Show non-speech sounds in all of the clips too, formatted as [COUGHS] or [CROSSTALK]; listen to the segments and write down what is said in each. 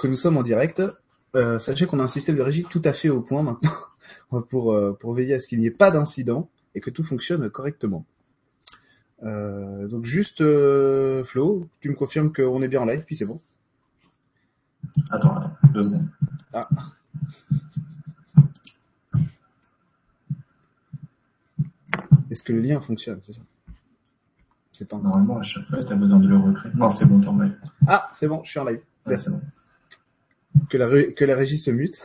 que nous sommes en direct. Euh, sachez qu'on a un système de régie tout à fait au point maintenant [LAUGHS] pour, euh, pour veiller à ce qu'il n'y ait pas d'incident et que tout fonctionne correctement. Euh, donc juste euh, Flo, tu me confirmes qu'on est bien en live, puis c'est bon. Attends, attends, deux secondes. Ah. Est-ce que le lien fonctionne, c'est ça? C'est pas encore. Normalement, à chaque fois, t'as besoin de le recréer. Non, c'est bon, t'es en live. Ah, c'est bon, je suis en live. Ouais, c'est bon. Que la, que la régie se mute.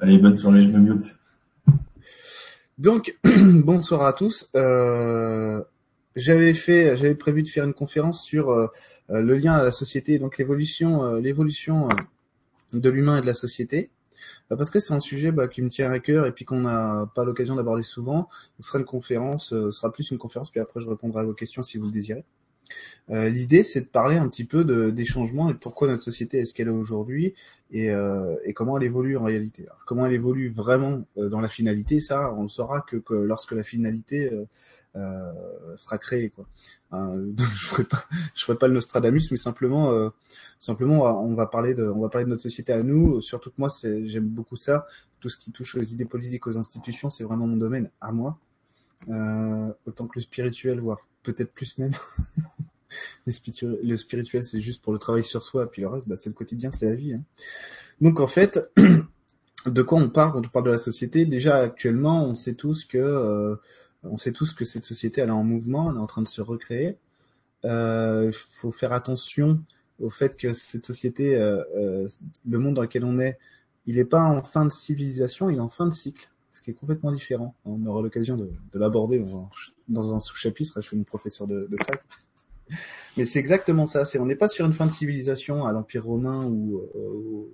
Allez, bonne soirée, je me mute. Donc, [CLEARS THROAT] bonsoir à tous. Euh, j'avais fait, j'avais prévu de faire une conférence sur euh, le lien à la société, donc l'évolution, euh, l'évolution euh, de l'humain et de la société, parce que c'est un sujet bah, qui me tient à cœur et puis qu'on n'a pas l'occasion d'aborder souvent. Ce sera une conférence, ce sera plus une conférence, puis après je répondrai à vos questions si vous le désirez. Euh, L'idée, c'est de parler un petit peu de, des changements et pourquoi notre société est ce qu'elle est aujourd'hui et, euh, comment elle évolue en réalité. Comment elle évolue vraiment euh, dans la finalité, ça, on le saura que, que lorsque la finalité sera créée. [LAUGHS] Je ferai ferai pas le Nostradamus, mais simplement, simplement, on va- parler de, on va parler de notre société à nous. Surtout que moi, j'aime beaucoup ça. Tout ce qui touche aux idées politiques, aux institutions, c'est vraiment mon domaine à moi. Autant que le spirituel, voire peut-être plus même. [LAUGHS] Le spiritu- le spirituel, c'est juste pour le travail sur soi, puis le reste, bah, c'est le quotidien, c'est la vie. hein. Donc en fait, [CLEARS THROAT] de quoi on parle quand on parle de la société? Déjà actuellement, on sait tous que euh, on sait tous que cette société elle est en mouvement, elle est en train de se recréer. Euh, Il faut faire attention au fait que cette société, euh, euh, le monde dans lequel on est, il n'est pas en fin de civilisation, il est en fin de cycle, ce qui est complètement différent. On aura l'occasion de, de l'aborder dans un, sous-chapitre. Je suis une professeure de, de. [LAUGHS] Mais c'est exactement ça. On n'est pas sur une fin de civilisation à l'Empire romain ou, euh,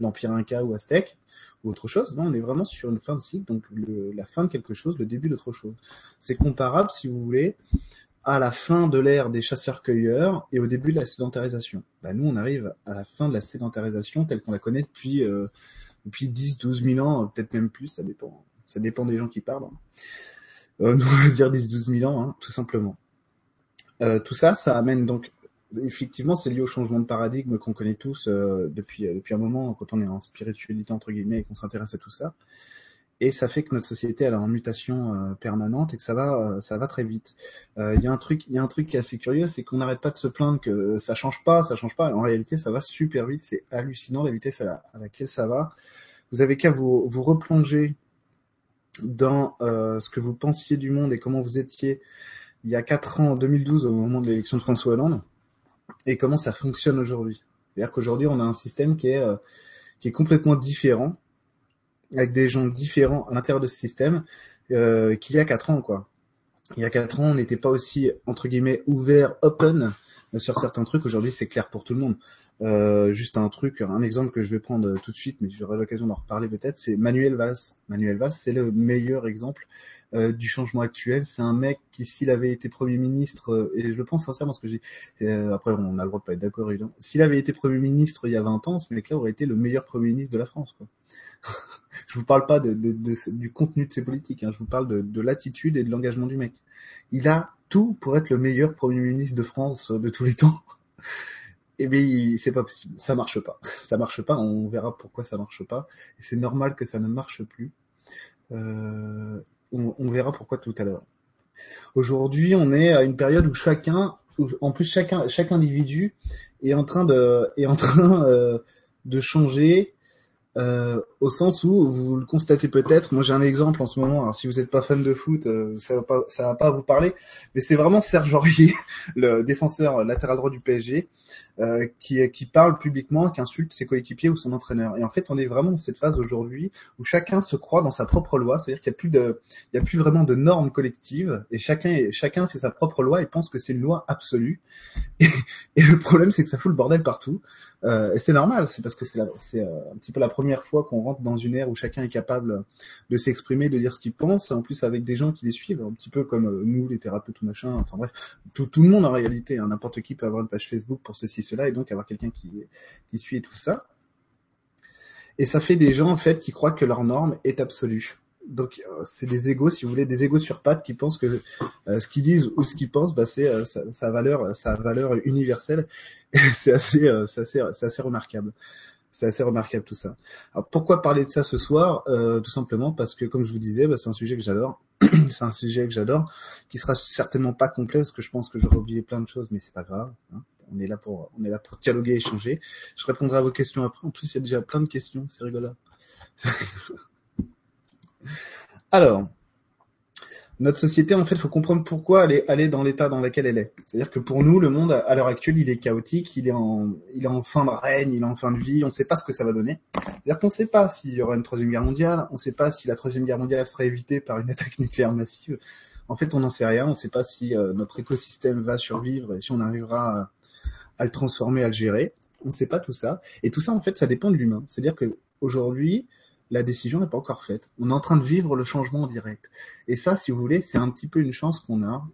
l'Empire inca ou aztèque ou autre chose. Non, on est vraiment sur une fin de cycle, donc la fin de quelque chose, le début d'autre chose. C'est comparable, si vous voulez, à la fin de l'ère des chasseurs-cueilleurs et au début de la sédentarisation. Bah, nous, on arrive à la fin de la sédentarisation telle qu'on la connaît depuis, euh, depuis 10, 12 000 ans, peut-être même plus, ça dépend. Ça dépend des gens qui parlent. hein. Euh, nous, on va dire 10, 12 000 ans, hein, tout simplement. Euh, tout ça, ça amène donc effectivement, c'est lié au changement de paradigme qu'on connaît tous euh, depuis euh, depuis un moment quand on est en spiritualité entre guillemets et qu'on s'intéresse à tout ça. Et ça fait que notre société elle est en mutation euh, permanente et que ça va euh, ça va très vite. Euh, Il y a un truc il y a un truc qui est assez curieux, c'est qu'on n'arrête pas de se plaindre que ça change pas, ça change pas. En réalité, ça va super vite, c'est hallucinant la vitesse à, à laquelle ça va. Vous avez qu'à vous vous replonger dans ce que vous pensiez du monde et comment vous étiez il y a quatre ans, en 2012, au moment de l'élection de François Hollande, et comment ça fonctionne aujourd'hui. C'est-à-dire qu'aujourd'hui, on a un système qui est, euh, qui est complètement différent, avec des gens différents à l'intérieur de ce système, euh, qu'il y a quatre ans, quoi. Il y a quatre ans, on n'était pas aussi, entre guillemets, ouvert, open euh, sur certains trucs. Aujourd'hui, c'est clair pour tout le monde. Juste un truc, un exemple que je vais prendre tout de suite, mais j'aurai l'occasion d'en reparler peut-être, c'est Manuel Valls. Manuel Valls, c'est le meilleur exemple euh, du changement actuel. C'est un mec qui, s'il avait été Premier ministre, euh, et je le pense sincèrement parce que j'ai, euh, après on a le droit de pas être d'accord évidemment, s'il avait été Premier ministre il y a 20 ans, ce mec-là aurait été le meilleur Premier ministre de la France. [LAUGHS] Je vous parle pas du contenu de ses politiques, hein, je vous parle de, de l'attitude et de l'engagement du mec. Il a tout pour être le meilleur Premier ministre de France de tous les temps. [LAUGHS] Eh bien, c'est pas possible, ça marche pas. [LAUGHS] Ça marche pas, on verra pourquoi ça marche pas. Et c'est normal que ça ne marche plus. On, verra pourquoi tout à l'heure. Aujourd'hui, on est à une période où chacun, en plus chacun, chaque individu est en train de, est en train euh, de changer euh, au sens où vous le constatez peut-être. Moi, j'ai un exemple en ce moment. Alors, si vous n'êtes pas fan de foot, euh, ça va pas, ça va pas vous parler. Mais c'est vraiment Serge Aurier, [LAUGHS] le défenseur latéral droit du PSG, euh, qui, qui parle publiquement, qui insulte ses coéquipiers ou son entraîneur. Et en fait, on est vraiment dans cette phase aujourd'hui où chacun se croit dans sa propre loi. C'est-à-dire qu'il n'y a plus de, il y a plus vraiment de normes collectives et chacun, chacun fait sa propre loi et pense que c'est une loi absolue. [LAUGHS] Et le problème, c'est que ça fout le bordel partout. Euh, et c'est normal, c'est parce que c'est euh, un petit peu la première fois qu'on rentre dans une ère où chacun est capable de s'exprimer, de dire ce qu'il pense, en plus avec des gens qui les suivent, un petit peu comme euh, nous, les thérapeutes ou machin, enfin bref, tout, tout le monde en réalité, hein, n'importe qui peut avoir une page Facebook pour ceci, cela, et donc avoir quelqu'un qui, qui suit tout ça. Et ça fait des gens en fait qui croient que leur norme est absolue. Donc euh, c'est des égos, si vous voulez, des égos sur pattes qui pensent que euh, ce qu'ils disent ou ce qu'ils pensent, bah, c'est euh, sa, valeur, sa valeur universelle. [LAUGHS] c'est assez, c'est assez, c'est assez remarquable. C'est assez remarquable tout ça. Alors pourquoi parler de ça ce soir? Tout simplement parce que, comme je vous disais, bah, c'est un sujet que j'adore. [CLEARS THROAT] c'est un sujet que j'adore, qui sera certainement pas complet parce que je pense que j'aurais oublié plein de choses, mais c'est pas grave. Hein. On est là pour, on est là pour dialoguer, échanger. Je répondrai à vos questions après. En plus, il y a déjà plein de questions. C'est rigolo. [LAUGHS] Alors, notre société, en fait, il faut comprendre pourquoi elle est, dans l'état dans lequel elle est. C'est-à-dire que pour nous, le monde, à l'heure actuelle, il est chaotique, il est en, fin de règne, il est en fin de vie, on ne sait pas ce que ça va donner. C'est-à-dire qu'on ne sait pas s'il y aura une troisième guerre mondiale, on ne sait pas si la troisième guerre mondiale sera évitée par une attaque nucléaire massive. En fait, on n'en sait rien, on ne sait pas si euh, notre écosystème va survivre et si on arrivera à, à le transformer, à le gérer. On ne sait pas tout ça. Et tout ça, en fait, ça dépend de l'humain. C'est-à-dire que aujourd'hui, la décision n'est pas encore faite. On est en train de vivre le changement en direct. Et ça, si vous voulez, c'est un petit peu une chance qu'on a.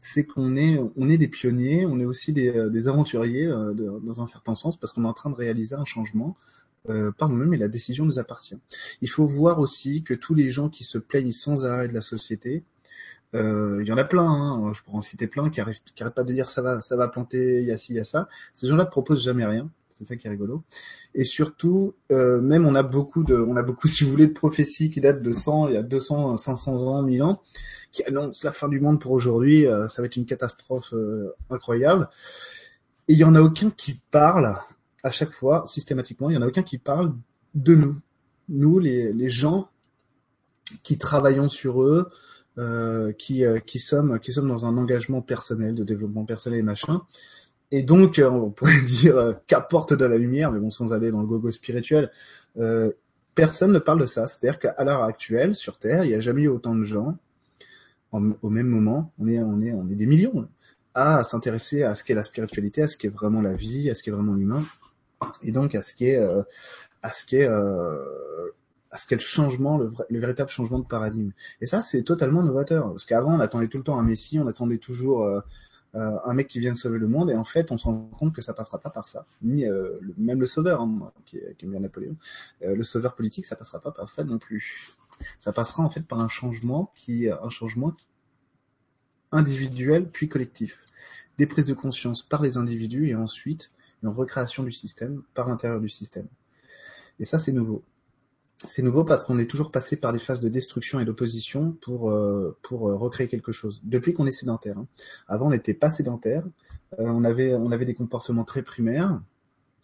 C'est qu'on est, on est des pionniers, on est aussi des, euh, aventuriers euh, dans un certain sens parce qu'on est en train de réaliser un changement euh, par nous-mêmes et la décision nous appartient. Il faut voir aussi que tous les gens qui se plaignent sans arrêt de la société, il y en a plein, hein, je pourrais en citer plein qui n'arrêtent pas de dire ça va, ça va planter, il y a ci, il y a ça. Ces gens-là ne proposent jamais rien. C'est ça qui est rigolo. Et surtout, euh, même on a beaucoup de, on a beaucoup, [LAUGHS] si vous voulez, de prophéties qui datent de 100, il y a 200, 500 ans, 1000 ans, qui annoncent la fin du monde pour aujourd'hui. Euh, ça va être une catastrophe euh, incroyable. Et il y en a aucun qui parle à chaque fois, systématiquement, il y en a aucun qui parle de nous, nous les, les gens qui travaillons sur eux, qui, qui sommes qui sommes dans un engagement personnel de développement personnel et machin et donc, euh, on pourrait [LAUGHS] dire euh, qu'apporte de la lumière, mais bon, sans aller dans le gogo spirituel, euh, personne ne parle de ça. C'est-à-dire qu'à l'heure actuelle, sur Terre, il n'y a jamais eu autant de gens au même moment. On est, on est, on est des millions à s'intéresser à ce qu'est la spiritualité, à ce qu'est vraiment la vie, à ce qu'est vraiment l'humain, et donc à ce qu'est, euh, à ce qu'est, euh, à ce qu'est le changement, le, le, véritable changement de paradigme. Et ça, c'est totalement novateur, parce qu'avant, on attendait tout le temps un messie, on attendait toujours euh, un mec qui vient de sauver le monde et en fait on se rend compte que ça passera pas par ça. Ni euh, même le sauveur hein, qui, qui, bien Napoléon. Euh, le sauveur politique ça passera pas par ça non plus. Ça passera en fait par un changement qui un changement individuel puis collectif. Des prises de conscience par les individus et ensuite une recréation du système par l'intérieur du système. Et ça c'est nouveau c'est nouveau parce qu'on est toujours passé par des phases de destruction et d'opposition pour euh, pour euh, recréer quelque chose. Depuis qu'on est sédentaire. Hein. Avant, on n'était pas sédentaire. Euh, on avait on avait des comportements très primaires.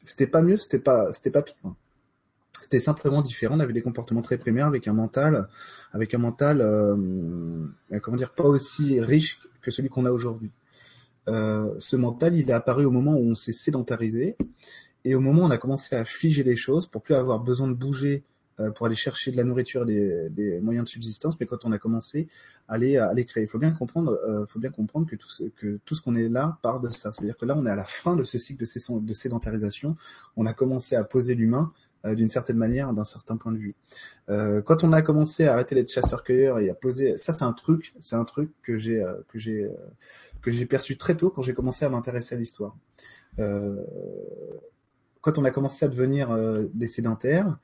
C'était pas mieux, c'était pas c'était pas pire. Hein. C'était simplement différent. On avait des comportements très primaires avec un mental avec un mental euh, comment dire pas aussi riche que celui qu'on a aujourd'hui. ce mental, il est apparu au moment où on s'est sédentarisé et au moment où on a commencé à figer les choses pour plus avoir besoin de bouger euh, pour aller chercher de la nourriture, des, des, moyens de subsistance, mais quand on a commencé à les, les créer. Il faut bien comprendre, euh, faut bien comprendre que tout ce, que tout ce qu'on est là part de ça. C'est-à-dire que là, on est à la fin de ce cycle de, de sédentarisation. On a commencé à poser l'humain euh, d'une certaine manière, d'un certain point de vue. Euh, quand on a commencé à arrêter d'être chasseur-cueilleur et à poser, ça c'est un truc, c'est un truc que j'ai euh, que j'ai euh, que j'ai perçu très tôt quand j'ai commencé à m'intéresser à l'histoire. quand on a commencé à devenir des sédentaires,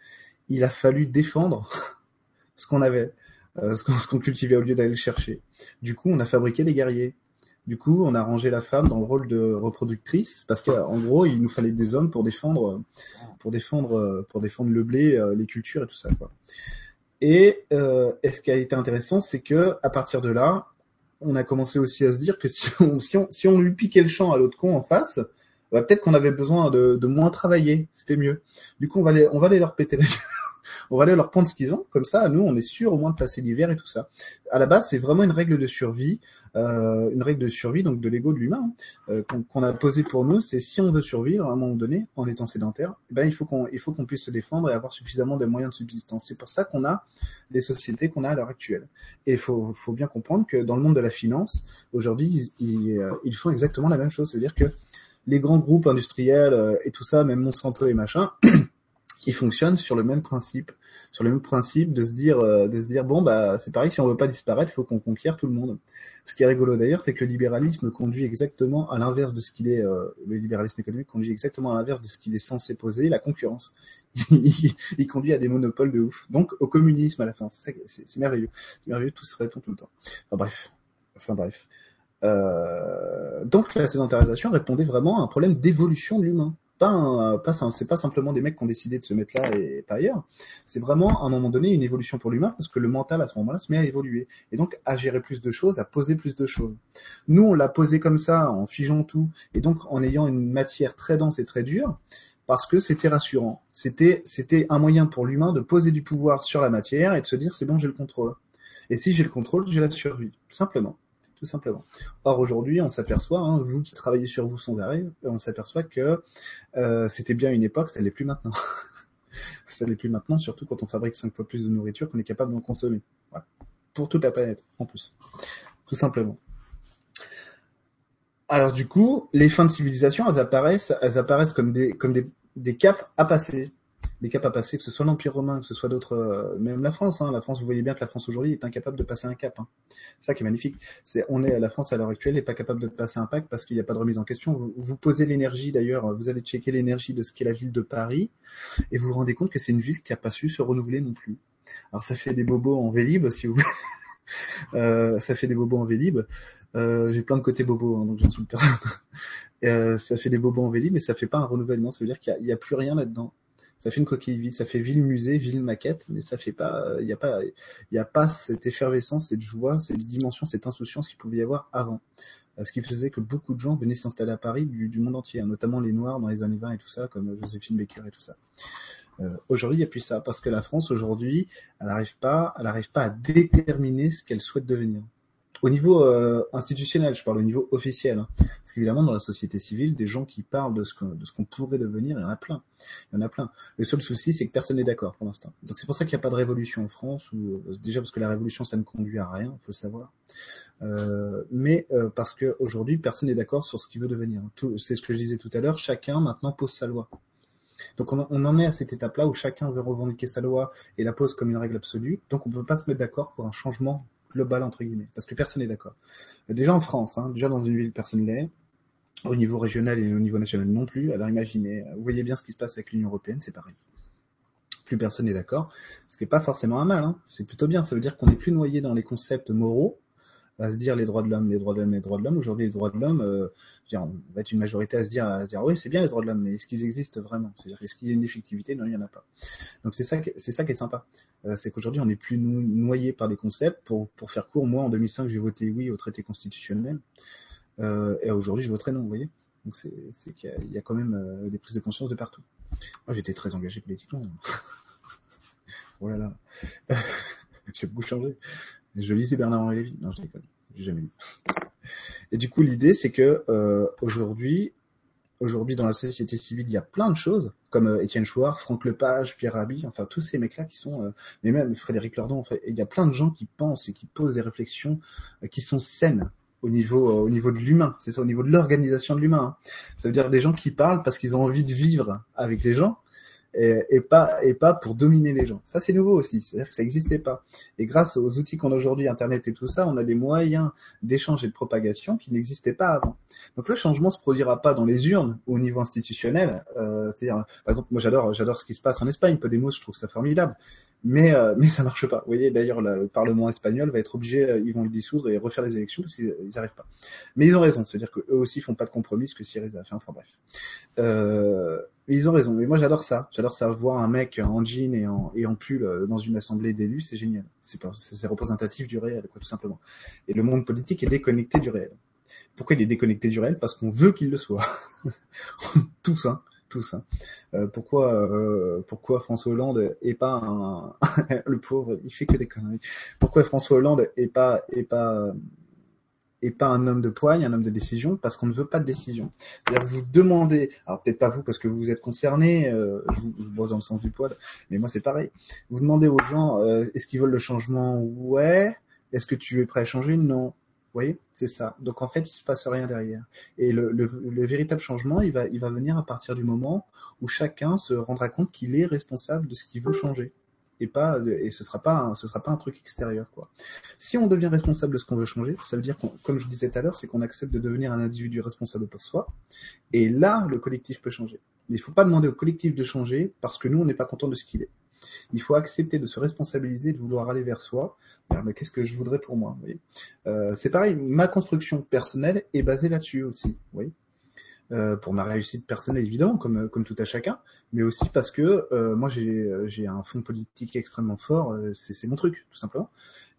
il a fallu défendre [LAUGHS] ce qu'on avait, euh, ce qu'on cultivait au lieu d'aller le chercher. Du coup, on a fabriqué des guerriers. Du coup, on a rangé la femme dans le rôle de reproductrice parce qu'en gros, il nous fallait des hommes pour défendre, pour défendre, pour défendre le blé, euh, les cultures et tout ça. Euh, et ce qui a été intéressant, c'est que à partir de là, on a commencé aussi à se dire que si on, si on lui piquait le champ à l'autre con en face, bah, peut-être qu'on avait besoin de, de moins travailler, c'était mieux. Du coup, on va aller, on va aller leur péter la gueule [LAUGHS] on va aller leur prendre ce qu'ils ont. Comme ça, nous, on est sûr au moins de passer l'hiver et tout ça. À la base, c'est vraiment une règle de survie, euh, une règle de survie donc de l'ego de l'humain hein, euh, qu'on a posé pour nous. C'est si on veut survivre à un moment donné en étant sédentaire, eh ben il faut qu'on il faut qu'on puisse se défendre et avoir suffisamment de moyens de subsistance. C'est pour ça qu'on a les sociétés qu'on a à l'heure actuelle. Et il faut faut bien comprendre que dans le monde de la finance, aujourd'hui, ils, ils, euh, ils font exactement la même chose. C'est-à-dire que les grands groupes industriels euh, et tout ça, même Monsanto et machin, [CLEARS THROAT] qui fonctionne sur le même principe, sur le même principe de se dire, euh, de se dire bon bah c'est pareil, si on veut pas disparaître, il faut qu'on conquiert tout le monde. Ce qui est rigolo d'ailleurs, c'est que le libéralisme conduit exactement à l'inverse de ce qu'il est, euh, le libéralisme économique conduit exactement à l'inverse de ce qu'il est censé poser, la concurrence. [LAUGHS] il, conduit à des monopoles de ouf. Donc au communisme à la fin, c'est merveilleux, c'est merveilleux, tout se répond tout le temps. Enfin bref, enfin bref. Euh, donc la sédentarisation répondait vraiment à un problème d'évolution de l'humain pas, pas c'est pas simplement des mecs qui ont décidé de se mettre là et pas ailleurs. C'est vraiment à un moment donné une évolution pour l'humain parce que le mental à ce moment-là se met à évoluer et donc à gérer plus de choses, à poser plus de choses. Nous, on l'a posé comme ça en figeant tout et donc en ayant une matière très dense et très dure parce que c'était rassurant. C'était c'était un moyen pour l'humain de poser du pouvoir sur la matière et de se dire c'est bon, j'ai le contrôle. Et si j'ai le contrôle, j'ai la survie, simplement simplement. Or aujourd'hui, on s'aperçoit, hein, vous qui travaillez sur vous sans arrêt, on s'aperçoit que euh, c'était bien une époque, ça l'est plus maintenant. [LAUGHS] ça l'est plus maintenant, surtout quand on fabrique cinq fois plus de nourriture qu'on est capable d'en consommer. Voilà. Pour toute la planète, en plus. Tout simplement. Alors du coup, les fins de civilisation, elles apparaissent, elles apparaissent comme des, comme des, des caps à passer des caps à passer, que ce soit l'Empire romain, que ce soit d'autres, euh, même la France. Hein, la France, vous voyez bien que la France aujourd'hui est incapable de passer un cap. Hein. Ça qui est magnifique. C'est on est la France à l'heure actuelle n'est pas capable de passer un pacte parce qu'il n'y a pas de remise en question. Vous, posez l'énergie d'ailleurs, vous allez checker l'énergie de ce qu'est la ville de Paris et vous vous rendez compte que c'est une ville qui a pas su se renouveler non plus. Alors ça fait des bobos en vélib, si vous voulez. [LAUGHS] euh, ça fait des bobos en vélib. Euh, j'ai plein de côtés bobos, hein, donc j'insulte personne. [LAUGHS] euh, ça fait des bobos en vélib, mais ça fait pas un renouvellement. Ça veut dire qu'il n'y a, plus rien là-dedans ça fait une coquille vide, ça fait ville musée, ville maquette, mais ça fait pas, il n'y a pas, a pas cette effervescence, cette joie, cette dimension, cette insouciance qu'il pouvait y avoir avant. Ce qui faisait que beaucoup de gens venaient s'installer à Paris du, monde entier, hein, notamment les Noirs dans les années 20 et tout ça, comme Joséphine Baker et tout ça. Euh, aujourd'hui, il n'y a plus ça, parce que la France, aujourd'hui, elle n'arrive pas, pas à déterminer ce qu'elle souhaite devenir. Au niveau euh, institutionnel, je parle au niveau officiel. Hein. Parce qu'évidemment, dans la société civile, des gens qui parlent de ce qu'on pourrait devenir, il y en a plein. Il y en a plein. Le seul souci, c'est que personne n'est d'accord pour l'instant. Donc c'est pour ça qu'il n'y a pas de révolution en France. Ou, euh, déjà parce que la révolution, ça ne conduit à rien, il faut le savoir. Euh, mais parce qu'aujourd'hui, personne n'est d'accord sur ce qu'il veut devenir. C'est ce que je disais tout à l'heure. Chacun maintenant pose sa loi. Donc on, on, en est à cette étape-là où chacun veut revendiquer sa loi et la pose comme une règle absolue. Donc on ne peut pas se mettre d'accord pour un changement global entre guillemets, parce que personne n'est d'accord. Déjà en France, hein, déjà dans une ville, personne l'est. Au niveau régional et au niveau national non plus. Alors imaginez, vous voyez bien ce qui se passe avec l'Union européenne, c'est pareil. Plus personne n'est d'accord, ce qui n'est pas forcément un mal. Hein. C'est plutôt bien. Ça veut dire qu'on n'est plus noyé dans les concepts moraux, à se dire les droits de l'homme, les droits de l'homme, les droits de l'homme. Aujourd'hui, les droits de l'homme, euh, on va être une majorité à se dire, à se dire oui, c'est bien les droits de l'homme, mais est-ce qu'ils existent vraiment? C'est-à-dire, est-ce qu'il y a une effectivité? Non, il n'y en a pas. Donc c'est ça, ça qui est sympa. Euh, c'est qu'aujourd'hui, on n'est plus noyé par des concepts. Pour, pour faire court, moi, en 2005, j'ai voté oui au traité constitutionnel. Euh, et aujourd'hui, je voterai non, vous voyez? Donc c'est qu'il y, y, a quand même euh, des prises de conscience de partout. Moi, j'étais très engagé politiquement. [LAUGHS] oh là là. [LAUGHS] j'ai beaucoup changé. Je lisais Bernard-Henri Lévy. Non, je déconne. J'ai jamais lu. Et du coup, l'idée, c'est que euh, aujourd'hui, aujourd'hui dans la société civile, il y a plein de choses, comme euh, Étienne Chouard, Franck Lepage, Pierre Rabhi, enfin tous ces mecs-là qui sont, euh, mais même Frédéric Lordon, en fait, il y a plein de gens qui pensent et qui posent des réflexions euh, qui sont saines au niveau, euh, au niveau de l'humain. C'est ça, au niveau de l'organisation de l'humain. Hein. Ça veut dire des gens qui parlent parce qu'ils ont envie de vivre avec les gens et, et, pas et pas pour dominer les gens. Ça c'est nouveau aussi, c'est-à-dire que ça n'existait pas. Et grâce aux outils qu'on a aujourd'hui, Internet et tout ça, on a des moyens d'échange et de propagation qui n'existaient pas avant. Donc le changement se produira pas dans les urnes au niveau institutionnel. Euh, c'est-à-dire, par exemple, moi j'adore j'adore ce qui se passe en Espagne, Podemos, je trouve ça formidable mais euh, mais ça marche pas. Vous voyez, d'ailleurs, le Parlement espagnol va être obligé, euh, ils vont le dissoudre et refaire des élections parce qu'ils n'arrivent pas. Mais ils ont raison, c'est-à-dire qu'eux aussi font pas de compromis, ce que Syriza a fait. Enfin bref, euh, ils ont raison. Mais moi, j'adore ça. J'adore ça voir un mec en jean et en et en pull euh, dans une assemblée d'élus, c'est génial. C'est pas, c'est représentatif du réel, quoi, tout simplement. Et le monde politique est déconnecté du réel. Pourquoi il est déconnecté du réel? Parce qu'on veut qu'il le soit. [LAUGHS] Tous, hein Hein. Euh, pourquoi, euh, pourquoi François Hollande est pas un [LAUGHS] le pauvre, il fait que des. Pourquoi François Hollande est pas est pas et pas un homme de poigne, un homme de décision, parce qu'on ne veut pas de décision. C'est-à-dire vous demandez, alors peut-être pas vous parce que vous êtes concerné, euh, je vous, vous dans le sens du poil, mais moi c'est pareil. Vous demandez aux gens, euh, est-ce qu'ils veulent le changement? Ouais. Est-ce que tu es prêt à changer? Non. Voyez, c'est ça. Donc en fait, il se passe rien derrière. Et le, le, le, véritable changement, il va, il va venir à partir du moment où chacun se rendra compte qu'il est responsable de ce qu'il veut changer. Et pas, et ce sera sera pas un truc extérieur, quoi. Si on devient responsable de ce qu'on veut changer, ça veut dire, comme je disais tout à l'heure, c'est qu'on accepte de devenir un individu responsable pour soi. Et là, le collectif peut changer. Mais il faut pas demander au collectif de changer parce que nous, on n'est pas content de ce qu'il est. Il faut accepter de se responsabiliser, de vouloir aller vers soi. Mais qu'est-ce que je voudrais pour moi euh, C'est pareil, ma construction personnelle est basée là-dessus aussi. Oui. Euh, pour ma réussite personnelle évidemment, comme comme tout à chacun, mais aussi parce que euh, moi j'ai j'ai un fond politique extrêmement fort. Euh, c'est mon truc tout simplement.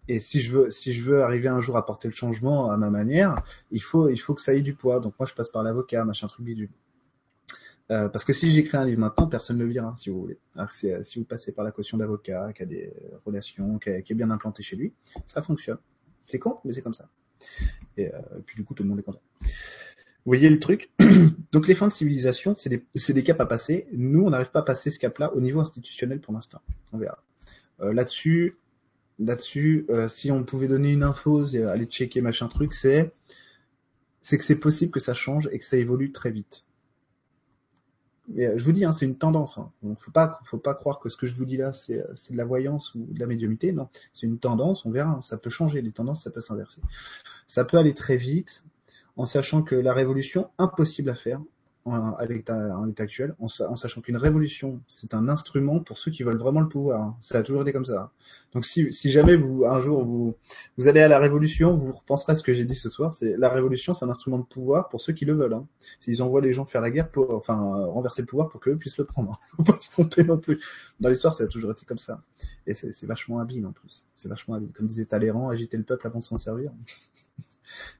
Et si je veux si je veux arriver un jour à porter le changement à ma manière, il faut il faut que ça ait du poids. Donc moi je passe par l'avocat, machin truc bidule. Euh, parce que si j'écris un livre maintenant, personne ne le lira, si vous voulez. Alors que euh, si vous passez par la caution d'avocat, qui a des relations, qui, est bien implanté chez lui, ça fonctionne. C'est con, mais c'est comme ça. Et, euh, puis du coup, tout le monde est content. Vous voyez le truc? [CLEARS THROAT] Donc les fins de civilisation, c'est des, des caps à passer. Nous, on n'arrive pas à passer ce cap-là au niveau institutionnel pour l'instant. On verra. Euh, là-dessus, là-dessus, euh, si on pouvait donner une info, aller checker machin truc, c'est que c'est possible que ça change et que ça évolue très vite. Euh, je vous dis, hein, c'est une tendance. Hein. Donc, faut pas, croire que ce que je vous dis là, c'est, euh, c'est de la voyance ou de la médiumité. Non, c'est une tendance. On verra. Ça peut changer. Les tendances, ça peut s'inverser. Ça peut aller très vite, en sachant que la révolution, impossible à faire en, l'état, actuel, en, sachant qu'une révolution, c'est un instrument pour ceux qui veulent vraiment le pouvoir. Hein. Ça a toujours été comme ça. Hein. Donc si, si jamais vous un jour vous vous allez à la révolution, vous repenserez à ce que j'ai dit ce soir. C'est la révolution, c'est un instrument de pouvoir pour ceux qui le veulent. Hein. S'ils envoient les gens faire la guerre pour, enfin renverser le pouvoir pour qu'eux puissent le prendre. [LAUGHS] Faut pas se tromper non plus. Dans l'histoire, ça a toujours été comme ça. Et c'est vachement habile en plus. C'est vachement habile. Comme disait Talleyrand, agiter le peuple avant de s'en servir.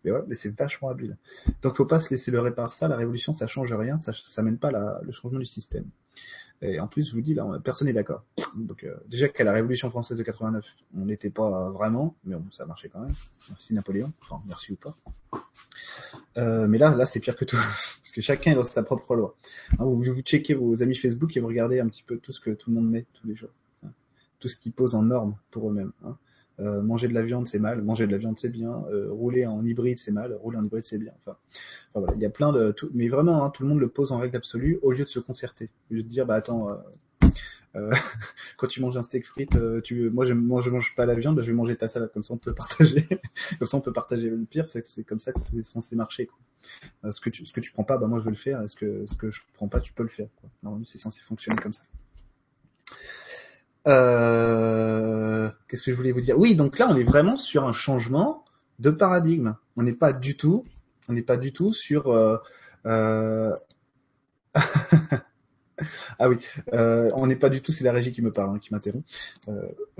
Mais ouais, mais c'est vachement habile. Donc faut pas se laisser leurrer par ça. La révolution, ça change rien, ça, ça mène pas la, le changement du système. Et en plus, je vous dis là, personne n'est d'accord. Donc euh, déjà qu'à la Révolution française de 89, on n'était pas vraiment, mais bon, ça marchait quand même. Merci Napoléon. Enfin, merci ou pas. Euh, mais là, là, c'est pire que tout, [LAUGHS] parce que chacun est dans sa propre loi. Hein, vous, vous checkez vos amis Facebook et vous regardez un petit peu tout ce que tout le monde met tous les jours, hein. tout ce qu'ils pose en normes pour eux-mêmes. Hein. Euh, manger de la viande c'est mal, manger de la viande c'est bien, euh, rouler en hybride c'est mal, rouler en hybride c'est bien. Enfin, voilà, il y a plein de, tout, mais vraiment, hein, tout le monde le pose en règle absolue au lieu de se concerter, au lieu de dire bah attends, euh, euh [LAUGHS] quand tu manges un steak frites, tu, moi je, moi je mange pas la viande, bah, je vais manger ta salade, comme ça on peut partager, [LAUGHS] comme ça on peut partager. Le pire c'est que c'est comme ça que c'est censé marcher. Quoi. ce que tu, ce que tu prends pas, bah moi je vais le faire, est-ce que ce que je prends pas, tu peux le faire. Quoi. Normalement c'est censé fonctionner comme ça. Euh, qu'est-ce que je voulais vous dire? Oui, donc là, on est vraiment sur un changement de paradigme. On n'est pas du tout, on n'est pas du tout sur. Euh, euh... [LAUGHS] ah oui, euh, on n'est pas du tout. C'est la régie qui me parle, hein, qui m'interrompt.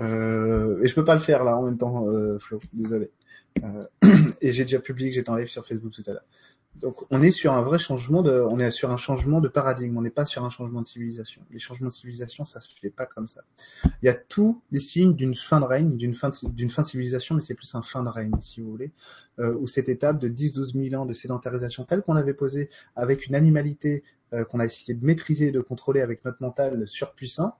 Euh, et je peux pas le faire là en même temps, Flo. Désolé. [CLEARS THROAT] et j'ai déjà publié que j'étais en live sur Facebook tout à l'heure. Donc on est sur un vrai changement de, on est sur un changement de paradigme. On n'est pas sur un changement de civilisation. Les changements de civilisation, ça se fait pas comme ça. Il y a tous les signes d'une fin de règne, d'une fin d'une fin de civilisation, mais c'est plus un fin de règne, si vous voulez, euh, où cette étape de 10-12 000 ans de sédentarisation telle qu'on l'avait posée avec une animalité euh, qu'on a essayé de maîtriser, de contrôler avec notre mental surpuissant,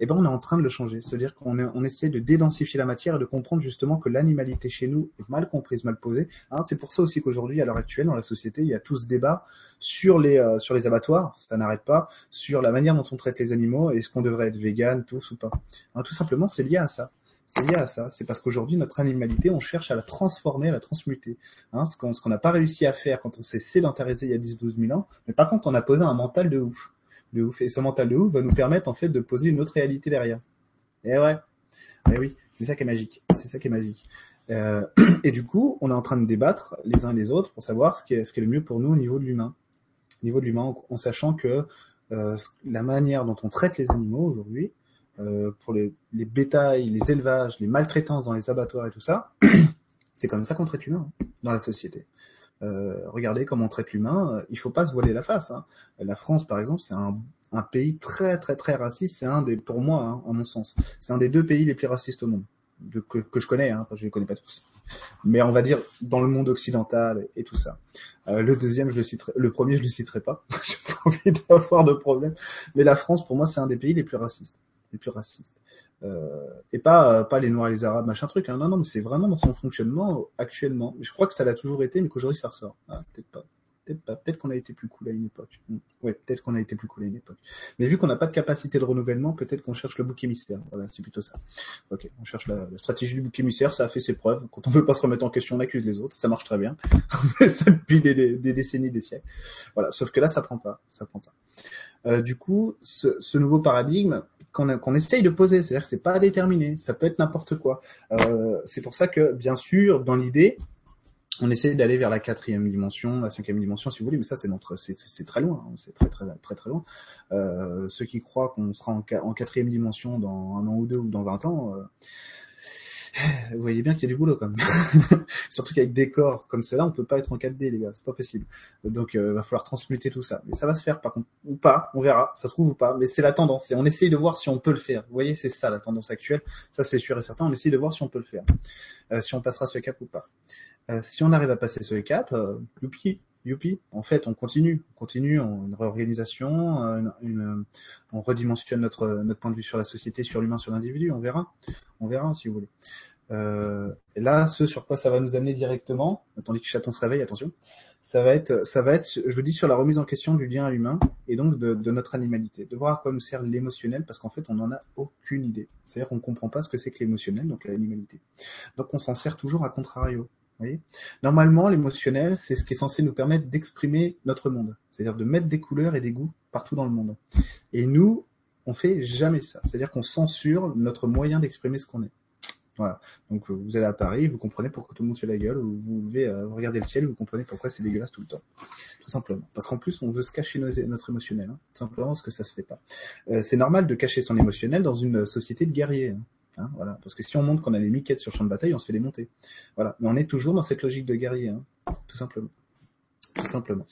eh ben on est en train de le changer. C'est-à-dire qu'on on essaie de dédensifier la matière et de comprendre justement que l'animalité chez nous est mal comprise, mal posée. Hein, c'est pour ça aussi qu'aujourd'hui, à l'heure actuelle, dans la société, il y a tout ce débat sur les euh, abattoirs, ça n'arrête pas, sur la manière dont on traite les animaux, est-ce qu'on devrait être vegan, tous ou pas. Hein, tout simplement, c'est lié à ça. C'est lié à ça. C'est parce qu'aujourd'hui, notre animalité, on cherche à la transformer, à la transmuter. Hein, ce qu'on n'a pas réussi à faire quand on s'est sédentarisé il y a 10-12 000 ans. Mais par contre, on a posé un mental de ouf. De ouf. Et ce mental de ouf va nous permettre, en fait, de poser une autre réalité derrière. Et ouais. Et oui, c'est ça qui est magique. C'est ça qui est magique. Euh, [CLEARS THROAT] et du coup, on est en train de débattre les uns les autres pour savoir ce qui est, le mieux pour nous au niveau de l'humain. Au niveau de l'humain, en, sachant que euh, la manière dont on traite les animaux aujourd'hui, pour les, les bétails, les élevages, les maltraitances dans les abattoirs et tout ça, [CLEARS THROAT] c'est comme ça qu'on traite l'humain hein, dans la société. Euh, regardez comment on traite l'humain, euh, il faut pas se voiler la face. Hein. La France, par exemple, c'est un, un, pays très très très raciste. C'est un des, pour moi, hein, en mon sens, c'est un des deux pays les plus racistes au monde de, que, que, je connais. Hein, je les connais pas tous, mais on va dire dans le monde occidental et, tout ça. Euh, le deuxième, je le citerai, le premier, je le citerai pas. [LAUGHS] J'ai pas envie d'avoir de problème. Mais la France, pour moi, c'est un des pays les plus racistes les plus racistes. Euh, et pas pas les noirs et les arabes machin truc hein. non non mais c'est vraiment dans son fonctionnement actuellement. Je crois que ça l'a toujours été mais qu'aujourd'hui ça ressort. Ah, peut-être pas. Peut-être pas. Peut-être qu'on a été plus cool à une époque. Hmm. ouais peut-être qu'on a été plus cool à une époque. Mais vu qu'on n'a pas de capacité de renouvellement peut-être qu'on cherche le bouc émissaire. Voilà c'est plutôt ça. Ok on cherche la, stratégie du bouc émissaire ça a fait ses preuves. Quand on veut pas se remettre en question on accuse les autres ça marche très bien. [LAUGHS] Ça depuis des, décennies des siècles. Voilà sauf que là ça prend pas. Ça prend pas. euh, du coup ce, ce nouveau paradigme qu'on qu'on essaye de poser. C'est-à-dire que c'est pas déterminé, ça peut être n'importe quoi. Euh, c'est pour ça que, bien sûr, dans l'idée, on essaye d'aller vers la quatrième dimension, la cinquième dimension, si vous voulez, mais ça c'est notre, c'est très loin, hein, c'est très très très très loin. Euh, ceux qui croient qu'on sera en, en, quatrième dimension dans un an ou deux ou dans 20 ans, euh, vous voyez bien qu'il y a du boulot quand même. [LAUGHS] Surtout qu'avec des corps comme cela, on peut pas être en 4D, les gars, c'est pas possible. Donc, euh, va falloir transmuter tout ça. Mais ça va se faire, par contre, ou pas, on verra. Ça se trouve ou pas, mais c'est la tendance. Et on essaye de voir si on peut le faire. Vous voyez, c'est ça la tendance actuelle. Ça, c'est sûr et certain. On essaye de voir si on peut le faire, euh, si on passera ce cap ou pas. Euh, si on arrive à passer ce cap, euh, youpi, youpi. En fait, on continue, on continue, on, une réorganisation, une, une, on redimensionne notre notre point de vue sur la société, sur l'humain, sur l'individu. On verra, on verra si vous voulez. Euh, et là, ce sur quoi ça va nous amener directement, tandis que chaton se réveille, attention, ça va être, ça va être, je vous dis, sur la remise en question du lien à l'humain et donc de, notre animalité, de voir à quoi nous sert l'émotionnel, parce qu'en fait, on n'en a aucune idée. C'est-à-dire qu'on comprend pas ce que c'est que l'émotionnel, donc l'animalité. Donc, on s'en sert toujours à contrario. Voyez Normalement, l'émotionnel, c'est ce qui est censé nous permettre d'exprimer notre monde, c'est-à-dire de mettre des couleurs et des goûts partout dans le monde. Et nous, on fait jamais ça. C'est-à-dire qu'on censure notre moyen d'exprimer ce qu'on est. Voilà. Donc vous allez à Paris, vous comprenez pourquoi tout le monde fait la gueule, ou vous, euh, regarder le ciel, vous comprenez pourquoi c'est dégueulasse tout le temps. Tout simplement. Parce qu'en plus, on veut se cacher notre émotionnel. Hein. Tout simplement parce que ça se fait pas. Euh, c'est normal de cacher son émotionnel dans une société de guerriers. Hein. Hein, voilà. Parce que si on montre qu'on a les miquettes sur champ de bataille, on se fait démonter. Voilà. Mais on est toujours dans cette logique de guerrier, tout simplement. Tout simplement.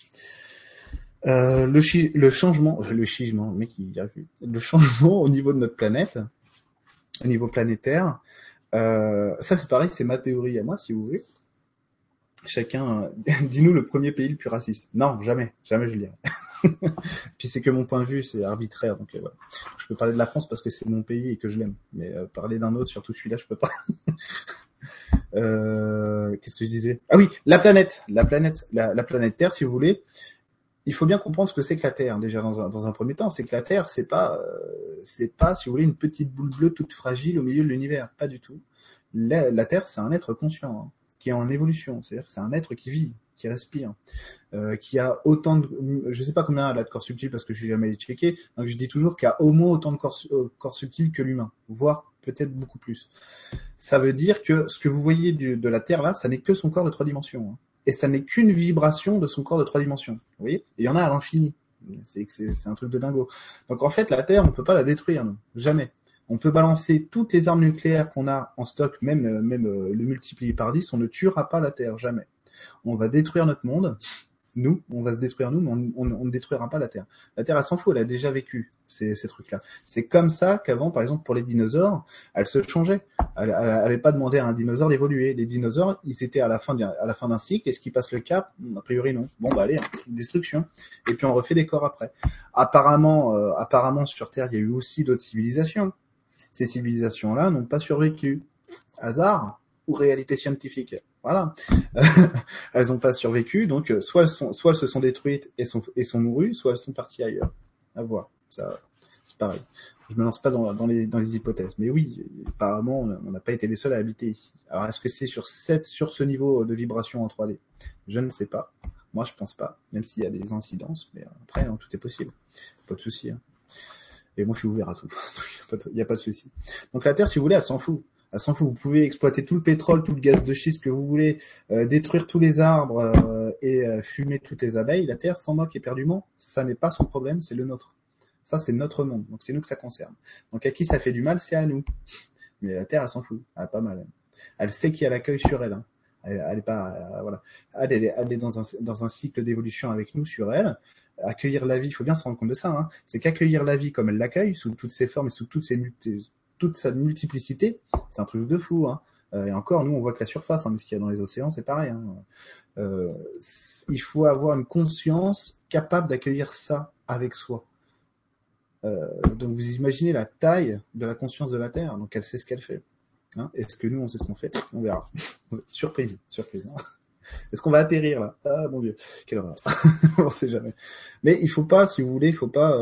Euh, le, le changement, le changement, mec, il y a. Le changement au niveau de notre planète, au niveau planétaire, euh, ça c'est pareil, c'est ma théorie à moi, si vous voulez. Chacun, euh, [LAUGHS] dis-nous le premier pays le plus raciste. Non, jamais, jamais je le. [LAUGHS] Puis c'est que mon point de vue, c'est arbitraire. Donc euh, je peux parler de la France parce que c'est mon pays et que je l'aime. Mais euh, parler d'un autre, surtout celui-là, je peux pas. [LAUGHS] euh, Qu'est-ce que je disais? Ah oui, la planète, la planète, la, la, planète Terre, si vous voulez. Il faut bien comprendre ce que c'est que la Terre. Déjà dans un, premier temps, c'est que la Terre, c'est pas, euh, c'est pas, si vous voulez, une petite boule bleue toute fragile au milieu de l'univers. Pas du tout. La, Terre, c'est un être conscient. Hein qui est en évolution. C'est-à-dire c'est un être qui vit, qui respire, euh, qui a autant de, je sais pas combien elle a de corps subtil parce que je suis jamais checké. Donc je dis toujours qu'il y a au moins autant de corps, euh, corps subtil que l'humain, voire peut-être beaucoup plus. Ça veut dire que ce que vous voyez de la Terre là, ça n'est que son corps de trois dimensions. Hein. Et ça n'est qu'une vibration de son corps de trois dimensions. Vous voyez? Il y en a à l'infini. C'est c'est un truc de dingo. Donc en fait, la Terre, on peut pas la détruire, non jamais. On peut balancer toutes les armes nucléaires qu'on a en stock, même, euh, même euh, le multiplier par 10, on ne tuera pas la Terre, jamais. On va détruire notre monde, nous, on va se détruire nous, mais on, ne détruira pas la Terre. La Terre, elle s'en fout, elle a déjà vécu ces, ces trucs-là. C'est comme ça qu'avant, par exemple, pour les dinosaures, elle se changeait. Elle n'allait pas demander à un dinosaure d'évoluer. Les dinosaures, ils étaient à la fin d'un cycle. Est-ce qu'ils passent le cap A priori, non. Bon, bah allez, destruction. Et puis on refait des corps après. Apparemment, euh, apparemment sur Terre, il y a eu aussi d'autres civilisations ces civilisations-là n'ont pas survécu. Hasard ou réalité scientifique? Voilà. [LAUGHS] elles n'ont pas survécu, donc euh, soit elles, se sont détruites et sont, et sont mourues, soit elles sont parties ailleurs. À voir. Ça, c'est pareil. Je me lance pas dans, les, dans les hypothèses. Mais oui, apparemment, on n'a pas été les seuls à habiter ici. Alors, est-ce que c'est sur, sur ce niveau de vibration en 3D Je ne sais pas. Moi, je pense pas, même s'il y a des incidences. Mais après, hein, tout est possible. Pas de souci. Hein. Et moi, je suis ouvert à tout. [LAUGHS] Il n'y a pas de souci. Donc la Terre, si vous voulez, elle s'en fout. Elle s'en fout. Vous pouvez exploiter tout le pétrole, tout le gaz de schiste que vous voulez, euh, détruire tous les arbres euh, et euh, fumer toutes les abeilles. La Terre s'en moque éperdument. Ça n'est pas son problème, c'est le nôtre. Ça, c'est notre monde. Donc c'est nous que ça concerne. Donc à qui ça fait du mal, c'est à nous. Mais la Terre, elle s'en fout. Elle a pas mal. Elle sait qu'il y a l'accueil sur elle. Hein. Elle, elle, est pas, euh, voilà. Elle, elle, est, elle est dans un, dans un cycle d'évolution avec nous sur elle accueillir la vie, il faut bien se rendre compte de ça, hein, c'est qu'accueillir la vie comme elle l'accueille, sous toutes ses formes et sous toutes ses toute sa multiplicité, c'est un truc de fou. Hein. Euh, et encore, nous, on voit que la surface, hein, mais ce qu'il y a dans les océans, c'est pareil. Hein. Euh, il faut avoir une conscience capable d'accueillir ça avec soi. Euh, donc vous imaginez la taille de la conscience de la Terre, donc elle sait ce qu'elle fait. Hein Est-ce que nous on sait ce qu'on fait? On verra. [LAUGHS] surprise, surprise. Hein. Est-ce qu'on va atterrir là? Ah mon dieu, quelle horreur. [LAUGHS] on sait jamais. Mais il faut pas, si vous voulez, il faut pas,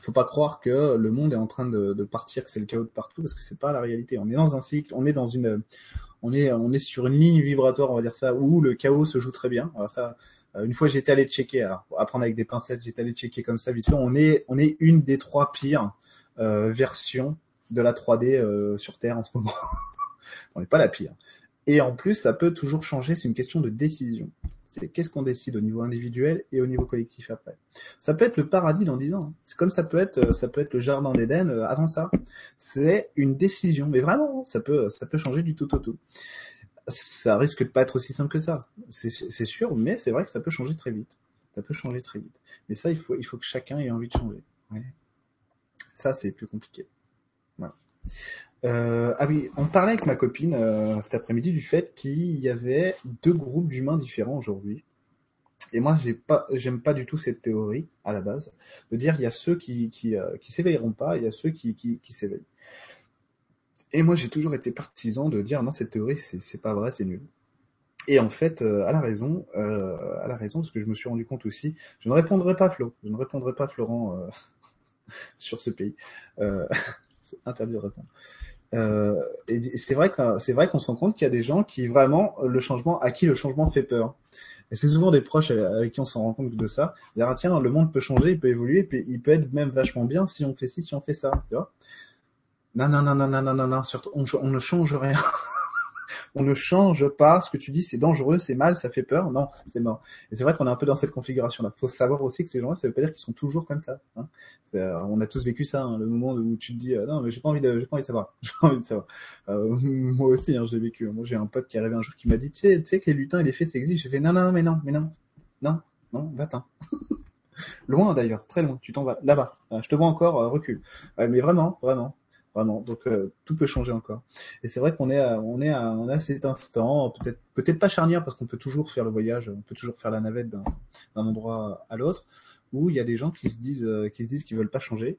faut pas croire que le monde est en train de, de partir, que c'est le chaos de partout, parce que c'est pas la réalité. On est dans un cycle, on est dans une, on est, on est sur une ligne vibratoire, on va dire ça, où le chaos se joue très bien. Alors ça, euh, une fois j'étais allé checker, alors pour apprendre avec des pincettes, j'étais allé checker comme ça vite fait. On est, on est une des trois pires euh, versions de la 3D euh, sur Terre en ce moment. [LAUGHS] on n'est pas la pire. Et en plus, ça peut toujours changer. C'est une question de décision. C'est qu'est-ce qu'on décide au niveau individuel et au niveau collectif après. Ça peut être le paradis dans 10 ans. Hein. C'est comme ça peut être, euh, ça peut être le jardin d'Éden euh, avant ça. C'est une décision, mais vraiment, ça peut, ça peut changer du tout au tout. Ça risque de pas être aussi simple que ça, c'est sûr, mais c'est vrai que ça peut changer très vite. Ça peut changer très vite. Mais ça, il faut, il faut que chacun ait envie de changer. Ça, c'est plus compliqué. Voilà. Euh, ah oui, on parlait avec ma copine euh, cet après-midi du fait qu'il y avait deux groupes d'humains différents aujourd'hui. Et moi, j'ai pas, j'aime pas du tout cette théorie à la base de dire il y a ceux qui qui, euh, qui s'éveilleront pas, il y a ceux qui qui, qui s'éveillent. Et moi, j'ai toujours été partisan de dire non, cette théorie, c'est c'est pas vrai, c'est nul. Et en fait, à la raison, à la raison, parce que je me suis rendu compte aussi, je ne répondrai pas Flo, je ne répondrai pas Florent [LAUGHS] sur ce pays. C'est interdit de répondre. Euh, et c'est vrai qu'on se rend compte qu'il y a des gens qui vraiment le changement à qui le changement fait peur. Et c'est souvent des proches avec qui on s'en rend compte de ça. Dire tiens le monde peut changer, il peut évoluer, il peut être même vachement bien si on fait ci, si on fait ça, tu vois. Non non non non non non non, surtout on ne change rien on ne change pas. Ce que tu dis, c'est dangereux, c'est mal, ça fait peur. Non, c'est mort. Et c'est vrai qu'on est un peu dans cette configuration-là. Faut savoir aussi que ces gens-là, ça veut pas dire qu'ils sont toujours comme ça. Hein. Euh, on a tous vécu ça, hein, le moment où tu te dis, euh, non, mais j'ai pas envie de, j'ai pas envie de savoir. [LAUGHS] J'ai envie de savoir. Euh, [LAUGHS] moi aussi, hein, je l'ai vécu. Moi, j'ai un pote qui est arrivé un jour qui m'a dit, tu sais, tu sais que les lutins et les fées, ça existe? J'ai fait, non, non, mais non, mais non, non, non, va-t'en. [LAUGHS] loin d'ailleurs, très loin. Tu t'en vas là-bas. Je te vois encore, recule. mais vraiment, vraiment vraiment. Donc euh, tout peut changer encore. Et c'est vrai qu'on est à, on est à, on a cet instant, peut-être peut-être pas charnière parce qu'on peut toujours faire le voyage, on peut toujours faire la navette d'un endroit à l'autre, où il y a des gens qui se disent euh, qui se disent qu'ils veulent pas changer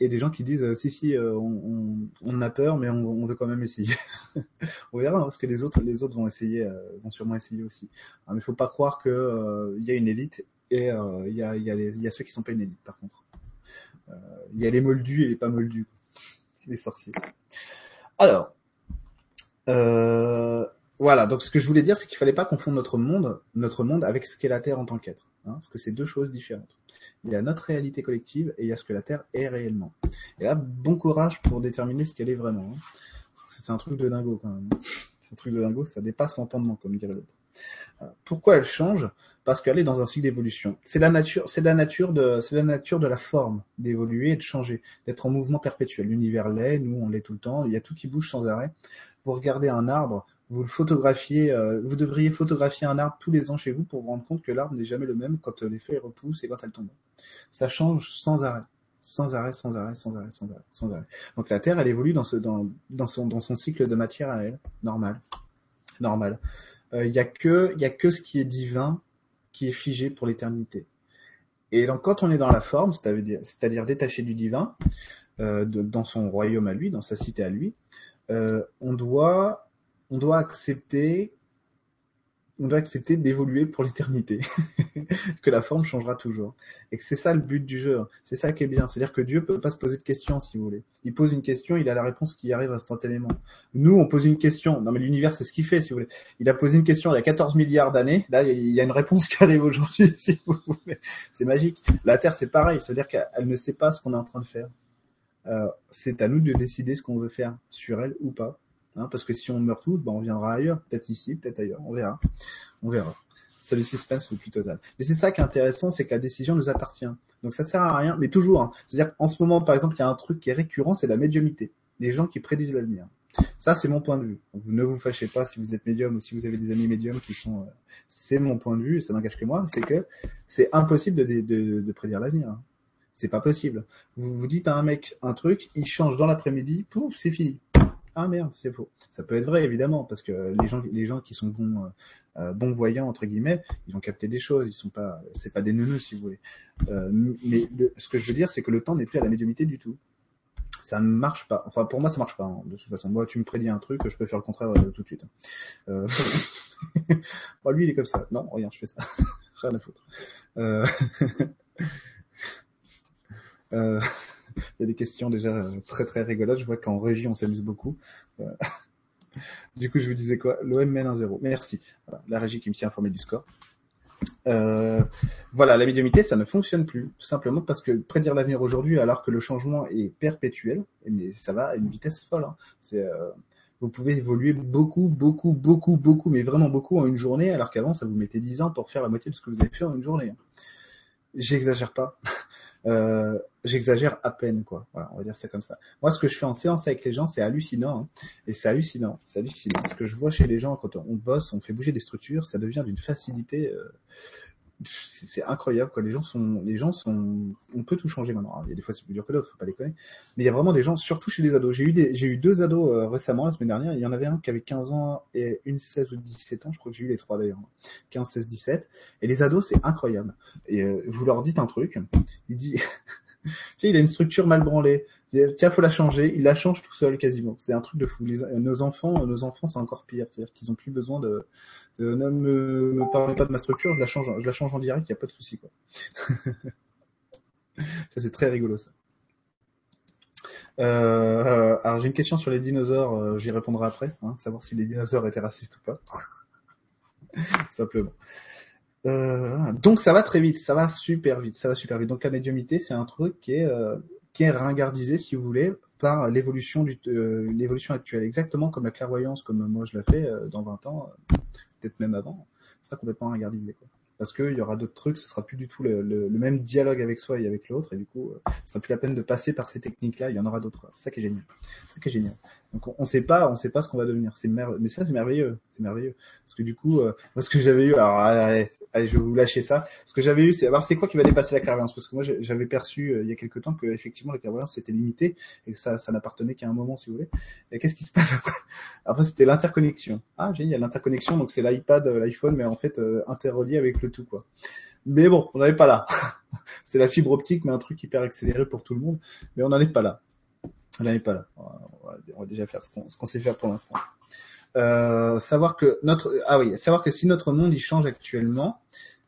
et des gens qui disent euh, si si on, on, a peur mais on, on veut quand même essayer. [LAUGHS] on verra hein, parce que les autres les autres vont essayer vont sûrement essayer aussi. mais il faut pas croire que il y a une élite et il y a il y y a ceux qui sont pas une élite par contre. Il y a les moldus et les pas moldus les sorciers. Alors, euh, voilà. Donc, ce que je voulais dire, c'est qu'il fallait pas confondre notre monde, notre monde, avec ce qu'est la Terre en tant qu'être, hein, parce que c'est deux choses différentes. Il y a notre réalité collective et il y a ce que la Terre est réellement. Et là, bon courage pour déterminer ce qu'elle est vraiment. Hein. c'est un truc de dingo quand même. C'est un truc de dingo, ça dépasse l'entendement, comme dirait l'autre. Euh, pourquoi elle change? Parce qu'elle est dans un cycle d'évolution. C'est la nature, c'est la nature de, c'est la nature de la forme d'évoluer et de changer, d'être en mouvement perpétuel. L'univers l'est, nous on l'est tout le temps. Il y a tout qui bouge sans arrêt. Vous regardez un arbre, vous le photographiez, euh, vous devriez photographier un arbre tous les ans chez vous pour vous rendre compte que l'arbre n'est jamais le même quand les feuilles repoussent et quand elles tombent. Ça change sans arrêt sans arrêt, sans arrêt, sans arrêt, sans arrêt, sans arrêt. Donc la Terre, elle évolue dans, ce, dans, dans, son, dans son cycle de matière à elle, normal, normal il euh, y a que y a que ce qui est divin qui est figé pour l'éternité. Et donc quand on est dans la forme, c'est-à-dire détaché du divin, euh, dans son royaume à lui, dans sa cité à lui, euh, on doit on doit accepter on doit accepter d'évoluer pour l'éternité, [LAUGHS] que la forme changera toujours, et que c'est ça le but du jeu. C'est ça qui est bien, c'est-à-dire que Dieu peut pas se poser de questions si vous voulez. Il pose une question, il a la réponse qui arrive instantanément. Nous, on pose une question. Non mais l'univers, c'est ce qu'il fait, si vous voulez. Il a posé une question il y a 14 milliards d'années. Là, il y a une réponse qui arrive aujourd'hui, [LAUGHS] si vous voulez. C'est magique. La Terre, c'est pareil, c'est-à-dire qu'elle ne sait pas ce qu'on est en train de faire. Euh, c'est à nous de décider ce qu'on veut faire sur elle ou pas. Hein, parce que si on meurt tous, ben on viendra ailleurs, peut-être ici, peut-être ailleurs, on verra, on verra. C'est le suspense le plus total. Mais c'est ça qui est intéressant, c'est que la décision nous appartient. Donc ça sert à rien, mais toujours. Hein. C'est-à-dire qu'en ce moment, par exemple, il y a un truc qui est récurrent, c'est la médiumité. Les gens qui prédisent l'avenir. Ça, c'est mon point de vue. vous ne vous fâchez pas si vous êtes médium ou si vous avez des amis médiums qui sont. Euh, c'est mon point de vue, ça n'engage que moi. C'est que c'est impossible de, de, de, prédire l'avenir. Hein. C'est pas possible. Vous vous dites à un mec un truc, il change dans l'après-midi, pouf, c'est fini Ah merde, c'est faux. Ça peut être vrai évidemment parce que les gens, les gens qui sont bons, euh, bons voyants entre guillemets, ils ont capté des choses. Ils sont pas, c'est pas des neuneux si vous voulez. Euh, mais ce que je veux dire, c'est que le temps n'est plus à la médiumité du tout. Ça ne marche pas. Enfin, pour moi, ça marche pas. hein, de toute façon, moi, tu me prédis un truc, je peux faire le contraire euh, tout de suite. Euh... [LAUGHS] bon, lui, il est comme ça. Non, regarde, je fais ça. [LAUGHS] Rien à foutre. [LAUGHS] Il y a des questions déjà euh, très très rigolotes. Je vois qu'en régie, on s'amuse beaucoup. Euh, [LAUGHS] Du coup, je vous disais quoi? L'OM mène 1-0. Merci. La régie qui me tient informé du score. Euh, voilà, la médiumité, ça ne fonctionne plus, tout simplement parce que prédire l'avenir aujourd'hui, alors que le changement est perpétuel, mais ça va à une vitesse folle. Hein. Euh, vous pouvez évoluer beaucoup, beaucoup, beaucoup, beaucoup, mais vraiment beaucoup en une journée, alors qu'avant, ça vous mettait 10 ans pour faire la moitié de ce que vous avez fait en une journée. hein. J'exagère pas. [LAUGHS] Euh, J'exagère à peine, quoi. Voilà, on va dire ça comme ça. Moi, ce que je fais en séance avec les gens, c'est hallucinant. hein. Et c'est hallucinant, c'est hallucinant. Ce que je vois chez les gens quand on bosse, on fait bouger des structures, ça devient d'une facilité. euh, c'est incroyable quoi. Les gens sont, les gens sont, on peut tout changer maintenant. Alors, il y a des fois c'est plus dur que d'autres, faut pas déconner. Mais il y a vraiment des gens, surtout chez les ados. J'ai eu des, j'ai eu deux ados euh, récemment la semaine dernière. Il y en avait un qui avait 15 ans et une 16 ou 17 ans. Je crois que j'ai eu les trois d'ailleurs. 15, 16, 17. Et les ados c'est incroyable. Et euh, vous leur dites un truc, il dit, [LAUGHS] il a une structure mal branlée. Tiens, faut la changer. Il la change tout seul quasiment. C'est un truc de fou. Les- nos enfants, nos enfants, c'est encore pire. C'est-à-dire qu'ils ont plus besoin de, ne me, parlez pas de ma structure, je la change, en direct, il y a pas de souci [LAUGHS] ça c'est très rigolo ça. Euh, alors j'ai une question sur les dinosaures, euh, j'y répondrai après, hein, savoir si les dinosaures étaient racistes ou pas. [LAUGHS] Simplement. Euh, donc ça va très vite, ça va super vite, ça va super vite. Donc la médiumité, c'est un truc qui est euh, qui est ringardisé, si vous voulez, par l'évolution du euh, l'évolution actuelle, exactement comme la clairvoyance, comme moi je la fais euh, dans 20 ans, euh, peut-être même avant, ça sera complètement ringardisé. Quoi. Parce qu'il y aura d'autres trucs, ce sera plus du tout le, le- le même dialogue avec soi et avec l'autre, et du coup, ce sera plus la peine de passer par ces techniques-là. Il y en aura d'autres. ça qui est génial. Ça qui est génial. Donc on, on sait pas, on sait pas ce qu'on va devenir. C'est mer- mais ça c'est merveilleux, c'est merveilleux. Parce que du coup, euh, ce que j'avais eu, alors allez, allez, je vais vous lâcher ça. Ce que j'avais eu, c'est alors c'est quoi qui va dépasser la clairvoyance? Parce que moi j'avais perçu euh, il y a quelque temps que effectivement la clairvoyance était limitée et que ça, ça n'appartenait qu'à un moment, si vous voulez. Et qu'est-ce qui se passe après? Après c'était l'interconnexion. Ah génial, l'interconnexion, donc c'est l'iPad, euh, l'iPhone, mais en fait euh, interrelié avec le tout quoi. Mais bon, on n'en est pas là. [LAUGHS] c'est la fibre optique, mais un truc hyper accéléré pour tout le monde. Mais on n'en est pas là. On n'en est pas là. On va, déjà faire ce qu'on sait faire pour l'instant. Euh, savoir que notre ah oui, savoir que si notre monde il change actuellement,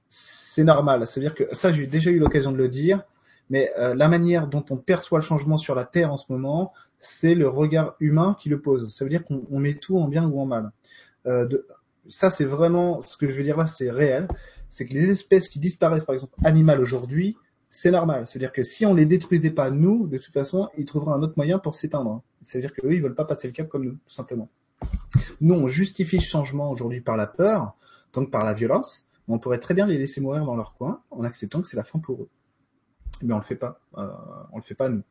c'est normal. C'est-à-dire que ça, j'ai déjà eu l'occasion de le dire, mais euh, la manière dont on perçoit le changement sur la Terre en ce moment, c'est le regard humain qui le pose. Ça veut dire qu'on on met tout en bien ou en mal. Euh, de, ça, c'est vraiment ce que je veux dire là, c'est réel. C'est que les espèces qui disparaissent, par exemple, animales aujourd'hui, c'est normal. C'est-à-dire que si on les détruisait pas nous, de toute façon, ils trouveraient un autre moyen pour s'éteindre. C'est-à-dire qu'eux, ils veulent pas passer le cap comme nous, tout simplement. Nous, on justifie ce changement aujourd'hui par la peur, donc par la violence, mais on pourrait très bien les laisser mourir dans leur coin en acceptant que c'est la fin pour eux. Mais on le fait pas. Euh, on le fait pas nous.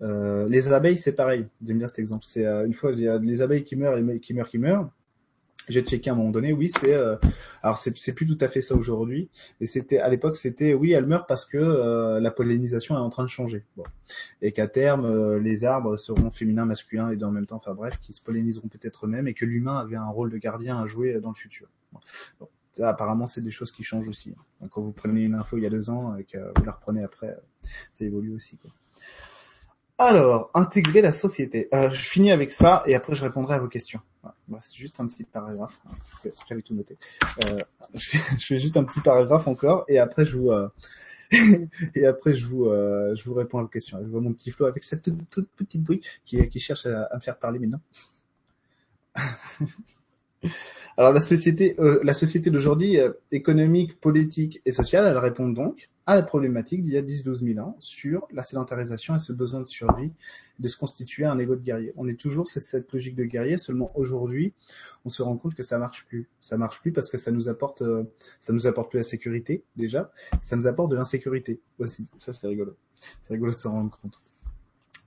Euh, les abeilles, c'est pareil. J'aime bien cet exemple. C'est euh, une fois il y a les abeilles qui meurent, les qui meurent, qui meurent. J'ai checké à un moment donné. Oui, c'est euh, alors c'est c'est plus tout à fait ça aujourd'hui. Et c'était à l'époque, c'était oui, elles meurent parce que euh, la pollinisation est en train de changer. Bon. Et qu'à terme, euh, les arbres seront féminins, masculins et dans en même temps, enfin bref, qui se polliniseront peut-être eux-mêmes et que l'humain avait un rôle de gardien à jouer dans le futur. Bon. Ça, apparemment, c'est des choses qui changent aussi. Quand vous prenez une info il y a deux ans et que vous la reprenez après, ça évolue aussi. Quoi. Alors, intégrer la société. Euh, je finis avec ça et après je répondrai à vos questions. Voilà. Bah, c'est juste un petit paragraphe. J'avais tout noté. Euh, je, fais, je, fais, juste un petit paragraphe encore et après je vous euh, [LAUGHS] et après je vous euh, je vous réponds à vos questions. Je vois mon petit Flo avec cette toute, toute petite bruit qui, qui cherche à, à, me faire parler maintenant. [LAUGHS] Alors la société, euh, la société d'aujourd'hui, euh, économique, politique et sociale, elle répond donc à la problématique d'il y a 10-12 000 ans sur la sédentarisation et ce besoin de survie, de se constituer un égo de guerrier. On est toujours c'est cette logique de guerrier, seulement aujourd'hui, on se rend compte que ça marche plus. Ça marche plus parce que ça nous apporte, euh, ça nous apporte plus la sécurité déjà, ça nous apporte de l'insécurité aussi. Ça c'est rigolo. C'est rigolo de s'en rendre compte.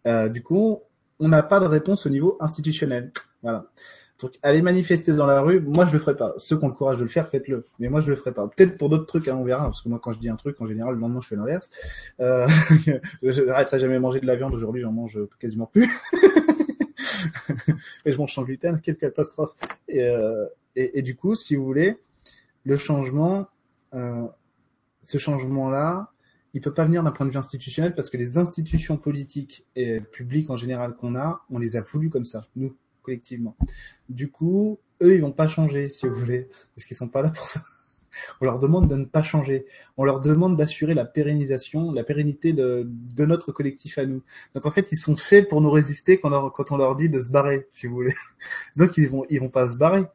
Euh, du coup, on n'a pas de réponse au niveau institutionnel. Voilà. Donc, aller manifester dans la rue, moi je le ferai pas. Ceux qui ont le courage de le faire, faites-le. Mais moi je le ferai pas. Peut-être pour d'autres trucs, hein, on verra. Parce que moi quand je dis un truc, en général, le lendemain je fais l'inverse. Euh, [LAUGHS] je n'arrêterai jamais de manger de la viande. Aujourd'hui, j'en mange quasiment plus. [LAUGHS] et je mange sans gluten, quelle catastrophe. Et, euh, du coup, si vous voulez, le changement, euh, ce changement-là, il peut pas venir d'un point de vue institutionnel parce que les institutions politiques et publiques en général qu'on a, on les a voulu comme ça, nous collectivement. Du coup, eux, ils vont pas changer, si vous voulez, parce qu'ils sont pas là pour ça. [LAUGHS] On leur demande de ne pas changer. On leur demande d'assurer la pérennisation, la pérennité de, de, notre collectif à nous. Donc en fait, ils sont faits pour nous résister quand, on leur dit de se barrer, si vous voulez. [LAUGHS] Donc ils vont, ils vont pas se barrer.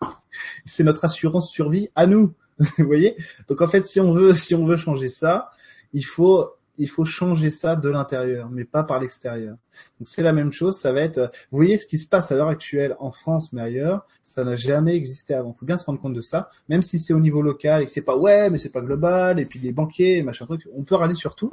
[LAUGHS] C'est notre assurance survie à nous. vous voyez Donc en fait, si on veut, si on veut changer ça, il faut il faut changer ça de l'intérieur, mais pas par l'extérieur. Donc c'est la même chose, ça va être, vous voyez ce qui se passe à l'heure actuelle en France, mais ailleurs, ça n'a jamais existé avant. Il faut bien se rendre compte de ça, même si c'est au niveau local et que c'est pas ouais, mais c'est pas global, et puis les banquiers, machin truc, on peut râler sur tout,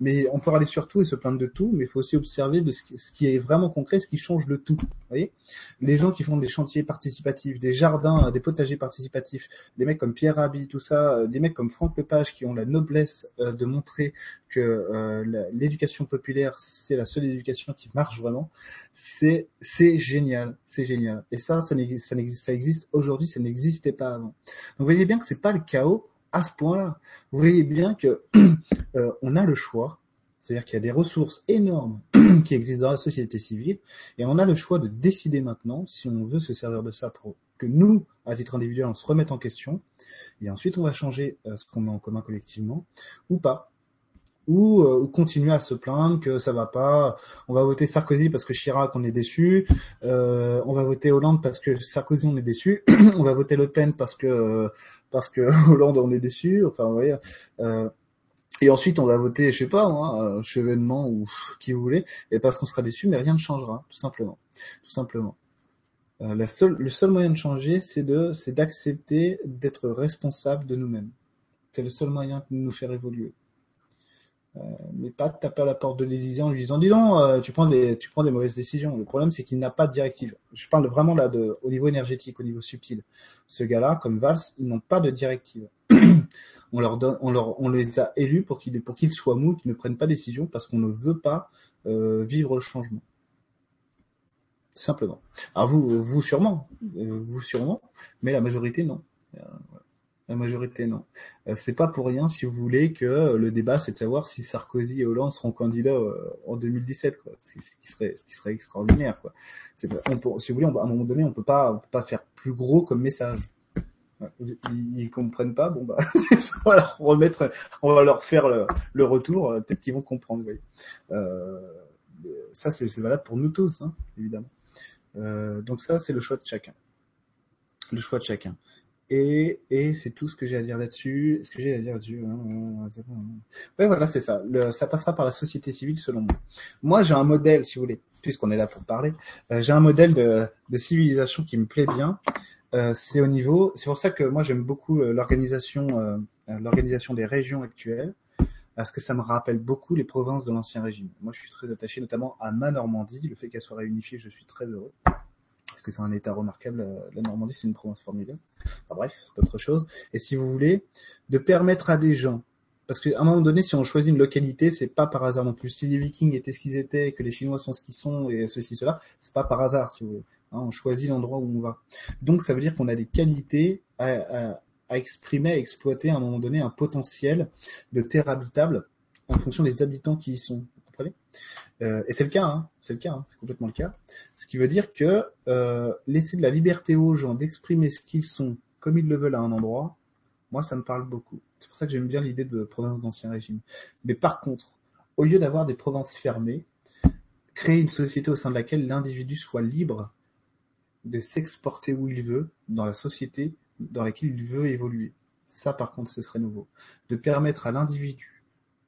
mais on peut râler sur tout et se plaindre de tout, mais il faut aussi observer de ce qui, ce qui est vraiment concret, ce qui change le tout. Vous voyez, les gens qui font des chantiers participatifs, des jardins, des potagers participatifs, des mecs comme Pierre Rabhi, tout ça, des mecs comme Franck Lepage qui ont la noblesse euh, de montrer que euh, l'éducation populaire c'est la seule éducation qui marche vraiment, c'est c'est génial, c'est génial. Et ça, ça, existe aujourd'hui, ça n'existait pas avant. Donc vous voyez bien que c'est pas le chaos à ce point-là. Vous voyez bien que [CLEARS THROAT] euh, on a le choix, c'est-à-dire qu'il y a des ressources énormes [CLEARS THROAT] qui existent dans la société civile, et on a le choix de décider maintenant si on veut se servir de ça pour que nous, à titre individuel, on se remette en question, et ensuite on va changer euh, ce qu'on met en commun collectivement, ou pas ou, euh, continuer à se plaindre que ça va pas. On va voter Sarkozy parce que Chirac on est déçu. Euh, on va voter Hollande parce que Sarkozy on est déçu. [CLEARS THROAT] on va voter Le Pen parce que parce que [LAUGHS] Hollande on est déçu. Enfin vous voyez. Euh, et ensuite, on va voter, je sais pas, hein, Chevènement ou qui vous voulez, et parce qu'on sera déçu, mais rien ne changera, tout simplement, tout simplement. Euh, la seule, le seul moyen de changer, c'est de, c'est d'accepter d'être responsable de nous-mêmes. C'est le seul moyen de nous faire évoluer. Euh, mais pas de taper à la porte de l'Élysée en lui disant dis donc euh, tu prends des tu prends des mauvaises décisions. Le problème c'est qu'il n'a pas de directive. Je parle vraiment là de au niveau énergétique, au niveau subtil. Ce gars-là, comme Valls, ils n'ont pas de directive. [CLEARS THROAT] on leur donne, on leur, on les a élus pour qu'ils pour qu'ils soient mous, qu'ils ne prennent pas de décision parce qu'on ne veut pas euh, vivre le changement. Simplement. Alors vous, vous sûrement, euh, vous sûrement, mais la majorité non. La majorité, non. Euh, c'est pas pour rien, si vous voulez, que le débat, c'est de savoir si Sarkozy et Hollande seront candidats euh, en 2017, quoi. Ce qui serait, ce qui serait extraordinaire, quoi. Si vous voulez, à un moment donné, on peut pas, peut pas faire plus gros comme message. Ils, ils comprennent pas, bon bah, [LAUGHS] on va leur remettre, on va leur faire le, retour, euh, peut-être qu'ils vont comprendre. Euh, ça, c'est, valable pour nous tous, hein, évidemment. Euh, donc ça, c'est le choix de chacun. Le choix de chacun. Et, et c'est tout ce que j'ai à dire là-dessus. Ce que j'ai à dire là-dessus. Hein, ouais, voilà, c'est ça. Le, ça passera par la société civile, selon moi. Moi, j'ai un modèle, si vous voulez, puisqu'on est là pour parler. Euh, j'ai un modèle de, de, civilisation qui me plaît bien. Euh, c'est au niveau. C'est pour ça que moi, j'aime beaucoup euh, l'organisation, euh, l'organisation des régions actuelles, parce que ça me rappelle beaucoup les provinces de l'ancien régime. Moi, je suis très attaché, notamment à ma Normandie. Le fait qu'elle soit réunifiée, je suis très heureux parce que c'est un état remarquable. Euh, la Normandie, c'est une province formidable. Enfin bref, c'est autre chose. Et si vous voulez, de permettre à des gens, parce qu'à un moment donné, si on choisit une localité, c'est pas par hasard non plus. Si les Vikings étaient ce qu'ils étaient, que les Chinois sont ce qu'ils sont, et ceci, cela, c'est pas par hasard, si vous voulez. Hein, on choisit l'endroit où on va. Donc ça veut dire qu'on a des qualités à, exprimer, à exploiter à un moment donné un potentiel de terre habitable en fonction des habitants qui y sont. Euh, et c'est le cas, hein, c'est le cas, hein, c'est complètement le cas. Ce qui veut dire que euh, laisser de la liberté aux gens d'exprimer ce qu'ils sont comme ils le veulent à un endroit, moi ça me parle beaucoup. C'est pour ça que j'aime bien l'idée de province d'ancien régime. Mais par contre, au lieu d'avoir des provinces fermées, créer une société au sein de laquelle l'individu soit libre de s'exporter où il veut dans la société dans laquelle il veut évoluer. Ça, par contre, ce serait nouveau. De permettre à l'individu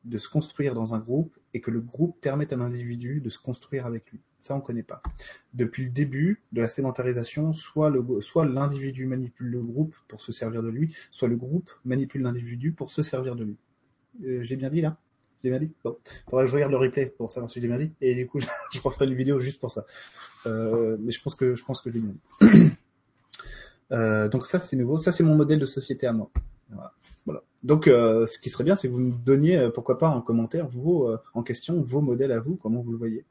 de se construire dans un groupe et que le groupe permette à l'individu de se construire avec lui. Ça, on ne connaît pas. Depuis le début de la sédentarisation, soit le, soit l'individu manipule le groupe pour se servir de lui, soit le groupe manipule l'individu pour se servir de lui. Euh, j'ai bien dit là? J'ai bien dit? Bon, faudrait que je regarde le replay pour savoir si j'ai bien dit. Et du coup, [LAUGHS] je referai une vidéo juste pour ça. Euh, mais je pense que je pense que j'ai bien dit. [CLEARS THROAT] Euh, donc ça, c'est nouveau. Ça, c'est mon modèle de société à moi. Voilà. Donc, euh, ce qui serait bien, c'est que vous nous donniez, euh, pourquoi pas en commentaire, vos euh, en question, vos modèles à vous, comment vous le voyez,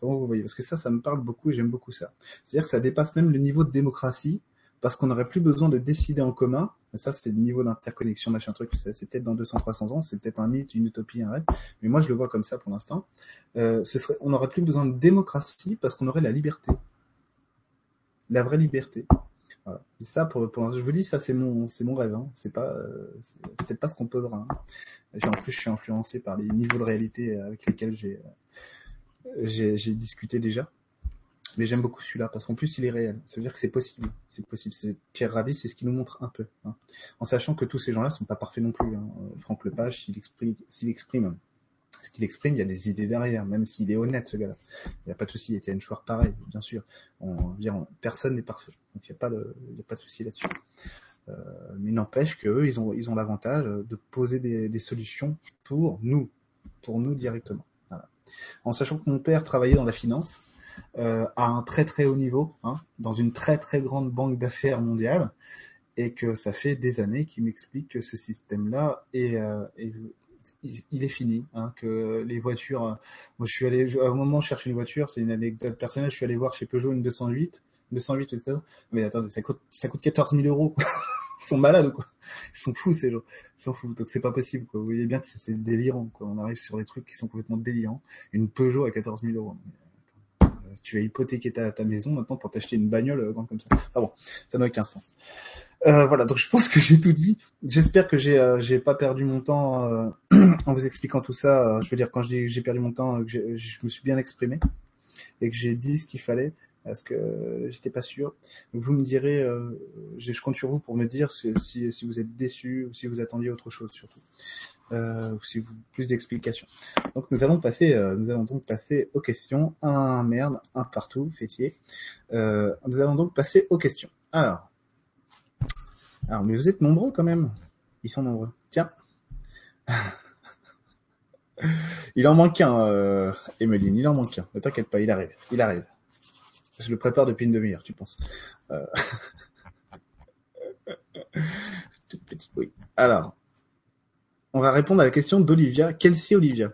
comment vous voyez, parce que ça, ça me parle beaucoup et j'aime beaucoup ça. C'est-à-dire que ça dépasse même le niveau de démocratie, parce qu'on n'aurait plus besoin de décider en commun. Mais ça, c'est le niveau d'interconnexion, machin truc. C'est peut-être dans 200, 300 ans, c'est peut-être un mythe, une utopie, un rêve. Mais moi, je le vois comme ça pour l'instant. On n'aurait plus besoin de démocratie parce qu'on aurait la liberté, la vraie liberté. Voilà. Ça, pour, pour je vous dis, ça c'est mon, c'est mon rêve. Hein. C'est pas, euh, peut-être pas ce qu'on posera. Hein. En plus, je suis influencé par les niveaux de réalité avec lesquels j'ai, j'ai, j'ai discuté déjà. Mais j'aime beaucoup celui-là parce qu'en plus il est réel. Ça veut dire que c'est possible. C'est possible. C'est Pierre Rabhi, c'est ce qui nous montre un peu. Hein. En sachant que tous ces gens-là sont pas parfaits non plus. Hein. Franck Lepage, s'il exprime ce qu'il exprime, il y a des idées derrière, même s'il est honnête, ce gars-là. Il n'y a pas de souci. Étienne Chouard, pareil, bien sûr. On, on, personne n'est parfait. Donc il n'y a pas de, de souci là-dessus. Euh, mais n'empêche qu'eux, ils ont, ils ont l'avantage de poser des, solutions pour nous, pour nous directement. En sachant que mon père travaillait dans la finance, euh, à un très très haut niveau, hein, dans une très très grande banque d'affaires mondiale, et que ça fait des années qu'il m'explique que ce système-là est, euh, est, il est fini, hein, que les voitures. Moi, je suis allé à un moment chercher une voiture, c'est une anecdote personnelle. Je suis allé voir chez Peugeot une 208, 208 etc. Mais attendez, ça coûte ça coûte 14 000 euros. Quoi. [LAUGHS] Ils sont malades quoi. Ils sont fous ces gens. Ils sont fous. Donc c'est pas possible quoi. Vous voyez bien que c'est délirant quoi. On arrive sur des trucs qui sont complètement délirants. Une Peugeot à 14 000 euros tu vas hypothéquer ta, ta maison maintenant pour t'acheter une bagnole euh, comme ça. Ah bon, ça n'a aucun sens. Euh, voilà, donc je pense que j'ai tout dit. J'espère que j'ai euh, pas perdu mon temps [CLEARS THROAT] en vous expliquant tout ça. je veux dire quand je dis j'ai perdu mon temps, que je me suis bien exprimé et que j'ai dit ce qu'il fallait parce que j'étais pas sûr? vous me direz, je compte sur vous pour me dire si, si, si, vous êtes déçu ou si vous attendiez autre chose surtout euh, si vous plus d'explications. Donc nous allons passer, euh, nous allons donc passer aux questions. Un merde, un partout, fêtier. Euh, nous allons donc passer aux questions. Alors, alors mais vous êtes nombreux quand même. Ils sont nombreux. Tiens. [LAUGHS] il en manque un, euh, Emeline, il en manque un. Ne t'inquiète pas, il arrive, il arrive. Je le prépare depuis une demi-heure, tu penses. Euh... [LAUGHS] Alors, on va répondre à la question d'Olivia. Kelsey Olivia.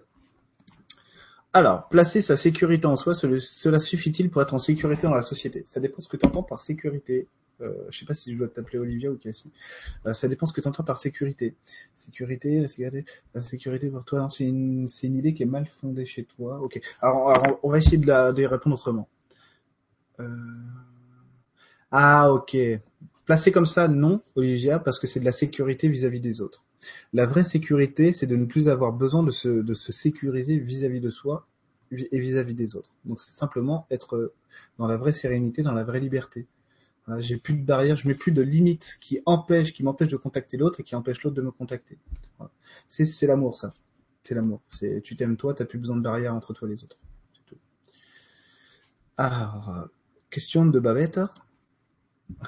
Alors, placer sa sécurité en soi, cela suffit-il pour être en sécurité dans la société? Ça dépend ce que tu entends par sécurité. Euh, je sais pas si je dois t'appeler Olivia ou Kelsey. Euh, ça dépend ce que tu entends par sécurité. Sécurité, sécurité, la sécurité pour toi, c'est une, une, idée qui est mal fondée chez toi. Ok. Alors, on va essayer de, la, de répondre autrement. Euh... Ah, ok. Placer comme ça, non, Olivia, parce que c'est de la sécurité vis-à-vis -vis des autres. La vraie sécurité, c'est de ne plus avoir besoin de se, sécuriser vis-à-vis de soi et vis-à-vis des autres. Donc c'est simplement être dans la vraie sérénité, dans la vraie liberté. Voilà, j'ai plus de barrières, je mets plus de limites qui empêchent, qui m'empêchent de contacter l'autre et qui empêchent l'autre de me contacter. C'est, l'amour, ça. C'est l'amour. Tu t'aimes toi, t'as plus besoin de barrières entre toi et les autres. C'est tout. Alors, question de Babette? [LAUGHS]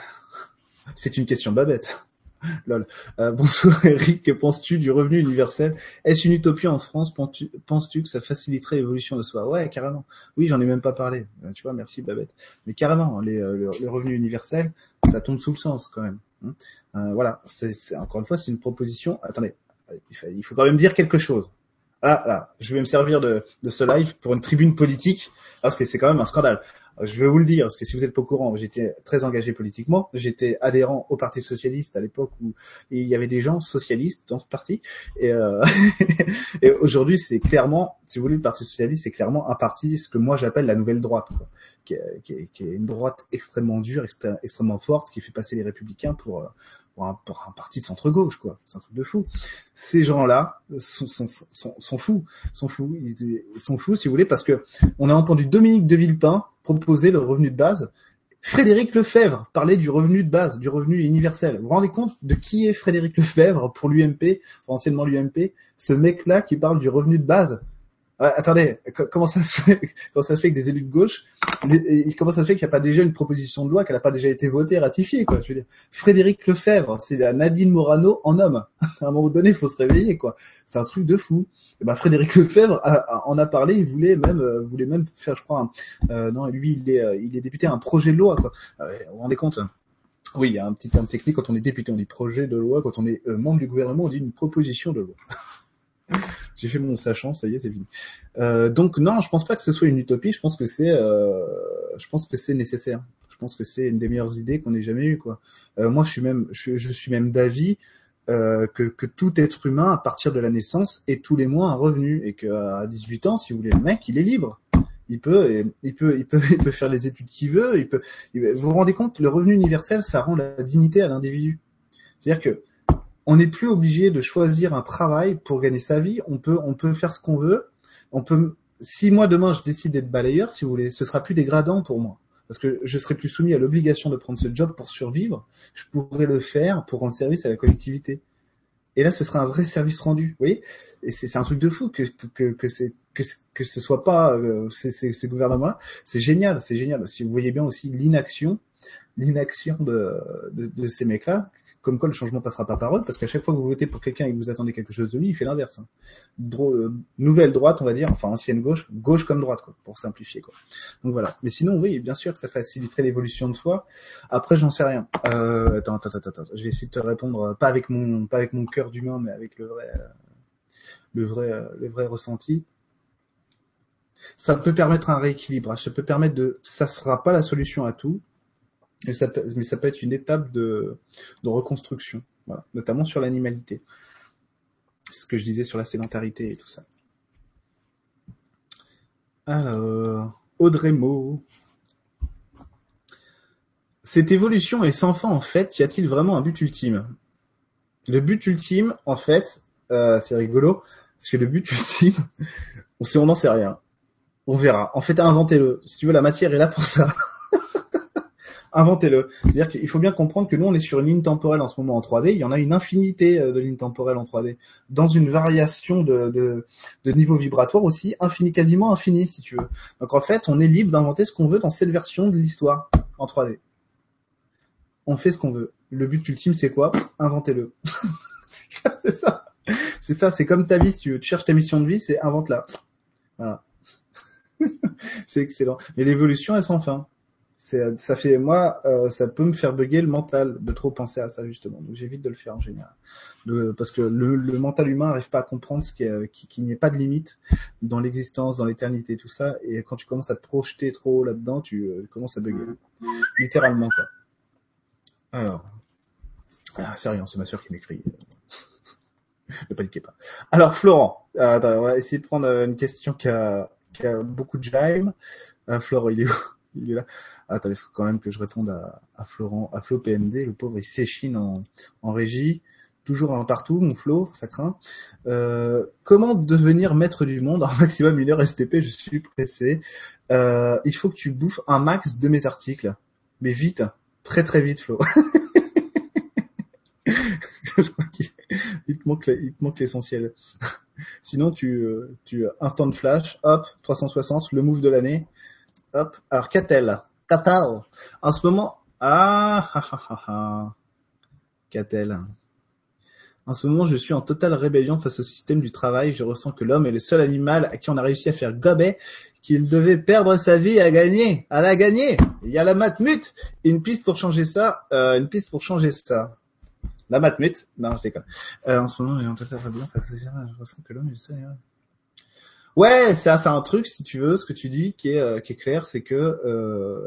C'est une question Babette. [LAUGHS] Lol. Euh, bonsoir [LAUGHS] Eric, que penses-tu du revenu universel? Est-ce une utopie en France? Penses-tu que ça faciliterait l'évolution de soi? Ouais, carrément. Oui, j'en ai même pas parlé. Euh, tu vois, merci Babette. Mais carrément, euh, le, revenu universel, ça tombe sous le sens quand même. Hein. Voilà, c'est encore une fois, c'est une proposition. Attendez, il faut quand même dire quelque chose. Ah, là, je vais me servir de ce live pour une tribune politique parce que c'est quand même un scandale. Je vais vous le dire, parce que si vous êtes pas au courant, j'étais très engagé politiquement. J'étais adhérent au Parti socialiste à l'époque où il y avait des gens socialistes dans ce parti. Et, euh, [LAUGHS] et aujourd'hui, c'est clairement, si vous voulez, le Parti socialiste, c'est clairement un parti, ce que moi j'appelle la nouvelle droite, quoi, qui, est, une droite extrêmement dure, extrêmement forte, qui fait passer les républicains pour, pour un, parti de centre gauche, quoi. C'est un truc de fou. Ces gens-là sont, sont, sont, sont, fous, sont fous, ils, sont fous, si vous voulez, parce que on a entendu Dominique de Villepin proposer le revenu de base. Frédéric Lefebvre parlait du revenu de base, du revenu universel. Vous vous rendez compte de qui est Frédéric Lefebvre pour l'UMP, anciennement l'UMP, ce mec-là qui parle du revenu de base attendez, comment ça se fait, [LAUGHS] comment que des élus de gauche, comment ça se fait qu'il n'y a pas déjà une proposition de loi, qu'elle n'a pas déjà été votée, ratifiée, quoi. Frédéric Lefebvre, c'est la Nadine Morano en homme. [LAUGHS] à un moment donné, il faut se réveiller, quoi. C'est un truc de fou. Et ben, Frédéric Lefebvre en a parlé, il voulait même, euh, voulait même faire, je crois, euh, non, lui, il est, euh, député un projet de loi, quoi. vous vous rendez compte? Oui, il y a un petit terme technique quand on est député, on dit projet de loi, quand on est membre du gouvernement, on dit une proposition de loi. [LAUGHS] [LAUGHS] J'ai fait mon sachant, ça y est, c'est fini. Euh, donc non, je pense pas que ce soit une utopie. Je pense que c'est, euh, je pense que c'est nécessaire. Je pense que c'est une des meilleures idées qu'on ait jamais eues. Quoi. Euh, moi, je suis même, je, suis même d'avis euh, que, que tout être humain, à partir de la naissance, est tous les mois un revenu et qu'à 18 ans, si vous voulez, le mec, il est libre. Il peut, il peut, il peut, [LAUGHS] il peut faire les études qu'il veut. Il peut. vous vous rendez compte, le revenu universel, ça rend la dignité à l'individu. C'est-à-dire que on n'est plus obligé de choisir un travail pour gagner sa vie. On peut, on peut faire ce qu'on veut. On peut, si moi demain je décide d'être balayeur, si vous voulez, ce sera plus dégradant pour moi. Parce que je serai plus soumis à l'obligation de prendre ce job pour survivre. Je pourrais le faire pour rendre service à la collectivité. Et là, ce sera un vrai service rendu. Vous voyez? Et c'est un truc de fou que, que, que, c'est- que, que ce soit pas euh, ces, ces, ces gouvernements-là. C'est génial, c'est génial. Si vous voyez bien aussi l'inaction, l'inaction de, de, de ces mecs-là, comme quoi le changement passera pas par eux, parce qu'à chaque fois que vous votez pour quelqu'un et que vous attendez quelque chose de lui, il fait l'inverse. hein. Dro- euh, nouvelle droite, on va dire, enfin ancienne gauche, gauche comme droite, quoi, pour simplifier, quoi. Donc voilà. Mais sinon, oui, bien sûr ça faciliterait l'évolution de soi. Après, j'en sais rien. Euh, attends, attends, attends, attends. Je vais essayer de te répondre, euh, pas avec mon, pas avec mon cœur d'humain, mais avec le vrai, euh, le vrai, euh, le vrai ressenti. Ça peut permettre un rééquilibrage. Ça peut permettre de, ça sera pas la solution à tout, mais ça peut, être une étape de, reconstruction. Voilà. Notamment sur l'animalité. Ce que je disais sur la sédentarité et tout ça. Alors, Audrey Mo. Cette évolution est sans fin en fait. Y a-t-il vraiment un but ultime? Le but ultime, en fait, euh, c'est rigolo, parce que le but [LAUGHS] ultime, on on n'en sait rien. On verra. En fait, inventez-le. Si tu veux, la matière est là pour ça. Inventez-le. C'est-à-dire qu'il faut bien comprendre que nous, on est sur une ligne temporelle en ce moment en 3D. Il y en a une infinité euh, de lignes temporelles en 3D. Dans une variation de, niveau vibratoire aussi, infini, quasiment infini, si tu veux. Donc en fait, on est libre d'inventer ce qu'on veut dans cette version de l'histoire en 3D. On fait ce qu'on veut. Le but ultime, c'est quoi? Inventez-le. [LAUGHS] c'est ça. C'est ça, c'est comme ta vie, si tu veux. Tu cherches ta mission de vie, c'est invente-la. Voilà. [LAUGHS] c'est excellent. Mais l'évolution est sans fin. C'est, ça fait, moi, euh, ça peut me faire bugger le mental de trop penser à ça justement. Donc j'évite de le faire en général, De- parce que le, le mental humain n'arrive pas à comprendre ce qu'il n'y ait pas de limite dans l'existence, dans l'éternité, tout ça. Et quand tu commences à te projeter trop là-dedans, tu euh, commences à bugger, littéralement quoi. Alors, ah, c'est rien, c'est ma sœur qui m'écrit. [LAUGHS] ne paniquez pas. Alors Florent, attends, on va essayer de prendre euh, une question qui a, qui a beaucoup de jaime. Euh, Florent, il est où? Il est là. Attends, il faut quand même que je réponde à, à Florent, à Flo PND. Le pauvre, il s'échine en, en régie. Toujours un partout, mon Flo, ça craint. Euh, comment devenir maître du monde en maximum une heure STP Je suis pressé. Euh, il faut que tu bouffes un max de mes articles. Mais vite, très très vite, Flo. [LAUGHS] je crois qu'il il te manque, manque l'essentiel. Sinon, tu, euh, tu instant flash, hop, 360, le move de l'année, hop. Alors, qu'a-t-elle Qu'a-t-elle En ce moment, ah, ah, ah, ah, qu'a-t-elle En ce moment, je suis en totale rébellion face au système du travail. Je ressens que l'homme est le seul animal à qui on a réussi à faire gober qu'il devait perdre sa vie à gagner, à la gagner. Il y a la matmute. Et une piste pour changer ça, euh, une piste pour changer ça. La matmute Non, je déconne. Euh, en ce moment, il est en totale rébellion face au. Je ressens que l'homme est le seul. Ouais, c'est un truc, si tu veux, ce que tu dis, qui est, euh, qui est clair, c'est que euh,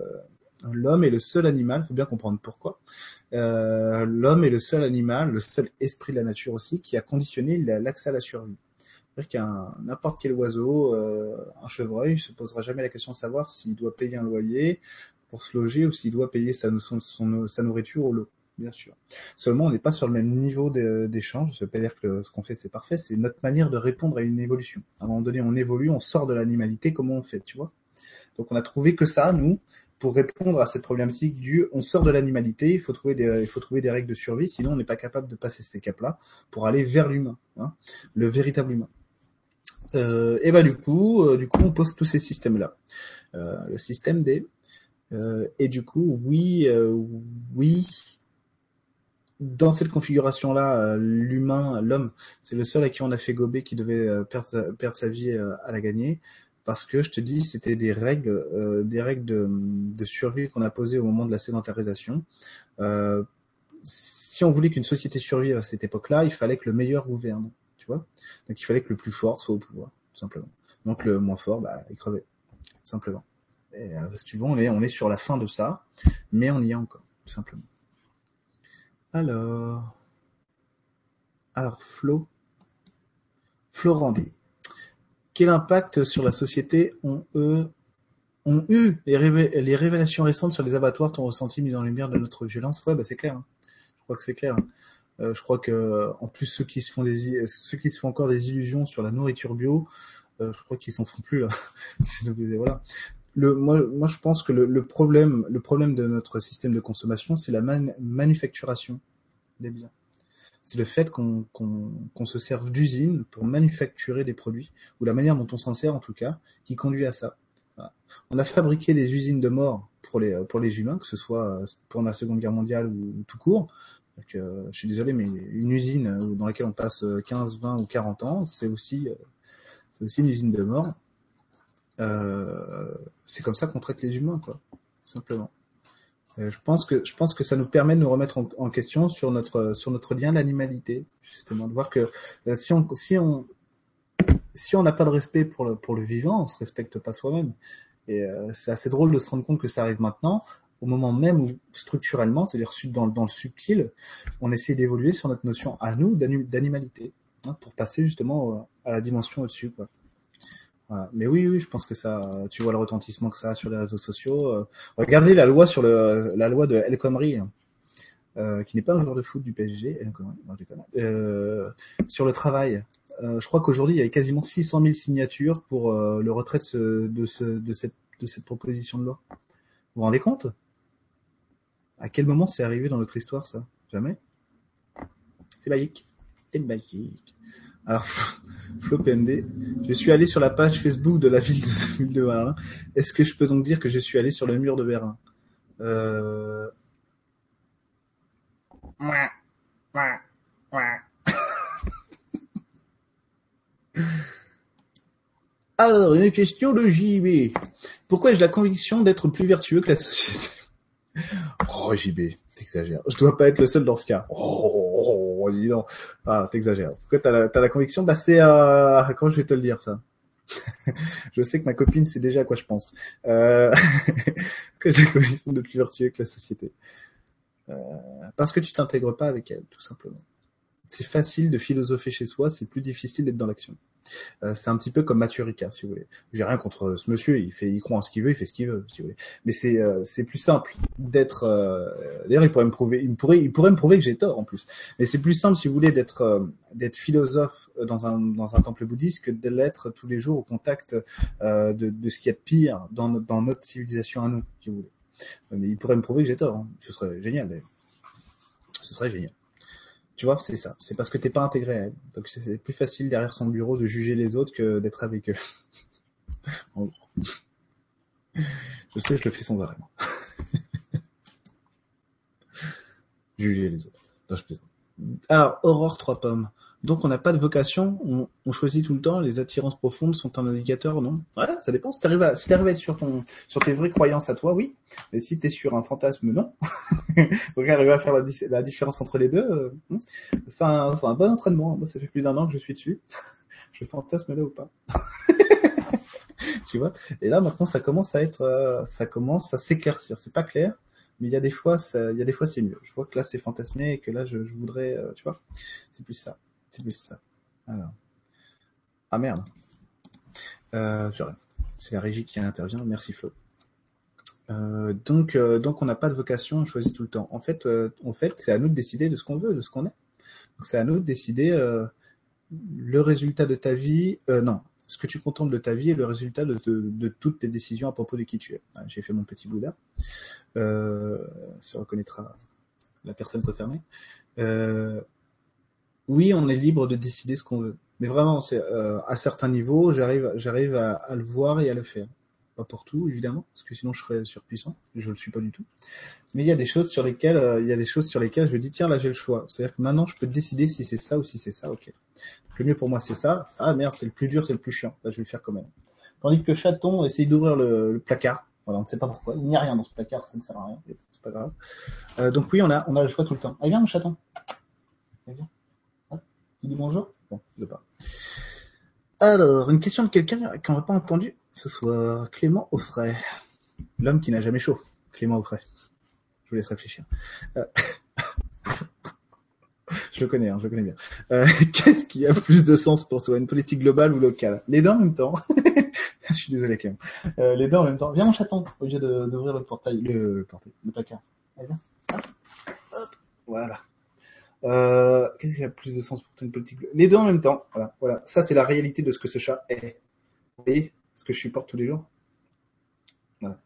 l'homme est le seul animal, faut bien comprendre pourquoi. Euh, l'homme est le seul animal, le seul esprit de la nature aussi, qui a conditionné la- l'accès à la survie. C'est-à-dire qu'un n'importe quel oiseau, euh, un chevreuil, se posera jamais la question de savoir s'il doit payer un loyer pour se loger ou s'il doit payer sa, son- son- sa nourriture ou l'eau, bien sûr. Seulement, on n'est pas sur le même niveau d'é- d'échange. Ça veut pas dire que ce qu'on fait c'est parfait, c'est notre manière de répondre à une évolution. À un moment donné, on évolue, on sort de l'animalité, comment on fait, tu vois? Donc, on a trouvé que ça, nous, pour répondre à cette problématique du on sort de l'animalité, il faut trouver des il faut trouver des règles de survie, sinon on n'est pas capable de passer ces caps-là pour aller vers l'humain, hein, le véritable humain. Euh, et bah du coup, euh, du coup, on pose tous ces systèmes-là, Euh, le système des et du coup, oui, oui, dans cette configuration-là, euh, l'humain, l'homme, c'est le seul à qui on a fait gober qui devait euh, perdre, sa, vie euh, à la gagner. parce que je te dis, c'était des règles, euh, des règles de, de survie qu'on a posées au moment de la sédentarisation. Euh, si on voulait qu'une société survive à cette époque-là, il fallait que le meilleur gouverne, tu vois. Donc il fallait que le plus fort soit au pouvoir, tout simplement. Donc le moins fort, bah, il crevait, simplement. Et, euh, si tu veux, on est, on est sur la fin de ça, mais on y est encore, tout simplement. Alors, alors Flo, Florandi. Quel impact sur la société ont, eu les, révélations récentes sur les abattoirs t'ont ressenti mise en lumière de notre violence? Ouais, bah c'est clair. Hein. Je crois que c'est clair. Hein. Euh, je crois que en plus ceux qui se font des ceux qui se font encore des illusions sur la nourriture bio, euh, je crois qu'ils s'en font plus là. [LAUGHS] voilà. Le, moi, moi, je pense que le, le, problème, le problème de notre système de consommation, c'est la manufacturation des biens. C'est le fait qu'on qu'on se serve d'usines pour manufacturer des produits, ou la manière dont on s'en sert en tout cas, qui conduit à ça. On a fabriqué des usines de mort pour les pour les humains, que ce soit pendant la Seconde Guerre mondiale ou, tout court. Donc, euh, je suis désolé, mais une usine dans laquelle on passe 15, 20 ou 40 ans, c'est aussi aussi une usine de mort. Euh, c'est comme ça qu'on traite les humains, quoi, simplement. Euh, je pense que je pense que ça nous permet de nous remettre en, question sur notre sur notre lien à l'animalité, justement, de voir que euh, si on si on si on n'a pas de respect pour le pour le vivant, on se respecte pas soi-même. Et c'est assez drôle de se rendre compte que ça arrive maintenant, au moment même où structurellement, c'est-à-dire dans, dans le subtil, on essaie d'évoluer sur notre notion à nous d'animalité, hein, pour passer justement à la dimension au-dessus, quoi. Voilà. Mais oui, oui, je pense que ça, tu vois le retentissement que ça a sur les réseaux sociaux. Euh. regardez la loi sur le, la loi de El Khomri, hein, euh, qui n'est pas un joueur de foot du PSG, El Khomri, euh, sur le travail. Euh, je crois qu'aujourd'hui il y a quasiment 600 000 signatures pour le retrait de, ce, de, ce, de, cette, de cette proposition de loi. Vous vous rendez compte? À quel moment c'est arrivé dans notre histoire ça? Jamais? C'est magique. C'est magique. Alors, [LAUGHS] Flo PMD, je suis allé sur la page Facebook de la ville de, [LAUGHS] de. Est-ce que je peux donc dire que je suis allé sur le mur de Berlin? Euh... [LAUGHS] Alors, une question de JB. Pourquoi ai-je la conviction d'être plus vertueux que la société? Oh, JB, t'exagères. Je dois pas être le seul dans ce cas. Oh, dis donc. Ah, t'exagères. Pourquoi t'as la, la conviction Bah c'est euh, quand je vais te le dire ça? [LAUGHS] je sais que ma copine sait déjà à quoi je pense. Euh... [LAUGHS] que j'ai la conviction de plus vertueux que la société. Euh... Parce que tu t'intègres pas avec elle, tout simplement. C'est facile de philosopher chez soi, c'est plus difficile d'être dans l'action. Euh, c'est un petit peu comme Mathieu Ricard, si vous voulez. J'ai rien contre ce monsieur, il fait, il croit en ce qu'il veut, il fait ce qu'il veut, si vous voulez. Mais c'est, euh, c'est plus simple d'être. Euh, d'ailleurs, il pourrait me prouver, il pourrait, il pourrait me prouver que j'ai tort en plus. Mais c'est plus simple, si vous voulez, d'être, d'être philosophe dans un dans un temple bouddhiste que de l'être tous les jours au contact de, de ce qu'il y a de pire dans, dans notre civilisation à nous, si vous voulez. Mais il pourrait me prouver que j'ai tort. Hein. Ce serait génial. D'ailleurs. Ce serait génial. Tu vois, c'est ça. C'est parce que t'es pas intégré à elle. Donc c'est plus facile derrière son bureau de juger les autres que d'être avec eux. [LAUGHS] en gros. Je sais, je le fais sans arrêt. [LAUGHS] juger les autres. Non, je plaisante. Alors, Aurore trois pommes. Donc on n'a pas de vocation, on, on, choisit tout le temps, les attirances profondes sont un indicateur, non? Voilà, ça dépend. Si t'arrives à, si t'arrives à être sur ton, sur tes vraies croyances à toi, oui. Mais si t'es sur un fantasme, non. [LAUGHS] Donc arriver à faire la, la, différence entre les deux, euh, hmm. c'est un, un, bon entraînement. Moi, ça fait plus d'un an que je suis dessus. [LAUGHS] je fantasme là ou pas [LAUGHS] Tu vois? Et là maintenant, ça commence à être, euh, ça commence à s'éclaircir. C'est pas clair, mais il y a des fois, il y a des fois c'est mieux. Je vois que là c'est fantasmé et que là je, je voudrais, euh, tu vois, c'est plus ça. C'est plus ça? Ah merde. Euh, c'est la régie qui intervient. Merci Flo. Euh, donc, euh, donc on n'a pas de vocation, on choisit tout le temps. En fait, euh, en fait, c'est à nous de décider de ce qu'on veut, de ce qu'on est. C'est à nous de décider euh, le résultat de ta vie. non, ce que tu contemples de ta vie est le résultat de, toutes tes décisions à propos de qui tu es. J'ai fait mon petit Bouddha. ça reconnaîtra la personne concernée. Euh, oui, on est libre de décider ce qu'on veut. Mais vraiment, c'est euh, à certains niveaux, j'arrive, j'arrive à, à, le voir et à le faire. Pas pour tout, évidemment, parce que sinon je serais surpuissant. Je le suis pas du tout. Mais il y a des choses sur lesquelles, euh, il y a des choses sur lesquelles je me dis tiens là j'ai le choix. C'est-à-dire que maintenant je peux décider si c'est ça ou si c'est ça. Ok. le mieux pour moi c'est ça. Ah merde, c'est le plus dur, c'est le plus chiant. Là je vais le faire quand même. Tandis que chaton essaye d'ouvrir le, le placard. Voilà, on ne sait pas pourquoi. Il n'y a rien dans ce placard, ça ne sert à rien. C'est pas grave. Euh, donc oui, on a, on a le choix tout le temps. Allez, viens, mon chaton. Allez, viens. Bonjour sais pas. Alors, une question de quelqu'un qu'on n'a pas entendu ce soir. Clément Offray. L'homme qui n'a jamais chaud. Clément Offray. Je vous laisse réfléchir. Euh, [LAUGHS] je le connais, hein, je le connais bien. Euh, [LAUGHS] Qu'est-ce qui a plus de sens pour toi, une politique globale ou locale? Les deux en même temps. [LAUGHS] je suis désolé, Clément. Euh, les deux en même temps. Viens, mon chaton, au lieu d'ouvrir le portail, le, portail, le placard. Allez, viens. Voilà. Euh, Qu'est-ce qui a plus de sens pour une politique Les deux en même temps. Voilà, voilà. Ça, c'est la réalité de ce que ce chat est. Vous voyez ce que je supporte tous les jours? Voilà.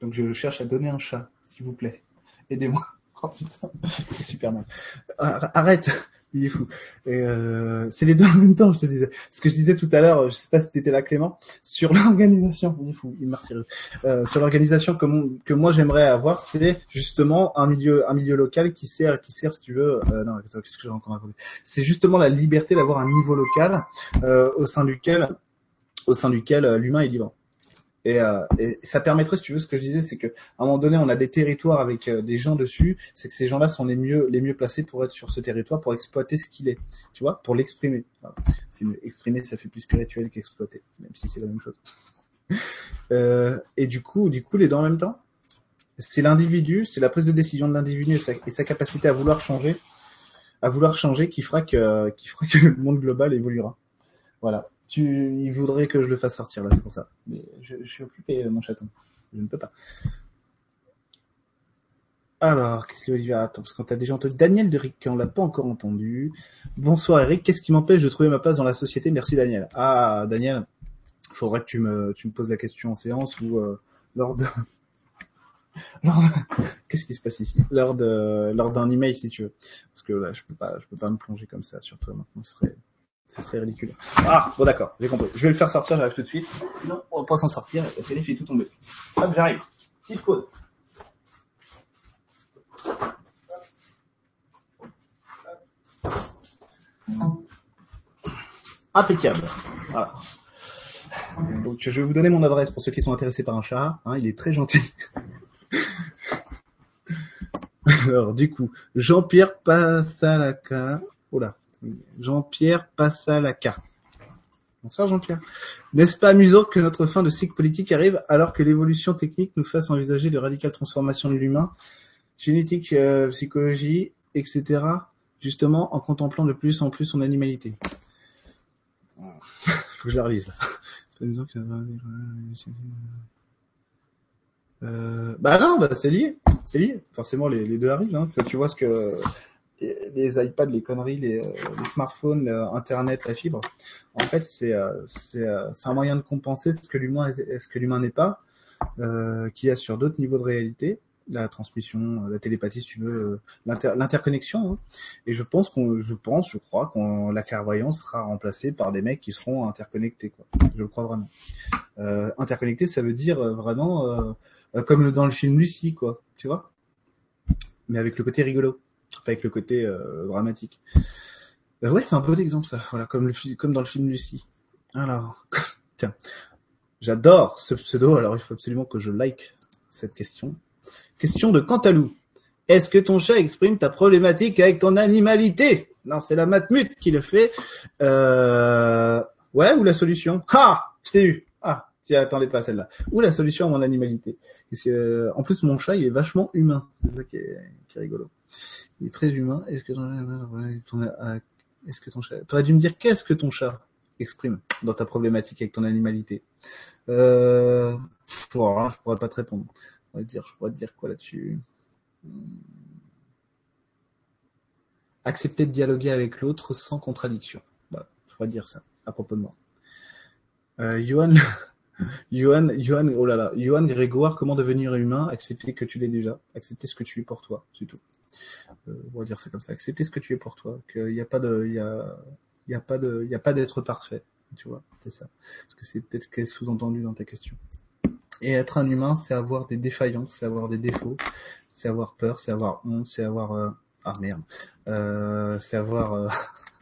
Donc, je cherche à donner un chat, s'il vous plaît. Aidez-moi. Oh putain, [LAUGHS] Arrête, [LAUGHS] il est fou. Euh, c'est les deux en même temps, je te disais. Ce que je disais tout à l'heure, je sais pas si t'étais là, Clément, sur [LAUGHS] l'organisation. Il est fou, il. Euh, sur l'organisation que, mon- que moi j'aimerais avoir, c'est justement un milieu, un milieu local qui sert, qui sert, si tu veux. Euh, non, qu'est-ce que j'ai encore raconté C'est justement la liberté d'avoir un niveau local euh, au sein duquel, au sein duquel euh, l'humain est libre. Et, euh, et ça permettrait, si tu veux, ce que je disais, c'est que à un moment donné, on a des territoires avec euh, des gens dessus. C'est que ces gens-là sont les mieux, les mieux placés pour être sur ce territoire, pour exploiter ce qu'il est. Tu vois, pour l'exprimer. Une- exprimer, ça fait plus spirituel qu'exploiter, même si c'est la même chose. [LAUGHS] Euh, et du coup, du coup, les deux en même temps. C'est l'individu, c'est la prise de décision de l'individu et et sa capacité à vouloir changer, à vouloir changer, qui fera que, qui fera que le monde global évoluera. Voilà. Tu, il voudrait que je le fasse sortir là, c'est pour ça. Mais je, suis occupé, euh, mon chaton. Je ne peux pas. Alors, qu'est-ce que Olivier attend Parce qu'on t'a déjà entendu. Daniel de Rick, on l'a pas encore entendu. Bonsoir Eric, qu'est-ce qui m'empêche de trouver ma place dans la société? Merci Daniel. Ah, Daniel, faudrait que tu me, tu me poses la question en séance ou euh, lors de... [LAUGHS] [LAUGHS] Qu'est-ce qui se passe ici? Lors de, d'un email si tu veux. Parce que là, je peux pas, je peux pas me plonger comme ça sur toi maintenant. Ce serait, ce serait ridicule. Ah, bon d'accord, j'ai compris. Je vais le faire sortir, j'arrive tout de suite. Sinon, on va pas s'en sortir parce fait tout tomber. Hop, j'arrive. Petite code. Impeccable. Donc je vais vous donner mon adresse pour ceux qui sont intéressés par un chat. Hein, il est très gentil. [LAUGHS] Alors du coup, Jean-Pierre Passalaka. Oh là. Jean-Pierre Passalaka. Bonsoir Jean-Pierre. N'est-ce pas amusant que notre fin de cycle politique arrive alors que l'évolution technique nous fasse envisager de radicales transformations de l'humain, génétique, euh, psychologie, etc. Justement en contemplant de plus en plus son animalité? [LAUGHS] Faut que je la relise là. Euh, bah non, bah c'est lié, c'est lié. Forcément, les, les deux arrivent. Hein. Tu vois ce que les iPads, les conneries, les, euh, smartphones, Internet, la fibre. En fait, c'est euh, euh, c'est un moyen de compenser ce que l'humain ce que l'humain n'est pas, euh, qu'il y a sur d'autres niveaux de réalité, la transmission, la télépathie, si tu veux, l'inter- l'interconnexion. hein. Et je pense qu'on, je pense, je crois qu'on la clairvoyance sera remplacée par des mecs qui seront interconnectés. Je le crois vraiment. Euh, interconnecté, ça veut dire vraiment comme dans le film Lucie, quoi. Tu vois Mais avec le côté rigolo, avec le côté euh, dramatique. Euh, ouais, c'est un bon exemple ça. Voilà, comme le comme dans le film Lucie. Alors, [LAUGHS] tiens, j'adore ce pseudo. Alors, il faut absolument que je like cette question. Question de Cantalou. Est-ce que ton chat exprime ta problématique avec ton animalité? Non, c'est la matmute qui le fait. Euh... Ouais, ou la solution? Ha Je t'ai eu. Ah, tu attendais pas celle-là. Ou la solution à mon animalité. En plus, mon chat, il est vachement humain. C'est ça qui est, qui est rigolo. Il est très humain. Est-ce que ton, ton- euh, est-ce que ton chat... T'aurais dû me dire qu'est-ce que ton chat exprime dans ta problématique avec ton animalité? Euh... Bon, je pourrais pas te répondre. On va dire, je pourrais te dire quoi là-dessus? Accepter de dialoguer avec l'autre sans contradiction. Voilà, je pourrais te dire ça à propos de moi. Euh, Johan, [LAUGHS] oh là là, Johan Grégoire, comment devenir humain? Accepter que tu l'es déjà, accepter ce que tu es pour toi, c'est tout. Euh, on va dire ça comme ça. Accepter ce que tu es pour toi, qu'il n'y a pas de, il y a, y a pas de, il y a pas d'être parfait, tu vois, c'est ça. Parce que c'est peut-être ce qui est sous-entendu dans ta question. Et être un humain, c'est avoir des défaillances, c'est avoir des défauts, c'est avoir peur, c'est avoir honte, c'est avoir euh, ah merde, euh, c'est avoir euh,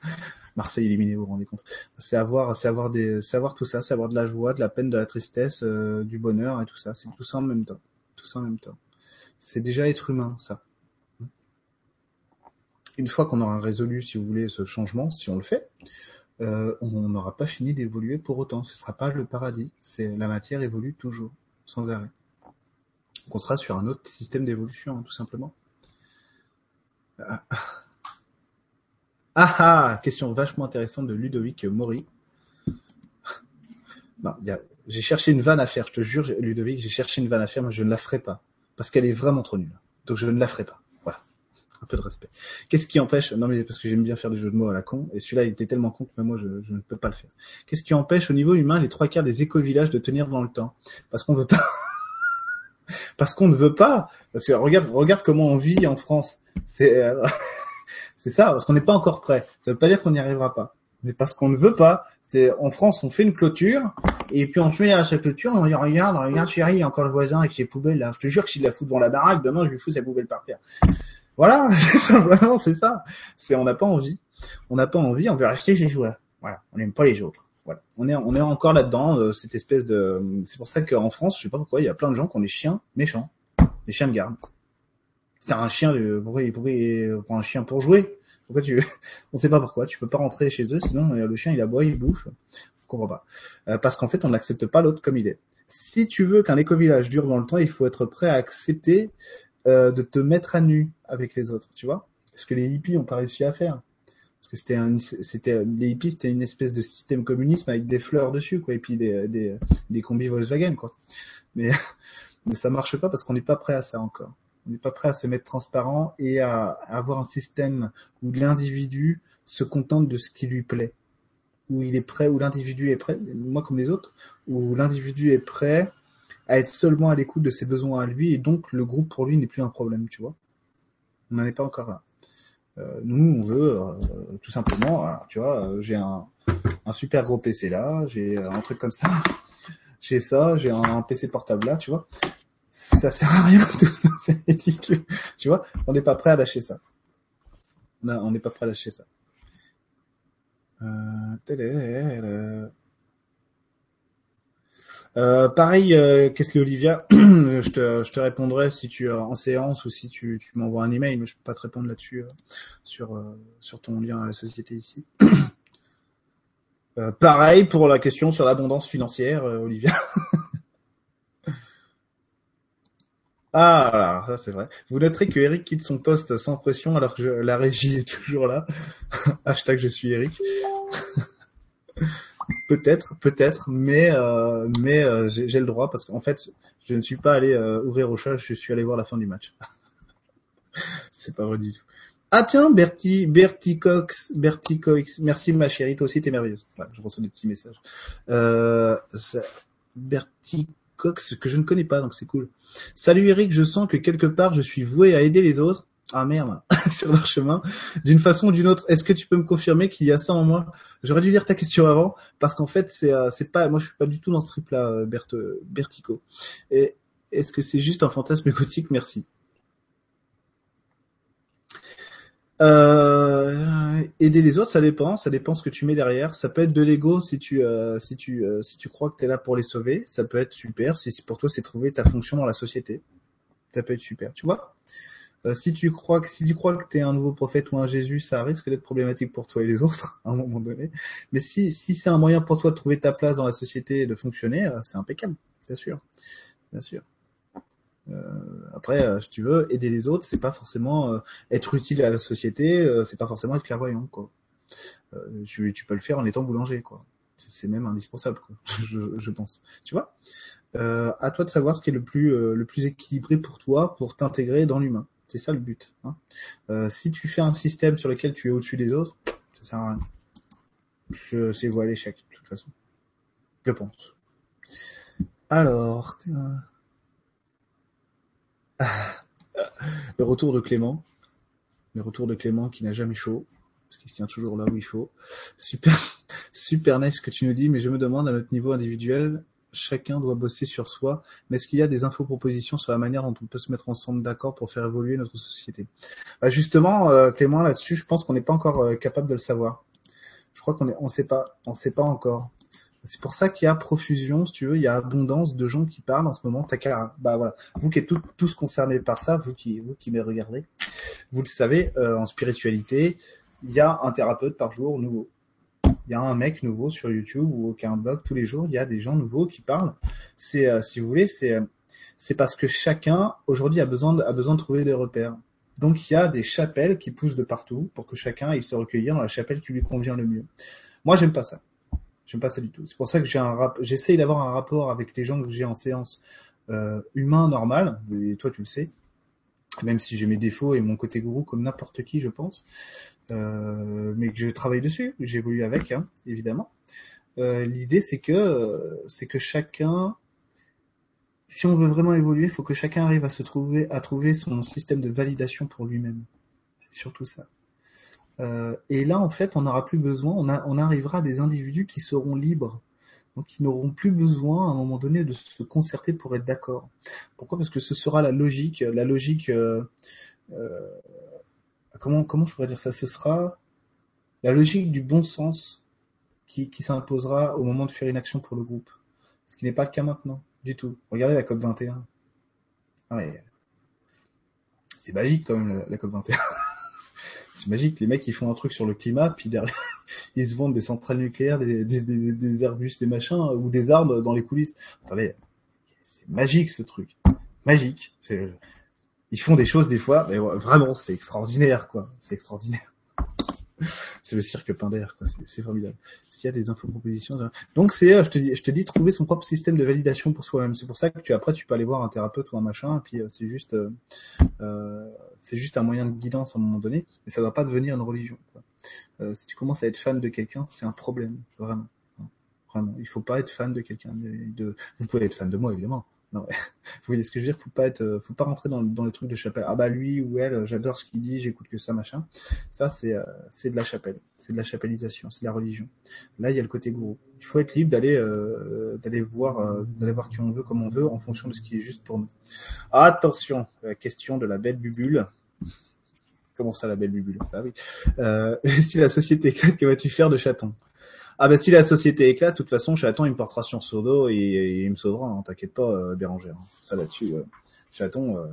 [LAUGHS] Marseille éliminé, vous vous rendez compte. C'est avoir, c'est avoir des, c'est avoir tout ça, c'est avoir de la joie, de la peine, de la tristesse, du bonheur et tout ça. C'est tout ça en même temps. Tout ça en même temps. C'est déjà être humain, ça. Une fois qu'on aura résolu, si vous voulez, ce changement, si on le fait, euh, on n'aura pas fini d'évoluer pour autant. Ce sera pas le paradis. C'est la matière évolue toujours, sans arrêt. Donc on sera sur un autre système d'évolution, hein, tout simplement. Ah. ah ah, question vachement intéressante de Ludovic Maury. J'ai cherché une vanne à faire, je te jure, Ludovic, j'ai cherché une vanne à faire, mais je ne la ferai pas. Parce qu'elle est vraiment trop nulle. Donc je ne la ferai pas. Un peu de respect. Qu'est-ce qui empêche, non mais parce que j'aime bien faire des jeux de mots à la con, et celui-là il était tellement con que moi je, je ne peux pas le faire. Qu'est-ce qui empêche au niveau humain les trois quarts des éco-villages de tenir dans le temps? Parce qu'on veut pas. [LAUGHS] parce qu'on ne veut pas. Parce que regarde, regarde comment on vit en France. C'est, euh, [LAUGHS] c'est ça, parce qu'on n'est pas encore prêt. Ça veut pas dire qu'on n'y arrivera pas, mais parce qu'on ne veut pas. C'est en France, on fait une clôture et puis on se met à sa clôture et on dit regarde, regarde chérie, il y a encore le voisin avec ses poubelles là. Je te jure que s'il la fout devant la baraque, demain je lui fous sa poubelle par terre. Voilà, [LAUGHS] c'est simplement c'est ça. C'est on n'a pas envie, on n'a pas envie, on veut rester chez soi. Voilà, on n'aime pas les autres. Voilà, on est on est encore là-dedans, euh, cette espèce de. C'est pour ça qu'en France, je sais pas pourquoi, il y a plein de gens qui ont des chiens méchants, des chiens de garde. C'est un chien, de... pourquoi il pourrait pour un chien pour jouer? Pourquoi tu, [LAUGHS] on sait pas pourquoi, tu peux pas rentrer chez eux, sinon euh, le chien il aboie, il bouffe. On comprend pas. Euh, parce qu'en fait, on n'accepte pas l'autre comme il est. Si tu veux qu'un éco-village dure dans le temps, il faut être prêt à accepter euh, de te mettre à nu avec les autres, tu vois. Ce que les hippies ont pas réussi à faire. Parce que c'était c'était les hippies, c'était une espèce de système communisme avec des fleurs dessus, quoi, et puis des des, des combis Volkswagen, quoi. Mais [LAUGHS] mais ça marche pas parce qu'on n'est pas prêt à ça encore. On n'est pas prêt à se mettre transparent et à, avoir un système où l'individu se contente de ce qui lui plaît, où il est prêt, où l'individu est prêt, moi comme les autres, où l'individu est prêt à être seulement à l'écoute de ses besoins à lui et donc le groupe pour lui n'est plus un problème, tu vois. On n'en est pas encore là. Euh, nous, on veut euh, tout simplement, euh, tu vois, j'ai un, un super gros PC là, j'ai un truc comme ça, [LAUGHS] j'ai ça, j'ai un PC portable là, tu vois ça sert à rien [LAUGHS] tout ça, c'est ridicule. Tu vois, on n'est pas prêt à lâcher ça. Non, on n'est pas prêt à lâcher ça. Euh... Euh, pareil, euh, qu'est-ce que Olivia [CLEARS THROAT] je, te, je te répondrai si tu es en séance ou si tu, tu m'envoies un email, mais je peux pas te répondre là-dessus euh, sur euh, sur ton lien à la société ici. [CLEARS THROAT] Euh, pareil pour la question sur l'abondance financière, Olivia. [LAUGHS] Ah, voilà, ça c'est vrai. Vous noterez que Eric quitte son poste sans pression alors que la régie est toujours là. [LAUGHS] Hashtag je suis Eric. [LAUGHS] peut-être, peut-être, mais euh, mais euh, j'ai le droit parce qu'en fait, je ne suis pas allé euh, ouvrir au chat, je suis allé voir la fin du match. [LAUGHS] c'est pas vrai du tout. Ah tiens, Bertie, Bertie Cox, Bertie Cox, merci ma chérie, toi aussi t'es merveilleuse. je reçois des petits messages. Euh, Bertie Cox que je ne connais pas, donc c'est cool. Salut Eric, je sens que quelque part je suis voué à aider les autres. Ah merde, [LAUGHS] sur leur chemin, d'une façon ou d'une autre. Est-ce que tu peux me confirmer qu'il y a ça en moi? J'aurais dû lire ta question avant, parce qu'en fait c'est euh, c'est pas, moi je suis pas du tout dans ce trip là, euh, Bert, Bertico. Et est-ce que c'est juste un fantasme gothique Merci. Euh, aider les autres, ça dépend, ça dépend ce que tu mets derrière. Ça peut être de l'ego si tu euh, si tu euh, si tu crois que tu es là pour les sauver, ça peut être super. Si pour toi c'est trouver ta fonction dans la société, ça peut être super. Tu vois? Euh, Si tu crois que si tu crois que tu es un nouveau prophète ou un Jésus, ça risque d'être problématique pour toi et les autres [LAUGHS] à un moment donné. Mais si si c'est un moyen pour toi de trouver ta place dans la société et de fonctionner, c'est impeccable, bien sûr, bien sûr. Euh, après, euh, si tu veux, aider les autres, c'est pas forcément euh, être utile à la société, c'est pas forcément être clairvoyant, quoi. Tu, tu, peux le faire en étant boulanger, quoi. C'est même indispensable, quoi, [LAUGHS] je, je, pense. Tu vois? Euh, À toi de savoir ce qui est le plus le plus équilibré pour toi, pour t'intégrer dans l'humain. C'est ça le but. Hein. Euh, si tu fais un système sur lequel tu es au-dessus des autres, ça sert à rien. Je sais voir l'échec, de toute façon. Je pense. Alors, [LAUGHS] le retour de Clément. Le retour de Clément qui n'a jamais chaud. Parce qu'il se tient toujours là où il faut. Super, [LAUGHS] super nice ce que tu nous dis, mais je me demande à notre niveau individuel, chacun doit bosser sur soi. Mais est-ce qu'il y a des infos-propositions sur la manière dont on peut se mettre ensemble d'accord pour faire évoluer notre société? Bah Justement, euh, Clément, là-dessus, je pense qu'on n'est pas encore euh, capable de le savoir. Je crois qu'on est, on sait pas, on sait pas encore. C'est pour ça qu'il y a profusion, si tu veux, il y a abondance de gens qui parlent en ce moment. Qu'à, bah voilà, vous qui êtes tous concernés par ça, vous qui, vous qui me regardez, vous le savez, euh, en spiritualité, il y a un thérapeute par jour nouveau. Il y a un mec nouveau sur YouTube ou aucun blog tous les jours. Il y a des gens nouveaux qui parlent. C'est, euh, si vous voulez, c'est, c'est parce que chacun aujourd'hui a besoin de, a besoin de trouver des repères. Donc il y a des chapelles qui poussent de partout pour que chacun il se recueillir dans la chapelle qui lui convient le mieux. Moi j'aime pas ça. J'aime pas ça du tout. C'est pour ça que j'ai un j'essaye d'avoir un rapport avec les gens que j'ai en séance euh, humain normal. Et toi tu le sais. Même si j'ai mes défauts et mon côté gourou comme n'importe qui je pense, euh, mais que je travaille dessus, j'évolue avec hein, évidemment. Euh, L'idée c'est que c'est que chacun si on veut vraiment évoluer, il faut que chacun arrive à se trouver, à trouver son système de validation pour lui-même. C'est surtout ça. Euh, et là, en fait, on n'aura plus besoin, on, on arrivera à des individus qui seront libres, donc qui n'auront plus besoin à un moment donné de se concerter pour être d'accord. Pourquoi? Parce que ce sera la logique, la logique. Euh, euh, comment comment je pourrais dire ça? Ce sera la logique du bon sens qui, qui s'imposera au moment de faire une action pour le groupe, ce qui n'est pas le cas maintenant. Du tout. Regardez la COP 21. Ah c'est magique quand même la, COP 21. [LAUGHS] c'est magique. Les mecs ils font un truc sur le climat, puis derrière ils se vendent des centrales nucléaires, des, des, des, Airbus, des machins ou des armes dans les coulisses. Attendez, c'est magique ce truc. Magique. Ils font des choses des fois, mais vraiment c'est extraordinaire quoi. C'est extraordinaire. [LAUGHS] c'est le cirque Pinder, quoi. C'est formidable. Il y a des info-propositions. Donc c'est, euh, je te dis, je te dis, trouver son propre système de validation pour soi-même. C'est pour ça que tu après tu peux aller voir un thérapeute ou un machin, et puis euh, c'est juste, euh, euh, c'est juste un moyen de guidance à un moment donné, mais ça ne doit pas devenir une religion. Quoi. Euh, si tu commences à être fan de quelqu'un, c'est un problème, vraiment. Vraiment, il faut pas être fan de quelqu'un. Vous pouvez être fan de moi évidemment, non, [LAUGHS] vous voyez ce que je veux dire? Faut pas être, euh, faut pas rentrer dans, les trucs de chapelle. Ah bah lui ou elle, j'adore ce qu'il dit, j'écoute que ça machin. Ça c'est euh, de la chapelle, c'est de la chapellisation, c'est de la religion. Là il y a le côté gourou. Il faut être libre d'aller euh, voir euh, d'aller voir qui on veut comme on veut en fonction de ce qui est juste pour nous. Attention, la question de la belle bubule. Comment ça la belle bubule Ah oui. [LAUGHS] si la société éclate, que vas-tu faire de chaton? Ah bah si la société éclate, de toute façon, Chaton il me portera sur son dos et, il me sauvera, hein, t'inquiète pas, euh, Bérangère. Hein. Ça là-dessus, euh, Chaton, euh,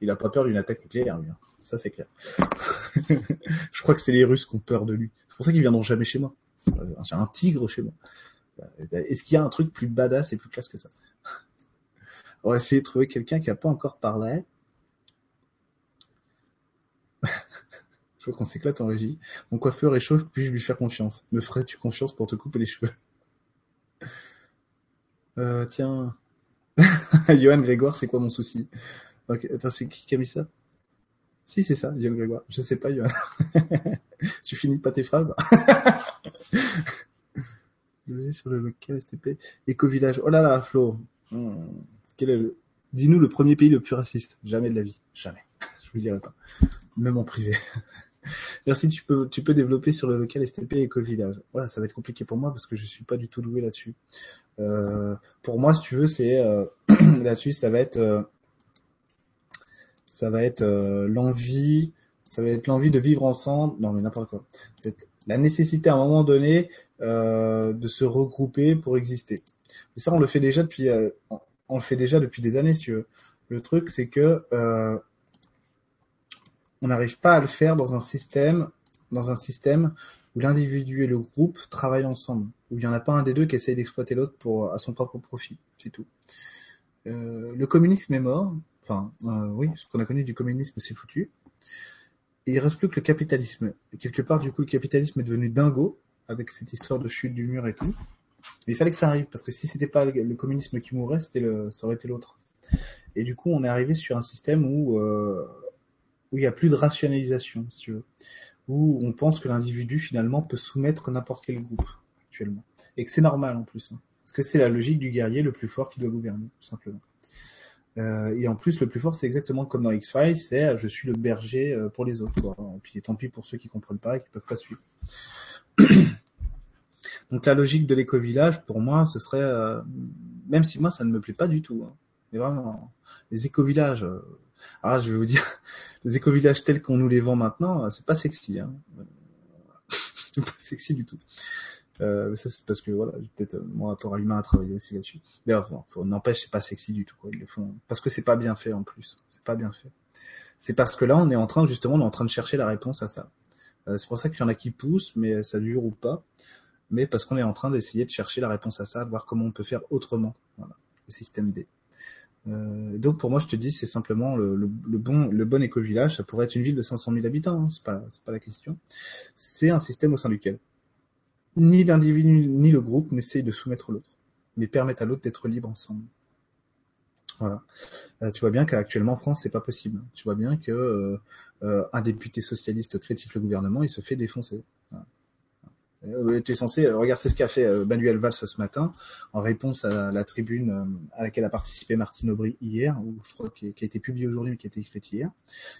il a pas peur d'une attaque nucléaire, lui. Hein. Ça c'est clair. [LAUGHS] Je crois que c'est les Russes qui ont peur de lui. C'est pour ça qu'ils viendront jamais chez moi. J'ai un tigre chez moi. Est-ce qu'il y a un truc plus badass et plus classe que ça? [LAUGHS] On va essayer de trouver quelqu'un qui a pas encore parlé. Je veux qu'on s'éclate en régie? Mon coiffeur est chaud, puis-je lui faire confiance? Me ferais-tu confiance pour te couper les cheveux? [LAUGHS] Euh, Tiens. [LAUGHS] Johan Grégoire, c'est quoi mon souci? Attends, c'est qui qui a mis ça? Si, c'est ça, Johan Grégoire. Je sais pas, Johan. [LAUGHS] tu finis pas tes phrases? Je vais sur le local STP. Éco-village. Oh là là, Flo. Hmm. Quel est le... Dis-nous le premier pays le plus raciste. Jamais de la vie. Jamais. Je vous dirai pas. Même en privé. Merci, tu peux, tu peux développer sur le local STP Eco-Village. Voilà, ça va être compliqué pour moi parce que je suis pas du tout doué là-dessus. Euh, pour moi, si tu veux, c'est euh, [CLEARS THROAT] là-dessus, ça va être, euh, ça va être l'envie, ça va être l'envie de vivre ensemble. Non, mais n'importe quoi. La nécessité à un moment donné de se regrouper pour exister. Mais ça, on le fait déjà depuis, on le fait déjà depuis des années, si tu veux. Le truc, c'est que on n'arrive pas à le faire dans un système, dans un système où l'individu et le groupe travaillent ensemble, où il n'y en a pas un des deux qui essaye d'exploiter l'autre pour à son propre profit, c'est tout. Euh, le communisme est mort, enfin euh, oui, ce qu'on a connu du communisme c'est foutu. Et il reste plus que le capitalisme. Et quelque part, du coup, le capitalisme est devenu dingo avec cette histoire de chute du mur et tout. Mais il fallait que ça arrive parce que si c'était pas le communisme qui mourait, c'était le, ça aurait été l'autre. Et du coup, on est arrivé sur un système où euh, où il n'y a plus de rationalisation, si tu veux, où on pense que l'individu finalement peut soumettre n'importe quel groupe actuellement, et que c'est normal en plus, hein. parce que c'est la logique du guerrier le plus fort qui doit gouverner, tout simplement. Euh, et en plus, le plus fort, c'est exactement comme dans X-Files, c'est je suis le berger euh, pour les autres. Et puis tant pis pour ceux qui comprennent pas et qui peuvent pas suivre. [COUGHS] Donc la logique de l'éco-village, pour moi, ce serait, euh, même si moi ça ne me plaît pas du tout, hein, mais vraiment, les éco-villages, euh, ah, je vais vous dire, les éco-villages tels qu'on nous les vend maintenant, euh, c'est pas sexy. Hein. [LAUGHS] pas sexy du tout. Euh, ça c'est parce que voilà, peut-être euh, mon rapport à l'humain a travaillé aussi là-dessus. Enfin, n'empêche, c'est pas sexy du tout. Quoi. Ils le font parce que c'est pas bien fait en plus. C'est pas bien fait. C'est parce que là, on est en train justement, on est en train de chercher la réponse à ça. Euh, c'est pour ça qu'il y en a qui poussent, mais ça dure ou pas. Mais parce qu'on est en train d'essayer de chercher la réponse à ça, de voir comment on peut faire autrement. Voilà, le système D. Euh, donc pour moi, je te dis, c'est simplement le, bon, le bon éco-village. Ça pourrait être une ville de 500 000 habitants, hein, c'est pas, c'est pas la question. C'est un système au sein duquel ni l'individu ni le groupe n'essayent de soumettre l'autre, mais permettent à l'autre d'être libre ensemble. Voilà. Euh, tu vois bien qu'actuellement en France c'est pas possible. Tu vois bien que euh, euh un député socialiste critique le gouvernement, il se fait défoncer. Voilà. Euh, es censé, euh, regarde, c'est ce qu'a fait euh, Manuel Valls ce matin en réponse à la tribune à laquelle a participé Martine Aubry hier, ou je crois qui, a été publié aujourd'hui mais qui a été écrite hier,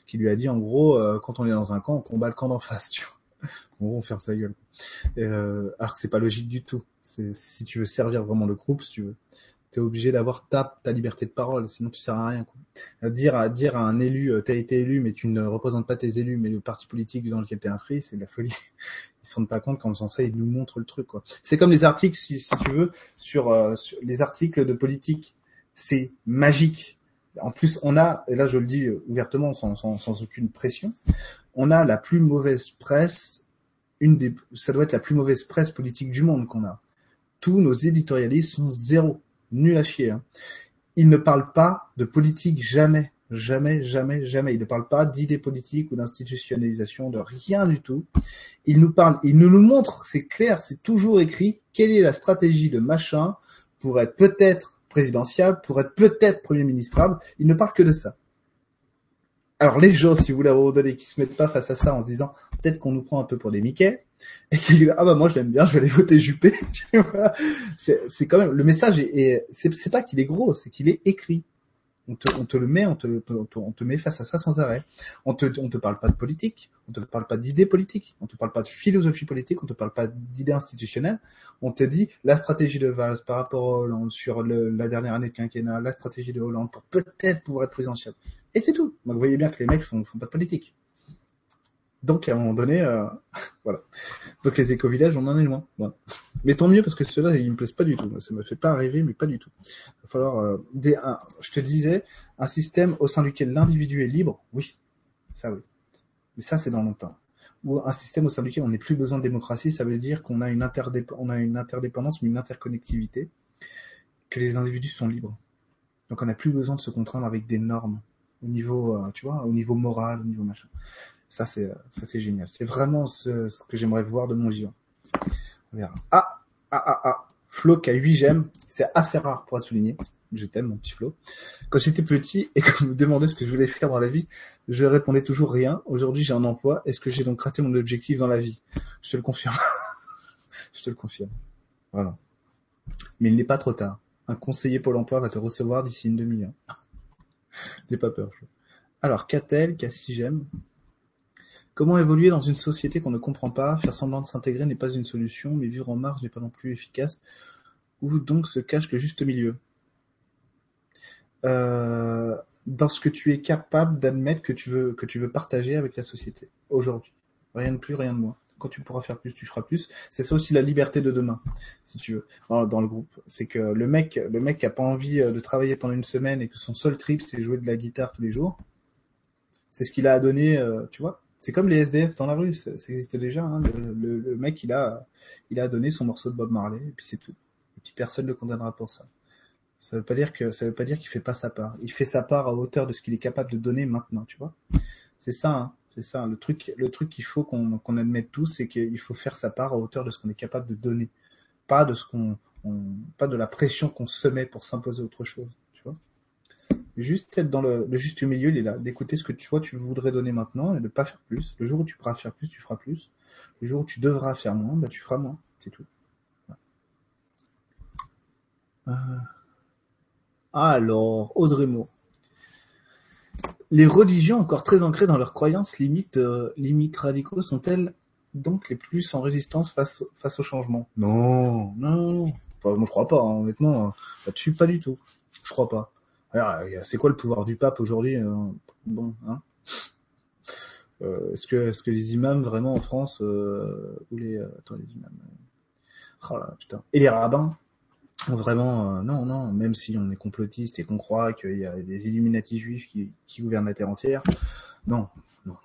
qui lui a dit en gros, quand on est dans un camp, on combat le camp d'en face. Tu vois. [LAUGHS] En gros, on ferme sa gueule. Euh, alors que c'est pas logique du tout. Si tu veux servir vraiment le groupe, si tu veux, t'es obligé d'avoir ta, ta liberté de parole, sinon tu sers à rien. Quoi. À dire à dire à un élu, t'as été élu, mais tu ne représentes pas tes élus, mais le parti politique dans lequel t'es inscrit, c'est de la folie [LAUGHS] ils se rendent pas compte qu'en faisant ça, ils nous montrent le truc. quoi. C'est comme les articles, si, tu veux, sur, euh, sur, les articles de politique. C'est magique. En plus, on a, et là je le dis ouvertement, sans, sans, sans aucune pression, on a la plus mauvaise presse, une des, ça doit être la plus mauvaise presse politique du monde qu'on a. Tous nos éditorialistes sont zéro, nul à chier. Hein. Ils ne parlent pas de politique jamais. Jamais, jamais, jamais. Il ne parle pas d'idées politiques ou d'institutionnalisation, de rien du tout. Il nous parle, il nous, montre, c'est clair, c'est toujours écrit, quelle est la stratégie de machin pour être peut-être présidentiel, pour être peut-être premier ministrable. Il ne parle que de ça. Alors les gens, si vous voulez abandonner, qui se mettent pas face à ça en se disant peut-être qu'on nous prend un peu pour des Mickey, et qui disent ah bah moi je l'aime bien, je vais aller voter Juppé. [LAUGHS] c'est quand même le message est, c'est pas qu'il est gros, c'est qu'il est écrit. On te, on te le met, on te, te, on te met face à ça sans arrêt. On te, on te parle pas de politique, on te parle pas d'idées politiques, on te parle pas de philosophie politique, on te parle pas d'idées institutionnelles. On te dit la stratégie de Valls par rapport à Hollande sur la dernière année de quinquennat, la stratégie de Hollande pour peut-être pouvoir être présidentiel. Et c'est tout. Vous voyez bien que les mecs font, font pas de politique. Donc à un moment donné, euh, [LAUGHS] voilà. Donc les éco-villages, on en est loin. Voilà. Mais tant mieux parce que ceux-là, ils me plaisent pas du tout. Ça me fait pas rêver, mais pas du tout. Il va falloir euh, des, un, je te disais, un système au sein duquel l'individu est libre. Oui, ça oui. Mais ça, c'est dans longtemps. Ou un système au sein duquel on n'a plus besoin de démocratie, ça veut dire qu'on a une interdépendance, mais une interconnectivité, que les individus sont libres. Donc on n'a plus besoin de se contraindre avec des normes au niveau, euh, tu vois, au niveau moral, au niveau machin. Ça, c'est, ça, c'est génial. C'est vraiment ce, que j'aimerais voir de mon vivant. On verra. Ah, ah, ah, ah. Flo qui a 8 j'aime. C'est assez rare pour être souligné. Je t'aime, mon petit Flo. Quand j'étais petit et qu'on me demandait ce que je voulais faire dans la vie, je répondais toujours rien. Aujourd'hui, j'ai un emploi. Est-ce que j'ai donc raté mon objectif dans la vie? Je te le confirme. [LAUGHS] je te le confirme. Voilà. Mais il n'est pas trop tard. Un conseiller Pôle emploi va te recevoir d'ici une demi-heure. [LAUGHS] N'aie pas peur. Alors, qu'a-t-elle, qu'a si j'aime Comment évoluer dans une société qu'on ne comprend pas? Faire semblant de s'intégrer n'est pas une solution, mais vivre en marge n'est pas non plus efficace. Où donc se cache le juste milieu? Euh, Dans ce que tu es capable d'admettre que tu veux partager avec la société aujourd'hui. Rien de plus, rien de moins. Quand tu pourras faire plus, tu feras plus. C'est ça aussi la liberté de demain, si tu veux, dans, le groupe. C'est que le mec, le qui a pas envie euh, de travailler pendant une semaine et que son seul trip c'est jouer de la guitare tous les jours, c'est ce qu'il a à donner, euh, tu vois. C'est comme les SDF dans la rue, ça, ça existe déjà. Hein. Le, le, le, mec, il a, il a donné son morceau de Bob Marley, et puis c'est tout. Et puis personne ne le condamnera pour ça. Ça veut pas dire que, ça veut pas dire qu'il fait pas sa part. Il fait sa part à hauteur de ce qu'il est capable de donner maintenant, tu vois. C'est ça, hein. c'est ça. Le truc, le truc qu'il faut qu'on qu'on admette tous, c'est qu'il faut faire sa part à hauteur de ce qu'on est capable de donner, pas de ce qu'on, on, pas de la pression qu'on se met pour s'imposer autre chose juste être dans le, le, juste milieu, il est là, d'écouter ce que tu vois, tu voudrais donner maintenant et de pas faire plus. Le jour où tu pourras faire plus, tu feras plus. Le jour où tu devras faire moins, bah, tu feras moins. C'est tout. Euh... Alors, Audrey Mo. Les religions encore très ancrées dans leurs croyances limites, euh, limites radicaux sont-elles donc les plus en résistance face, face au changement? Non, non, enfin, moi je crois pas, hein, honnêtement, là-dessus pas du tout. Je crois pas. Alors, c'est quoi le pouvoir du pape aujourd'hui euh, Bon, hein? Euh, est-ce que, est-ce que les imams vraiment en France euh, ou les, euh, attends les imams, euh, oh là putain, et les rabbins? Vraiment, euh, non non, même si on est complotiste et qu'on croit qu'il y a des Illuminati juifs qui, qui gouvernent la terre entière, non non.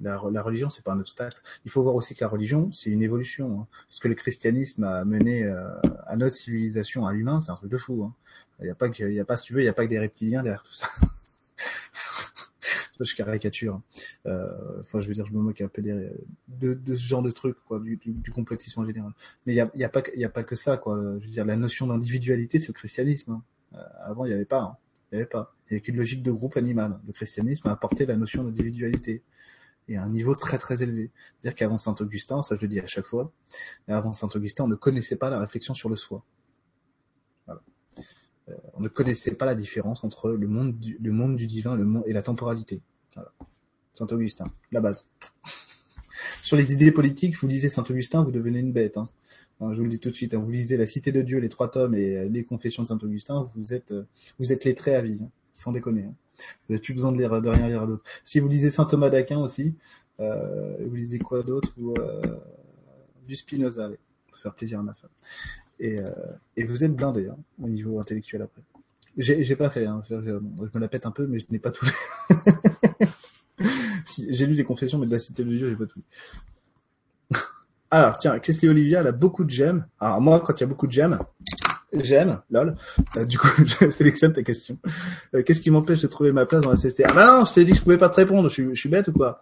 La, la religion, c'est pas un obstacle. Il faut voir aussi que la religion, c'est une évolution. Hein. Ce que le christianisme a mené euh, à notre civilisation, à l'humain, c'est un truc de fou. Hein. Il y a pas que, y a pas, tu veux, il y a pas que des reptiliens derrière tout ça. [LAUGHS] je caricature. Hein. Euh, enfin, je veux dire, je me moque un peu de, ce genre de truc, quoi, du, du, complotisme en général. Mais il y a, y a pas, que- ça, quoi. Je veux dire, la notion d'individualité, c'est le christianisme. hein. Euh, avant, il y avait pas. hein. Il y avait pas. Il y avait qu'une logique de groupe animal. Le christianisme a apporté la notion d'individualité et à un niveau très très élevé. C'est-à-dire qu'avant Saint Augustin, ça je le dis à chaque fois, avant Saint Augustin, on ne connaissait pas la réflexion sur le soi. Euh, on ne connaissait pas la différence entre le monde du, divin et la temporalité. Voilà. Saint Augustin, la base. [LAUGHS] Sur les idées politiques, vous lisez Saint Augustin, vous devenez une bête. Hein. Je vous le dis tout de suite. hein. Vous lisez La Cité de Dieu, les Trois Tomes et euh, les Confessions de Saint Augustin, vous êtes, euh, lettré à vie, hein, sans déconner. hein. Vous n'avez plus besoin de, lire, de rien lire d'autre. Si vous lisez Saint Thomas d'Aquin aussi, euh, vous lisez quoi d'autre ou euh, du Spinoza, allez, pour faire plaisir à ma femme. Et, euh, vous êtes blindé hein, au niveau intellectuel après. J'ai pas fait, hein, je me la pète un peu, mais je n'ai pas tout fait. [LAUGHS] j'ai lu les confessions, mais de la cité de Dieu, j'ai pas tout lu. [LAUGHS] Alors, tiens, Christy Olivia, elle a beaucoup de j'aime. Alors, moi, quand il y a beaucoup de j'aime, j'aime, lol. Euh, du coup, [LAUGHS] je sélectionne ta question. Euh, Qu'est-ce qui m'empêche de trouver ma place dans la CST Ah bah non, je t'ai dit que je pouvais pas te répondre, je suis, bête ou quoi?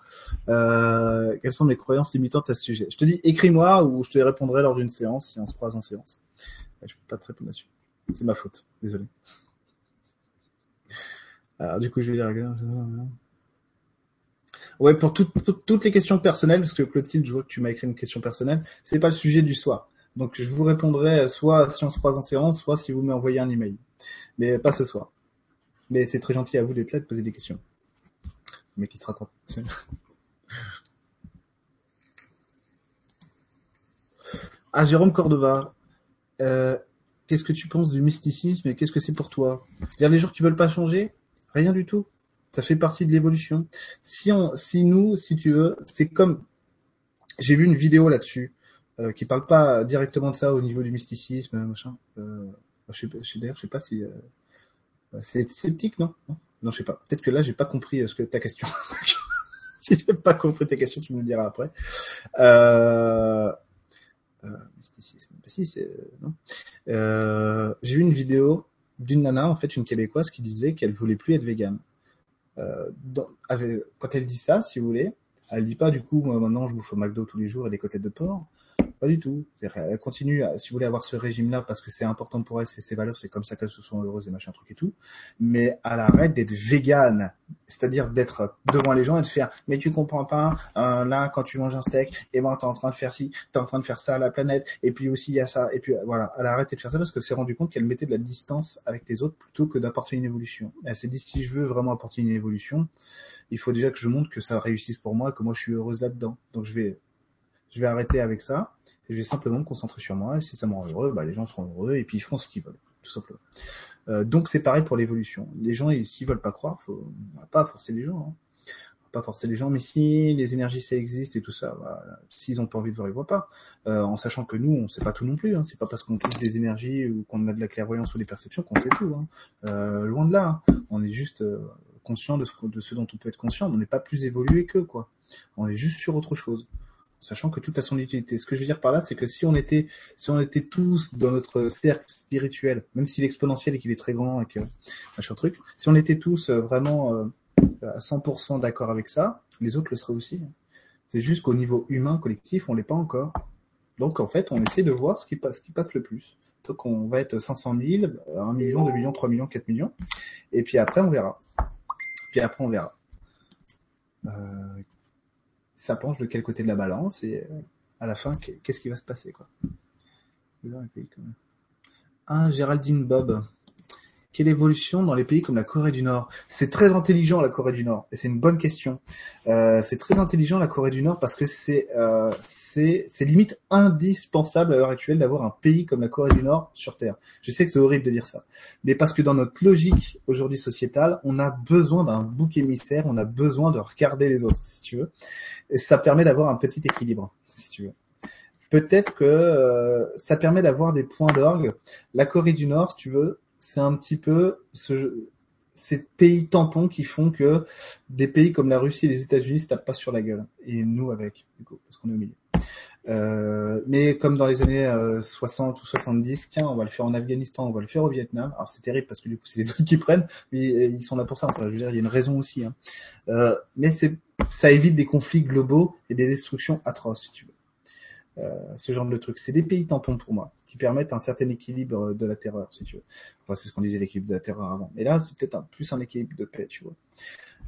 Euh, Quelles sont mes croyances limitantes à ce sujet? Je te dis, écris-moi ou je te répondrai lors d'une séance, si on se croise en séance. Je peux pas te répondre là-dessus. C'est ma faute, désolé. Alors, du coup, je vais dire... Ouais, pour toutes- toutes- toutes les questions personnelles, parce que Clotilde, je vois que tu m'as écrit une question personnelle, c'est pas le sujet du soir. Donc, je vous répondrai soit si on se croise en séance, soit si vous m'envoyez un email. Mais pas ce soir. Mais c'est très gentil à vous d'être là, de poser des questions. Mais qui se rattrape. [LAUGHS] Ah, Jérôme Cordova. Euh, qu'est-ce que tu penses du mysticisme et qu'est-ce que c'est pour toi? Dire les gens qui veulent pas changer? Rien du tout. Ça fait partie de l'évolution. Si on, si nous, si tu veux, c'est comme, j'ai vu une vidéo là-dessus, euh, qui parle pas directement de ça au niveau du mysticisme, machin. Euh, je sais, sais d'ailleurs, je sais pas si, euh, c'est sceptique, non non, je sais pas. Peut-être que là, j'ai pas compris euh, ce que ta question. [LAUGHS] si j'ai pas compris ta question, tu me le diras après. Euh, mysticisme. Bah si, c'est non. J'ai vu une vidéo d'une nana, en fait, une québécoise, qui disait qu'elle voulait plus être végane. Quand elle dit ça, si vous voulez, elle dit pas du coup, moi maintenant je bouffe au McDo tous les jours et des côtelettes de porc. Pas du tout. Elle continue, si vous voulez, avoir ce régime-là parce que c'est important pour elle, c'est ses valeurs, c'est comme ça qu'elle se sent heureuse et machin truc et tout. Mais elle arrête d'être végane, c'est-à-dire d'être devant les gens et de faire, mais tu comprends pas, euh, là quand tu manges un steak, et ben t'es en train de faire ci, t'es en train de faire ça à la planète, et puis aussi il y a ça, et puis voilà, elle a arrêté de faire ça parce qu'elle s'est rendu compte qu'elle mettait de la distance avec les autres plutôt que d'apporter une évolution. Elle s'est dit si je veux vraiment apporter une évolution, il faut déjà que je montre que ça réussisse pour moi, que moi je suis heureuse là-dedans. Donc je vais, je vais arrêter avec ça, et je vais simplement me concentrer sur moi, et si ça me rend heureux, bah, les gens seront heureux, et puis ils feront ce qu'ils veulent, tout simplement. Euh, donc c'est pareil pour l'évolution. Les gens, ils- s'ils veulent pas croire, faut on va pas forcer les gens. Hein. On va Pas forcer les gens, mais si les énergies ça existe et tout ça, voilà. s'ils ont pas envie de voir, ils voient pas. Euh, en sachant que nous, on sait pas tout non plus. Hein. C'est pas parce qu'on touche des énergies ou qu'on a de la clairvoyance ou des perceptions qu'on sait tout. Hein. Euh, loin de là. hein. On est juste euh, conscient de ce, dont on peut être conscient. On n'est pas plus évolué qu'eux, quoi. On est juste sur autre chose sachant que tout a son utilité. Ce que je veux dire par là, c'est que si on était, si on était tous dans notre cercle spirituel, même s'il est exponentiel et qu'il est très grand et que machin truc, si on était tous euh, vraiment euh, à 100% d'accord avec ça, les autres le seraient aussi. C'est juste qu'au niveau humain collectif, on l'est pas encore. Donc en fait, on essaie de voir ce qui passe, ce qui passe le plus. Donc on va être 500 000, 1 million, 2 millions, 3 millions, 4 millions, et puis après on verra. Puis après on verra. Euh, ça penche de quel côté de la balance et euh, à la fin qu'est-ce qui va se passer quoi. Ah Géraldine Bob. Quelle évolution dans les pays comme la Corée du Nord? C'est très intelligent la Corée du Nord, et c'est une bonne question. Euh, c'est très intelligent la Corée du Nord parce que c'est euh, c'est limite indispensable à l'heure actuelle d'avoir un pays comme la Corée du Nord sur Terre. Je sais que c'est horrible de dire ça, mais parce que dans notre logique aujourd'hui sociétale, on a besoin d'un bouc émissaire, on a besoin de regarder les autres, si tu veux, et ça permet d'avoir un petit équilibre, si tu veux peut-être que euh, ça permet d'avoir des points d'orgue. La Corée du Nord, si tu veux, c'est un petit peu ce, ces pays tampons qui font que des pays comme la Russie et les États-Unis se tapent pas sur la gueule. Et nous avec, du coup, parce qu'on est au milieu. Euh, mais comme dans les années 60 euh, ou 70, tiens, on va le faire en Afghanistan, on va le faire au Vietnam. Alors c'est terrible parce que du coup c'est les [LAUGHS] autres qui prennent, mais ils sont là pour ça. je veux dire, il y a une raison aussi. Hein. Euh, mais c'est, ça évite des conflits globaux et des destructions atroces, si tu veux. Euh, ce genre de truc. C'est des pays tampons pour moi, qui permettent un certain équilibre de la terreur, si tu veux. Enfin, c'est ce qu'on disait, l'équilibre de la terreur avant. Mais là, c'est peut-être un, plus un équilibre de paix, tu vois.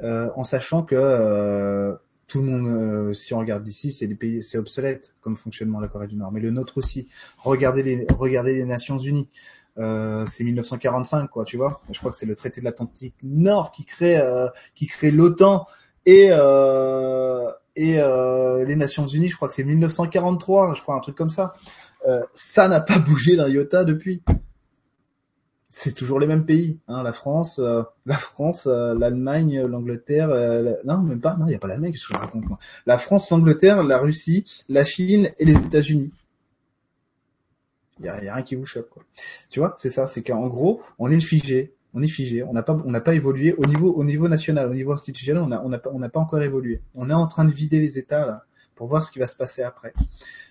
Euh, en sachant que euh, tout le monde, si on regarde d'ici, c'est des pays, c'est obsolète comme fonctionnement la Corée du Nord. Mais le nôtre aussi. Regardez les, regardez les Nations Unies. Euh, c'est 1945, quoi, tu vois. Je crois que c'est le traité de l'Atlantique Nord qui crée, euh, qui crée l'OTAN et euh, et euh, les Nations Unies, je crois que c'est 1943, je crois un truc comme ça. Euh, ça n'a pas [LAUGHS] bougé d'un iota depuis. C'est toujours les mêmes pays, hein, la France, euh, la France, euh, l'Allemagne, l'Angleterre, euh, non même pas, non il y a pas l'Allemagne, je raconte moi. La France, l'Angleterre, la Russie, la Chine et les États-Unis. Il y a, y a, rien qui vous choque quoi. Tu vois, c'est ça, c'est qu'en gros, on est figé, on est figé, on n'a pas, on n'a pas évolué au niveau, au niveau national, au niveau institutionnel, on n'a on pas, on n'a pas encore évolué. On est en train de vider les États là pour voir ce qui va se passer après.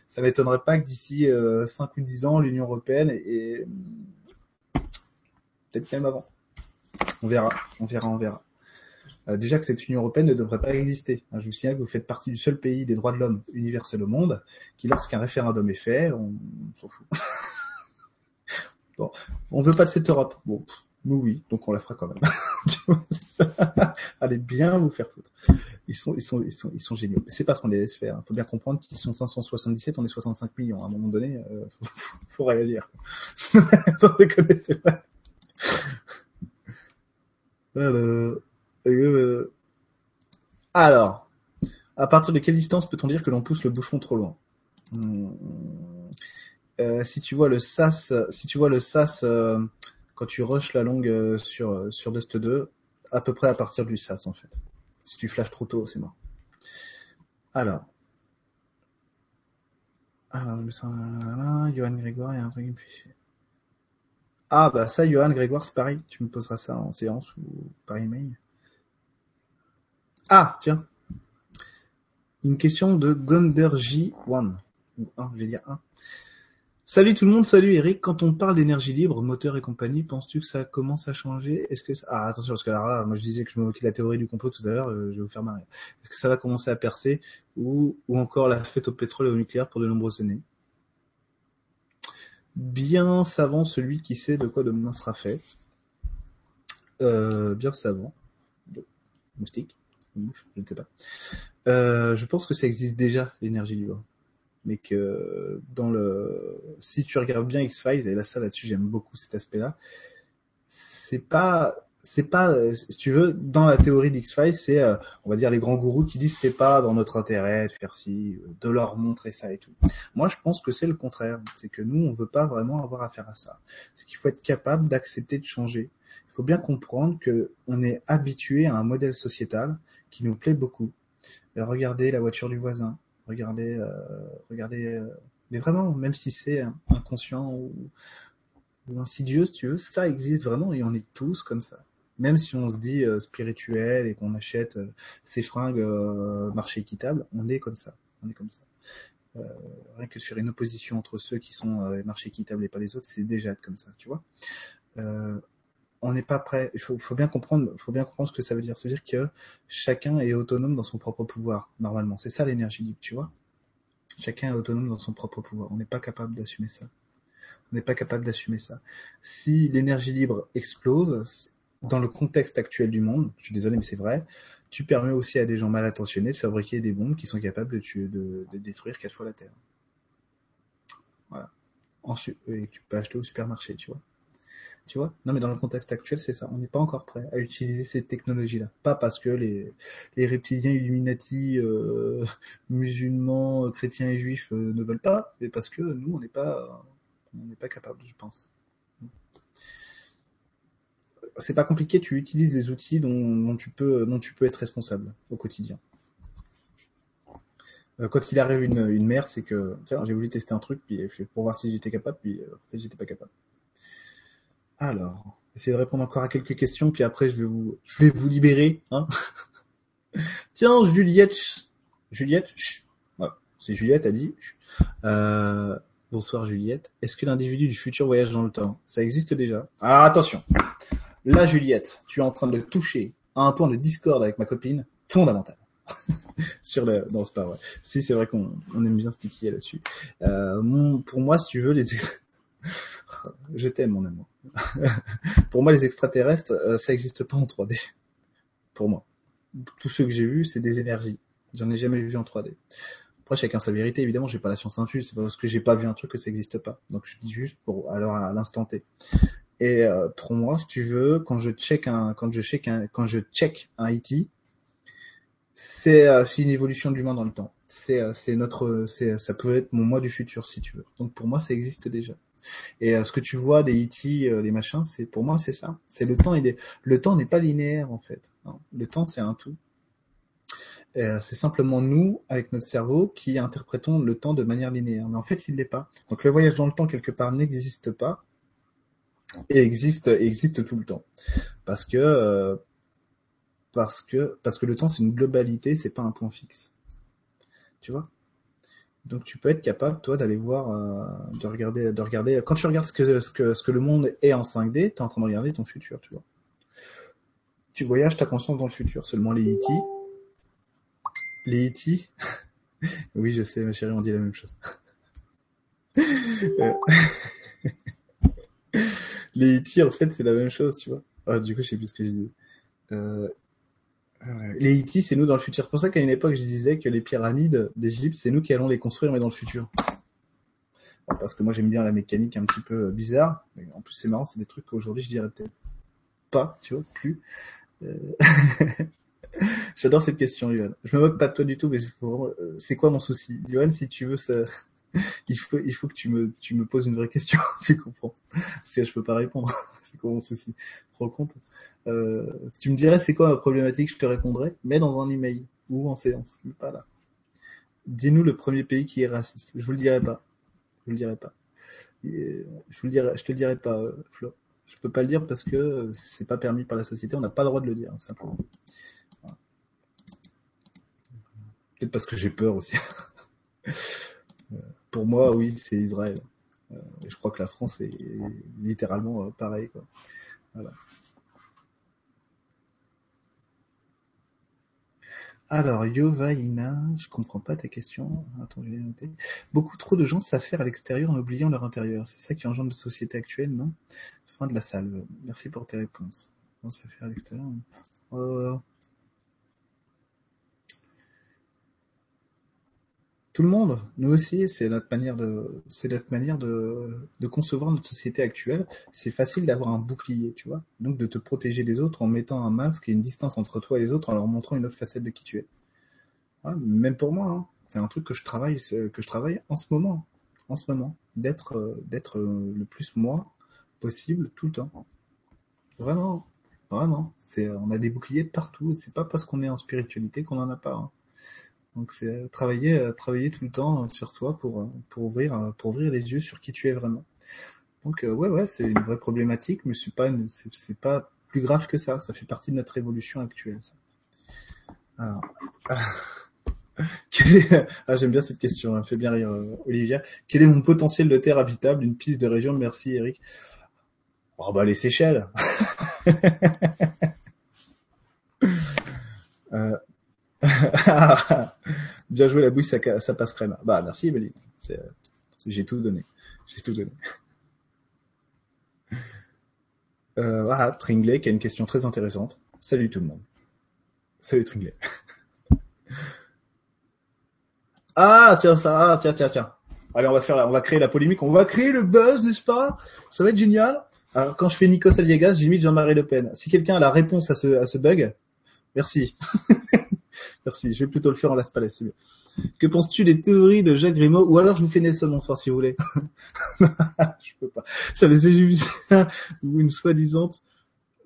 Ça m'étonnerait pas que d'ici euh, 5 ou 10 ans, l'Union européenne et, peut-être même avant. On verra, on verra, on verra. Euh, déjà que cette Union européenne ne devrait pas exister. je vous signale que vous faites partie du seul pays des droits de l'homme universel au monde qui, lorsqu'un référendum est fait, on, on s'en fout. [LAUGHS] bon, on veut pas de cette Europe. Bon, nous, oui, donc on la fera quand même. [LAUGHS] Allez bien vous faire foutre. Ils sont, ils sont, ils sont, ils sont géniaux. C'est pas ce qu'on les laisse faire. Il hein. faut bien comprendre qu'ils sont 577, on est 65 millions. À un moment donné, euh, faut, [LAUGHS] faut réagir. [LAUGHS] Sans déconner, c'est pas. Alors, euh, alors, à partir de quelle distance peut-on dire que l'on pousse le bouchon trop loin? Hmm. euh, Si tu vois le sas, si tu vois le sas euh, quand tu rushes la longue euh, sur, euh, sur Dust 2, à peu près à partir du SAS en fait. Si tu flashes trop tôt, c'est mort. Alors. Alors, le Johan Grégoire, il y a un truc qui me fait Ah bah ça, Johan Grégoire, c'est pareil. Tu me poseras ça en séance ou par email. Ah, tiens. Une question de Gunderj1. je vais dire 1. Salut tout le monde, salut Eric. Quand on parle d'énergie libre, moteur et compagnie, penses-tu que ça commence à changer? Est-ce que ça... ah attention parce que là, moi je disais que je me moquais de la théorie du complot tout à l'heure, euh, je vais vous faire marrer. Est-ce que ça va commencer à percer ou ou encore la fête au pétrole et au nucléaire pour de nombreuses années Bien savant celui qui sait de quoi demain sera fait. Euh, bien savant. Moustique, mouche, je ne sais pas. Euh, je pense que ça existe déjà l'énergie libre mais que dans le, si tu regardes bien X-Files, et là ça là-dessus j'aime beaucoup cet aspect-là, c'est pas, c'est pas, si tu veux, dans la théorie d'X-Files, c'est, euh, on va dire les grands gourous qui disent c'est pas dans notre intérêt de faire ci, de leur montrer ça et tout. Moi je pense que c'est le contraire, c'est que nous on veut pas vraiment avoir affaire à ça. C'est qu'il faut être capable d'accepter de changer. Il faut bien comprendre que on est habitué à un modèle sociétal qui nous plaît beaucoup. Regardez la voiture du voisin, Regardez, euh, regardez, euh, mais vraiment, même si c'est inconscient ou, insidieux, si tu veux, ça existe vraiment et on est tous comme ça. Même si on se dit euh, spirituel et qu'on achète ses fringues marché équitable, on est comme ça. On est comme ça. rien que de faire une opposition entre ceux qui sont marché équitable et pas les autres, c'est déjà comme ça, tu vois on n'est pas prêt. Il faut, faut, bien comprendre, faut bien comprendre ce que ça veut dire. Ça veut dire que chacun est autonome dans son propre pouvoir, normalement. C'est ça l'énergie libre, tu vois. Chacun est autonome dans son propre pouvoir. On n'est pas capable d'assumer ça. On n'est pas capable d'assumer ça. Si l'énergie libre explose, dans le contexte actuel du monde, je suis désolé, mais c'est vrai, tu permets aussi à des gens mal intentionnés de fabriquer des bombes qui sont capables de, tuer, de, de détruire quatre fois la Terre. Voilà. Ensuite, et tu peux acheter au supermarché, tu vois Tu vois Non, mais dans le contexte actuel, c'est ça. On n'est pas encore prêt à utiliser cette technologie-là. Pas parce que les, reptiliens Illuminati, euh, musulmans, chrétiens et juifs euh, ne veulent pas, mais parce que nous, on n'est pas, on pas capable, je pense. C'est pas compliqué. Tu utilises les outils dont, tu peux, dont tu peux être responsable au quotidien. Euh, quand il arrive une, mère, c'est que j'ai voulu tester un truc, puis pour voir si j'étais capable, puis en fait, j'étais pas capable. Alors, essayez de répondre encore à quelques questions, puis après je vais vous, je vais vous libérer. Hein [LAUGHS] Tiens, Juliette, Juliette, c'est Juliette a dit. Euh, bonsoir Juliette. Est-ce que l'individu du futur voyage dans le temps Ça existe déjà? Alors attention. Là, Juliette, tu es en train de toucher à un point de discorde avec ma copine fondamental. [LAUGHS] sur le non c'est pas vrai si c'est vrai qu'on on aime bien se titiller là-dessus euh, pour moi si tu veux les [LAUGHS] je t'aime mon amour [LAUGHS] pour moi, les extraterrestres, euh, ça n'existe pas en 3D. Pour moi. Tous ceux que j'ai vus, c'est des énergies. J'en ai jamais vu en 3D. Après, chacun sa vérité, évidemment, j'ai pas la science infuse, c'est parce que j'ai pas vu un truc que ça n'existe pas. Donc je dis juste pour alors à l'instant T. Et euh, pour moi, si tu veux, quand je check un, quand je check un, quand je check un IT, c'est euh, c'est une évolution de l'humain dans le temps. C'est notre, ça peut être mon moi du futur si tu veux. Donc pour moi, ça existe déjà. Et euh, ce que tu vois des E.T., euh, les machins, c'est pour moi c'est ça. C'est le temps. Il est, le temps n'est pas linéaire en fait. Le temps c'est un tout. Euh, c'est simplement nous, avec notre cerveau, qui interprétons le temps de manière linéaire. Mais en fait, il l'est pas. Donc le voyage dans le temps quelque part n'existe pas et existe existe tout le temps parce que parce que parce que le temps c'est une globalité, c'est pas un point fixe. Tu vois? Donc tu peux être capable, toi, d'aller voir, euh, de regarder, de regarder. Quand tu regardes ce que, ce que, ce que le monde est en 5D, tu es en train de regarder ton futur, tu vois. Tu voyages ta conscience dans le futur. Seulement les E.T. Les E.T. [LAUGHS] oui, je sais, ma chérie, on dit la même chose. [LAUGHS] Euh, [LAUGHS] les E.T. en fait, c'est la même chose, tu vois. Ah, du coup, je sais plus ce que je disais. Euh, les E.T., c'est nous dans le futur. C'est pour ça qu'à une époque, je disais que les pyramides d'Égypte, c'est nous qui allons les construire, mais dans le futur. Parce que moi, j'aime bien la mécanique un petit peu bizarre. Mais en plus, c'est marrant, c'est des trucs qu'aujourd'hui, je dirais peut-être pas, tu vois, plus. Euh, [LAUGHS] J'adore cette question, Yohan. Je me moque pas de toi du tout, mais euh, c'est quoi mon souci? Yohan, si tu veux, ça, il faut, il faut que tu me, poses une vraie question, [LAUGHS] tu comprends Parce que je peux pas répondre. [LAUGHS] c'est quoi mon souci? Tu compte euh, Tu me dirais c'est quoi ma problématique, je te répondrai, mais dans un email ou en séance, pas là. Dis-nous le premier pays qui est raciste. Je vous le dirai pas. Je vous le dirai pas. je vous dirai, te le dirai pas, euh, Flo. Je peux pas le dire parce que c'est pas permis par la société. On n'a pas le droit de le dire, simplement. Peut-être parce que j'ai peur aussi. [LAUGHS] pour moi, oui, c'est Israël. Euh, je crois que la France est littéralement euh, pareil. Quoi. Voilà. Alors, Yovaina, je comprends pas ta question. Attends. Beaucoup trop de gens s'affairent à l'extérieur en oubliant leur intérieur. C'est ça qui engendre de société actuelle, non? Fin de la salve. Merci pour tes réponses. On s'affaire à l'extérieur. Euh, Tout le monde, nous aussi, c'est notre manière de, c'est notre manière de, concevoir notre société actuelle. C'est facile d'avoir un bouclier, tu vois. Donc de te protéger des autres en mettant un masque et une distance entre toi et les autres en leur montrant une autre facette de qui tu es. même pour moi, hein. c'est un truc que je travaille, que je travaille en ce moment, en ce moment, d'être, euh, d'être euh, le plus moi possible tout le temps. Vraiment, vraiment. C'est, on a des boucliers partout. C'est pas parce qu'on est en spiritualité qu'on en a pas. Hein. Donc c'est travailler, travailler tout le temps sur soi pour, pour ouvrir, pour ouvrir les yeux sur qui tu es vraiment. Donc ouais, ouais, c'est une vraie problématique, mais c'est pas, pas plus grave que ça. Ça fait partie de notre évolution actuelle. Ça. Alors, [LAUGHS] [LAUGHS] ah, j'aime bien cette question, elle me fait bien rire, euh, Olivia. Quel est mon potentiel de terre habitable? Une piste de région? Merci, Eric. Oh bah les Seychelles. [LAUGHS] euh, Bien joué la bouille, ça, ça passe crème. Bah merci Emeline. Euh, j'ai tout donné. J'ai tout donné. [LAUGHS] Euh, voilà, Tringley qui a une question très intéressante. Salut tout le monde. Salut Tringley. [LAUGHS] ah tiens ça, tiens tiens tiens. Allez on va faire, on va créer la polémique, on va créer le buzz, n'est-ce pas? Ça va être génial. Alors, quand je fais Nikos Aliagas, j'imite Jean-Marie Le Pen. Si quelqu'un a la réponse à ce, à ce bug, merci. [LAUGHS] merci. Je vais plutôt le faire en Las Palais, c'est mieux. Que penses-tu des théories de Jacques Grimaud Ou alors je vous fais Nelson Montfort si vous voulez. [LAUGHS] je peux pas. Ça les ou [LAUGHS] une soi-disant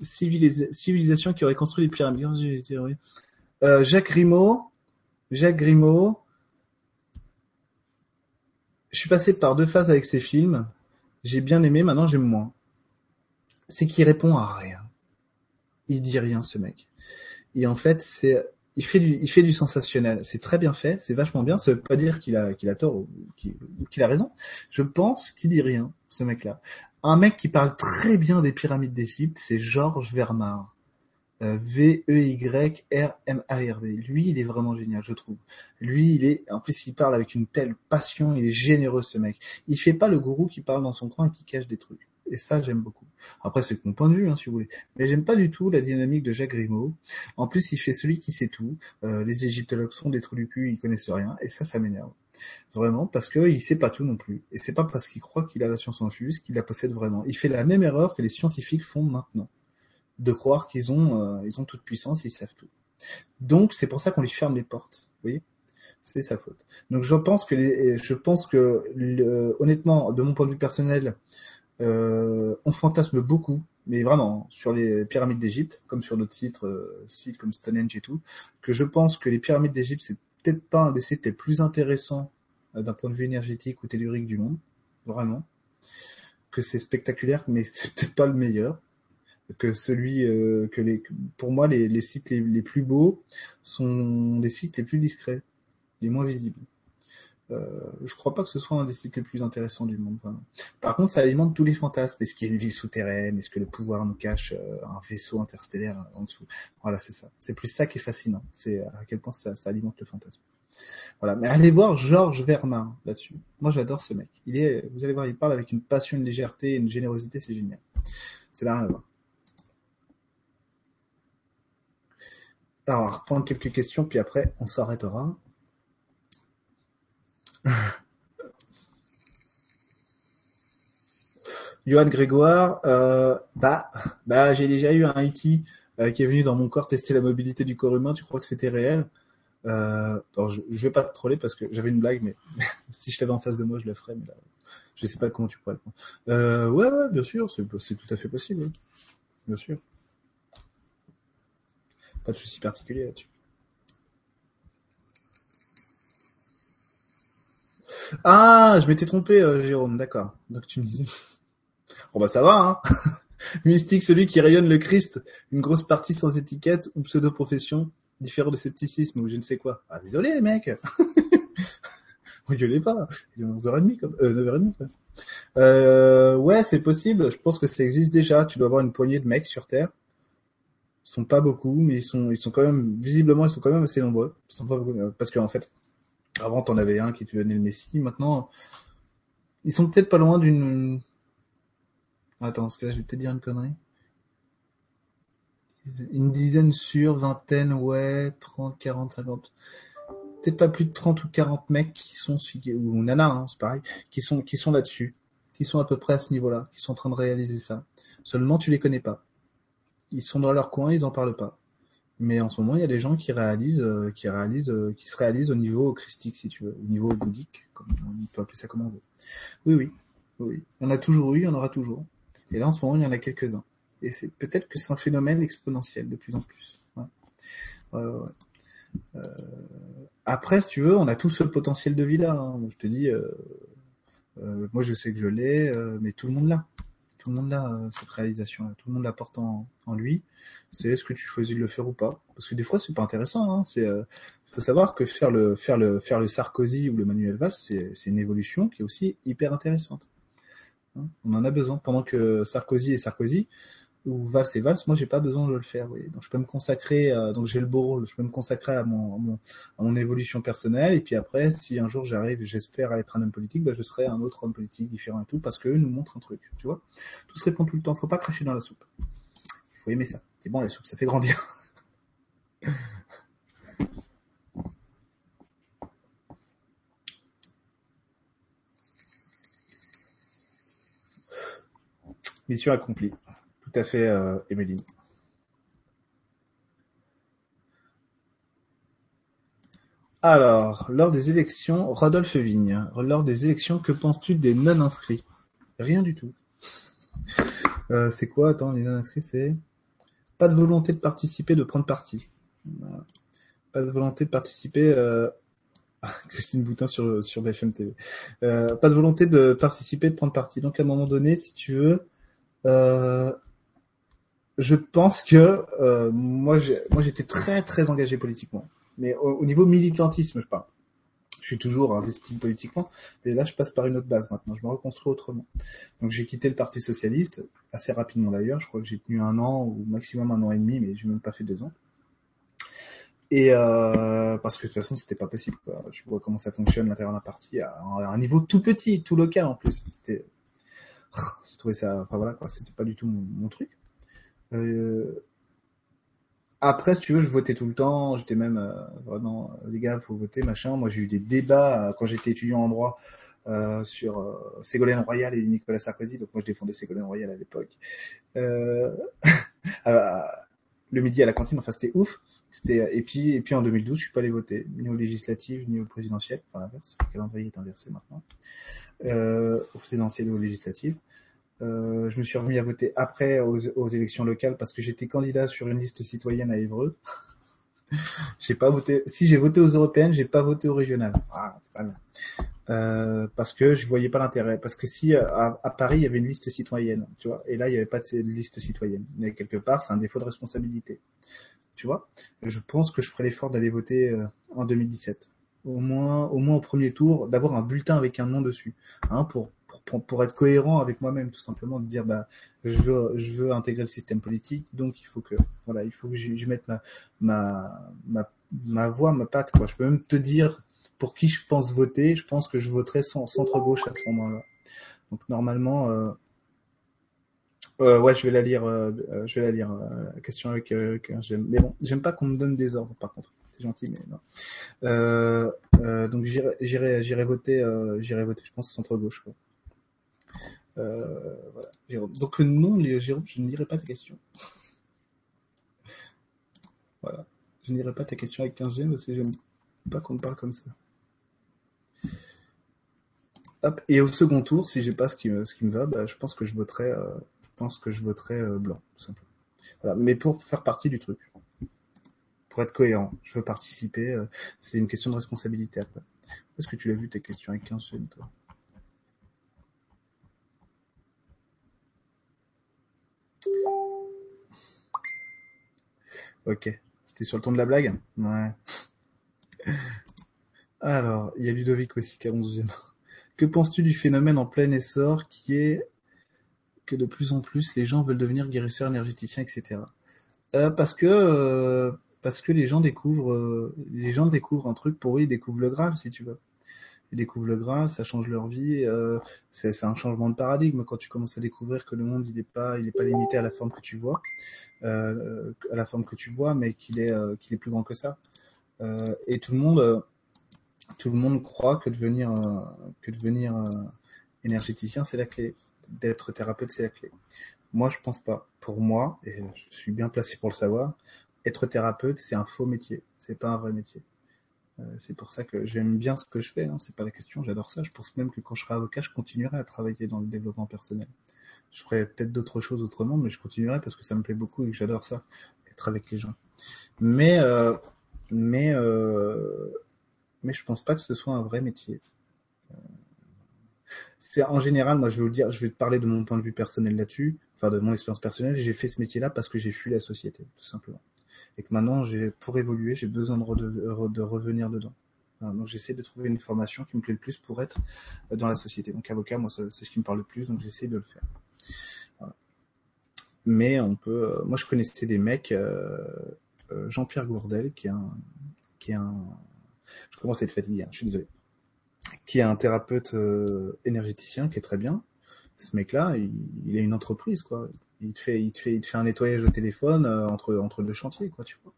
civilis- civilisation qui aurait construit les pyramides. Euh, Jacques Grimaud. Jacques Grimaud. Je suis passé par deux phases avec ses films. J'ai bien aimé, maintenant j'aime moins. C'est qu'il répond à rien. Il dit rien, ce mec. Et en fait, c'est, il fait du, il fait du sensationnel. C'est très bien fait, c'est vachement bien. Ça veut pas dire qu'il a, qu'il a tort ou qu'il a raison. Je pense qu'il dit rien, ce mec-là. Un mec qui parle très bien des pyramides d'Égypte, c'est Georges Vermar. Euh, V-E-Y-R-M-A-R-D. Lui, il est vraiment génial, je trouve. Lui, il est, en plus, il parle avec une telle passion, il est généreux, ce mec. Il fait pas le gourou qui parle dans son coin et qui cache des trucs. Et ça, j'aime beaucoup. Après, c'est mon point de vue, hein, si vous voulez. Mais j'aime pas du tout la dynamique de Jacques Grimaud. En plus, il fait celui qui sait tout. Euh, les égyptologues sont des trous du cul, ils connaissent rien. Et ça, ça m'énerve. Vraiment, parce que il sait pas tout non plus. Et c'est pas parce qu'il croit qu'il a la science infuse qu'il la possède vraiment. Il fait la même erreur que les scientifiques font maintenant. De croire qu'ils ont, euh, ils ont toute puissance, ils savent tout. Donc, c'est pour ça qu'on lui ferme les portes. Vous voyez? C'est sa faute. Donc, je pense que les, je pense que, honnêtement, de mon point de vue personnel, on fantasme beaucoup, mais vraiment, sur les pyramides d'Égypte, comme sur d'autres sites, euh, sites comme Stonehenge et tout, que je pense que les pyramides d'Égypte, c'est peut-être pas un des sites les plus intéressants euh, d'un point de vue énergétique ou tellurique du monde, vraiment. Que c'est spectaculaire, mais [LAUGHS] c'est peut-être pas le meilleur. Que celui, euh, que les, pour moi, les, les sites les, les plus beaux sont les sites les plus discrets, les moins visibles. Euh, je crois pas que ce soit un des sites les plus intéressants du monde. Par contre, ça alimente tous les fantasmes. Est-ce qu'il y a une ville souterraine? Est-ce que le pouvoir nous cache euh, un vaisseau interstellaire en dessous? Voilà, c'est ça. C'est plus ça qui est fascinant. C'est à quel point ça, alimente le fantasme. Voilà. Mais allez voir Georges Vermin là-dessus. Moi, j'adore ce mec. Il est, vous allez voir, il parle avec une passion, une légèreté, une générosité, c'est génial. C'est là à voir. Alors, on va reprendre quelques questions, puis après, on s'arrêtera. [LAUGHS] Johan Grégoire, euh, bah, bah, j'ai déjà eu un IT euh, qui est venu dans mon corps tester la mobilité du corps humain. Tu crois que c'était réel? Euh, alors je, je vais pas te troller parce que j'avais une blague, mais [LAUGHS] si je t'avais en face de moi, je le ferais. Mais là, je sais pas comment tu pourrais le prendre. Euh, ouais, ouais, bien sûr, c'est tout à fait possible. Bien sûr. Pas de souci particulier là-dessus. Ah, je m'étais trompé, euh, Jérôme. D'accord. Donc tu me disais. Bon bah ça va, hein. [LAUGHS] Mystique, celui qui rayonne le Christ, une grosse partie sans étiquette ou pseudo-profession, différent de scepticisme ou je ne sais quoi. Ah désolé les mecs [LAUGHS] Rigolez pas, il est 11h30 comme... Euh, 9h30 quoi. Euh, ouais, c'est possible, je pense que ça existe déjà, tu dois avoir une poignée de mecs sur Terre. Ils sont pas beaucoup, mais ils sont, ils sont quand même, visiblement, ils sont quand même assez nombreux. Ils sont pas beaucoup, mais- parce qu'en fait, avant t'en avais un qui donnait le Messie, maintenant, ils sont peut-être pas loin d'une, Attends, parce que là, je vais peut-être dire une connerie. Une dizaine sur, vingtaine, ouais, 30, 40, 50. Peut-être pas plus de 30 ou 40 mecs qui sont, ou nana, hein, c'est pareil, qui sont, qui sont là-dessus, qui sont à peu près à ce niveau-là, qui sont en train de réaliser ça. Seulement, tu les connais pas. Ils sont dans leur coin, ils en parlent pas. Mais en ce moment, il y a des gens qui réalisent, euh, qui réalisent, euh, qui se réalisent au niveau christique, si tu veux, au niveau bouddhique, comme on peut appeler ça comme on veut. Oui, oui, oui. En a toujours eu, il y en aura toujours. Et là, en ce moment, il y en a quelques-uns. Et c'est peut-être que c'est un phénomène exponentiel de plus en plus. Euh, Après, si tu veux, on a tous ce potentiel de vie là. hein. Je te dis, moi je sais que je l'ai, mais tout le monde l'a. Tout le monde l'a euh, cette réalisation. Tout le monde la porte en, lui. C'est est-ce que tu choisis de le faire ou pas? Parce que des fois, c'est pas intéressant. Hein. C'est euh, faut savoir que faire le faire le faire le Sarkozy ou le Manuel Valls, c'est c'est une évolution qui est aussi hyper intéressante. Hein, On en a besoin. Pendant que Sarkozy est Sarkozy, ou Valls et Valls, moi j'ai pas besoin de le faire. Donc je peux me consacrer, euh, donc j'ai le beau rôle, je peux me consacrer à mon, évolution personnelle. Et puis après, si un jour j'arrive, j'espère à être un homme politique, bah, je serai un autre homme politique différent et tout, parce que eux nous montrent un truc. Tu vois, tout se répond tout le temps. Faut pas cracher dans la soupe. Faut aimer ça. C'est bon la soupe, ça fait grandir. [LAUGHS] Mission accomplie. À fait, euh, Emeline. Alors, lors des élections, Rodolphe Vigne, lors des élections, que penses-tu des non-inscrits? Rien du tout. Euh, c'est quoi? Attends, les non-inscrits, c'est pas de volonté de participer, de prendre parti. Pas de volonté de participer. Euh... [LAUGHS] Christine Boutin sur sur BFM TV. Pas de volonté de participer, de prendre parti. Donc à un moment donné, si tu veux, je pense que euh, moi, j'ai- moi, j'étais très très engagé politiquement, mais au, au niveau militantisme, je parle. Je suis toujours investi politiquement, mais là, je passe par une autre base maintenant. Je me reconstruis autrement. Donc, j'ai quitté le Parti socialiste assez rapidement d'ailleurs. Je crois que j'ai tenu un an ou maximum un an et demi, mais j'ai même pas fait deux ans. Et euh, parce que de toute façon, c'était pas possible. Quoi. Je vois comment ça fonctionne l'intérieur d'un parti à, un niveau tout petit, tout local en plus. C'était, je trouvais ça, enfin voilà quoi, c'était pas du tout mon truc. Euh, après, si tu veux, je votais tout le temps. J'étais même euh, vraiment, euh, les gars, faut voter, machin. Moi, j'ai eu des débats quand j'étais étudiant en droit sur Ségolène Royal et Nicolas Sarkozy. Donc moi, je défendais Ségolène Royal à l'époque. [LAUGHS] Le midi à la cantine, enfin, c'était ouf. C'était et puis et puis en 2012, je suis pas allé voter ni aux législatives ni aux présidentielles. Enfin l'inverse, le calendrier est inversé maintenant. Aux présidentielles et aux législatives. Euh, je me suis remis à voter après aux, aux élections locales parce que j'étais candidat sur une liste citoyenne à Évreux. [LAUGHS] j'ai pas voté. Si j'ai voté aux européennes, j'ai pas voté aux régionales. Ah, c'est pas bien. Euh, parce que je voyais pas l'intérêt. Parce que si à, Paris il y avait une liste citoyenne, tu vois, et là il y avait pas de liste citoyenne. Mais quelque part, c'est un défaut de responsabilité. Tu vois, je pense que je ferai l'effort d'aller voter euh, en 2017. Au moins, au moins au premier tour, d'avoir un bulletin avec un nom dessus, hein, pour pour, être cohérent avec moi-même, tout simplement, de dire bah je veux, je veux intégrer le système politique, donc il faut que voilà, il faut que j'y mette ma, ma ma ma voix, ma patte quoi. Je peux même te dire pour qui je pense voter. Je pense que je voterai centre gauche à ce moment-là. Donc normalement, euh, euh, ouais, je vais la lire. Euh, euh, je vais la lire. euh, question avec. Euh, j'aime. Mais bon, j'aime pas qu'on me donne des ordres. Par contre, c'est gentil, mais non. Donc j'irai, j'irai, j'irai voter. J'irai voter. Je pense centre gauche. Euh, voilà. Jérôme. Donc non, Jérôme, je ne lirai pas ta question. Voilà. Je ne lirai pas ta question avec 15 G parce que j'aime pas qu'on me parle comme ça. Hop. Et au second tour, si j'ai pas ce qui me, va, bah, je pense que je voterai, euh, euh, blanc, tout simplement. Voilà. Mais pour faire partie du truc, pour être cohérent, je veux participer. c'est une question de responsabilité. Est-ce que tu l'as vu tes questions avec 15 chaînes, toi? Ok. C'était sur le ton de la blague? Ouais. Alors, il y a Ludovic aussi qui a 11e. Que penses-tu du phénomène en plein essor qui est que de plus en plus les gens veulent devenir guérisseurs énergéticiens, etc. Euh, parce que euh, parce que les gens découvrent euh, les gens découvrent un truc pour eux, ils découvrent le Graal si tu veux. Ils découvrent le Graal, ça change leur vie. Euh, c'est un changement de paradigme quand tu commences à découvrir que le monde il est pas limité à la forme que tu vois, euh, à la forme que tu vois, mais qu'il est euh, qu'il est plus grand que ça. Et tout le monde croit que devenir énergéticien c'est la clé, d'être thérapeute c'est la clé. Moi je pense pas. Pour moi, et je suis bien placé pour le savoir, être thérapeute c'est un faux métier, c'est pas un vrai métier. Euh, c'est pour ça que j'aime bien ce que je fais, hein, c'est pas la question, j'adore ça. Je pense même que quand je serai avocat, je continuerai à travailler dans le développement personnel. Je ferai peut-être d'autres choses autrement, mais je continuerai parce que ça me plaît beaucoup et que j'adore ça, être avec les gens. Mais euh, mais euh, mais je pense pas que ce soit un vrai métier. C'est en général, moi je vais vous le dire, je vais te parler de mon point de vue personnel là-dessus, enfin de mon expérience personnelle. J'ai fait ce métier-là parce que j'ai fui la société, tout simplement. Et que maintenant, j'ai pour évoluer, j'ai besoin de, re- de revenir dedans. Donc j'essaie de trouver une formation qui me plaît le plus pour être dans la société. Donc avocat, moi c'est ce qui me parle le plus, donc j'essaie de le faire. Mais on peut, euh, moi je connaissais des mecs, euh, euh, Jean-Pierre Gourdel, qui est un, qui est un, je commence à être fatigué, hein, je suis désolé, qui est un thérapeute euh, énergéticien, qui est très bien. Ce mec-là, il, il a une entreprise, quoi. Il te fait, il te fait, il te fait un nettoyage au téléphone euh, entre entre deux chantiers, quoi, tu vois.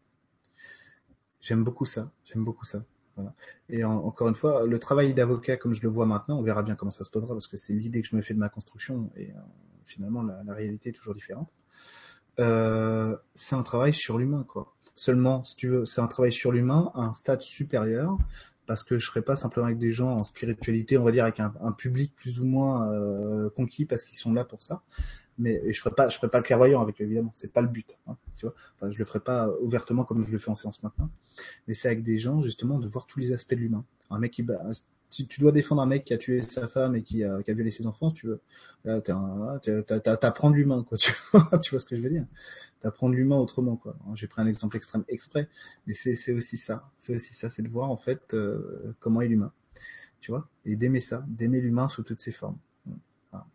J'aime beaucoup ça. J'aime beaucoup ça. Et en- encore une fois, le travail d'avocat, comme je le vois maintenant, on verra bien comment ça se posera, parce que c'est l'idée que je me fais de ma construction. Et euh, finalement la, la réalité est toujours différente. Euh, c'est un travail sur l'humain, quoi. Seulement, si tu veux, c'est un travail sur l'humain à un stade supérieur, parce que je serai pas simplement avec des gens en spiritualité, on va dire avec un, public plus ou moins euh, conquis parce qu'ils sont là pour ça. Mais je ferai pas, je ferai pas le clairvoyant avec eux, évidemment, c'est pas le but, hein, tu vois. Je le ferai pas ouvertement comme je le fais en séance maintenant, mais c'est avec des gens justement de voir tous les aspects de l'humain. Un mec qui, si tu dois défendre un mec qui a tué sa femme et qui a, qui a violé ses enfants, tu veux, t'apprends l'humain, quoi. [LAUGHS] Tu vois, tu vois ce que je veux dire T'apprends l'humain autrement, quoi. J'ai pris un exemple extrême exprès, mais c'est aussi ça. C'est aussi ça, c'est de voir en fait euh, comment est l'humain, tu vois, et d'aimer ça, d'aimer l'humain sous toutes ses formes.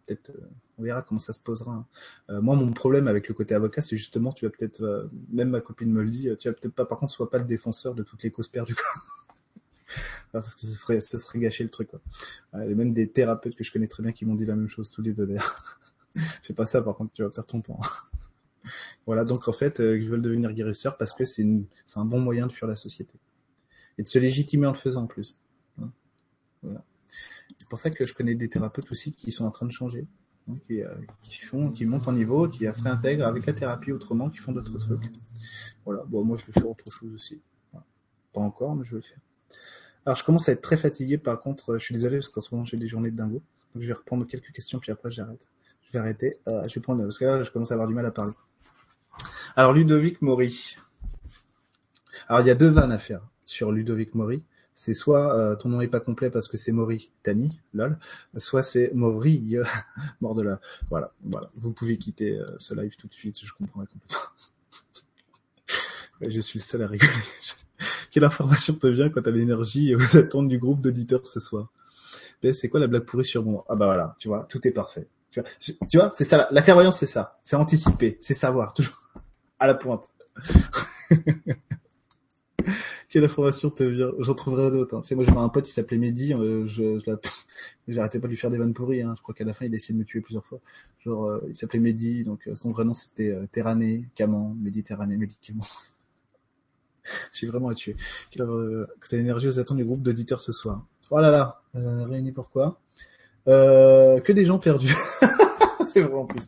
peut-être, euh, on verra comment ça se posera. Hein. Euh, moi, mon problème avec le côté avocat, c'est justement, tu vas peut-être, même ma copine me le dit, tu vas peut-être pas, par contre, sois pas le défenseur de toutes les causes perdues. Parce que ce serait, ce serait gâcher le truc. Quoi. A même des thérapeutes que je connais très bien qui m'ont dit la même chose tous les deux d'ailleurs. [LAUGHS] Fais pas ça par contre, tu vas perdre ton temps. [LAUGHS] voilà, donc en fait, euh, ils veulent devenir guérisseurs parce que c'est un bon moyen de fuir la société. Et de se légitimer en le faisant en plus. Hein. Voilà. C'est pour ça que je connais des thérapeutes aussi qui sont en train de changer. Hein, qui, euh, qui, font, qui montent en niveau, qui se réintègrent avec la thérapie autrement, qui font d'autres trucs. Voilà. Bon, moi, je vais faire autre chose aussi. Pas encore, mais je vais le faire. Alors, je commence à être très fatigué, par contre, euh, je suis désolé parce qu'en ce moment, j'ai des journées de dingo. Donc, je vais reprendre quelques questions, puis après, j'arrête. Je vais arrêter. Euh, je vais prendre, parce que là, je commence à avoir du mal à parler. Alors, Ludovic Maury. Alors, il y a deux vannes à faire sur Ludovic Maury. C'est soit euh, ton nom est pas complet parce que c'est Maury Tani, lol, soit c'est Maury, [LAUGHS] mort de là. Voilà, voilà. Vous pouvez quitter euh, ce live tout de suite, je comprends complètement. [LAUGHS] je suis le seul à rigoler. [LAUGHS] Quelle [LAUGHS] information te vient quand t'as l'énergie et aux attentes du groupe d'auditeurs ce soir C'est quoi la blague pourrie sur moi? Ah bah voilà, tu vois, tout est parfait. Tu vois, c'est ça, la clairvoyance c'est ça, c'est anticiper, c'est savoir, toujours [LAUGHS] à la pointe. [LAUGHS] Quelle information te vient? J'en trouverai d'autres. Hein. Moi, j'avais un pote, il s'appelait Mehdi. Euh, je, j'arrêtais pas de lui faire des vannes pourries. Hein. Je crois qu'à la fin, il a essayé de me tuer plusieurs fois. Genre, euh, il s'appelait Mehdi, donc euh, son vrai nom c'était euh, Terrané, Caman, Méditerranée, Médicament. J'ai vraiment à tuer. Euh, que t'as l'énergie aux attentes du groupe d'auditeurs ce soir. Oh là là, euh, réunis pourquoi? Euh, Que des gens perdus. [LAUGHS] c'est vrai en plus.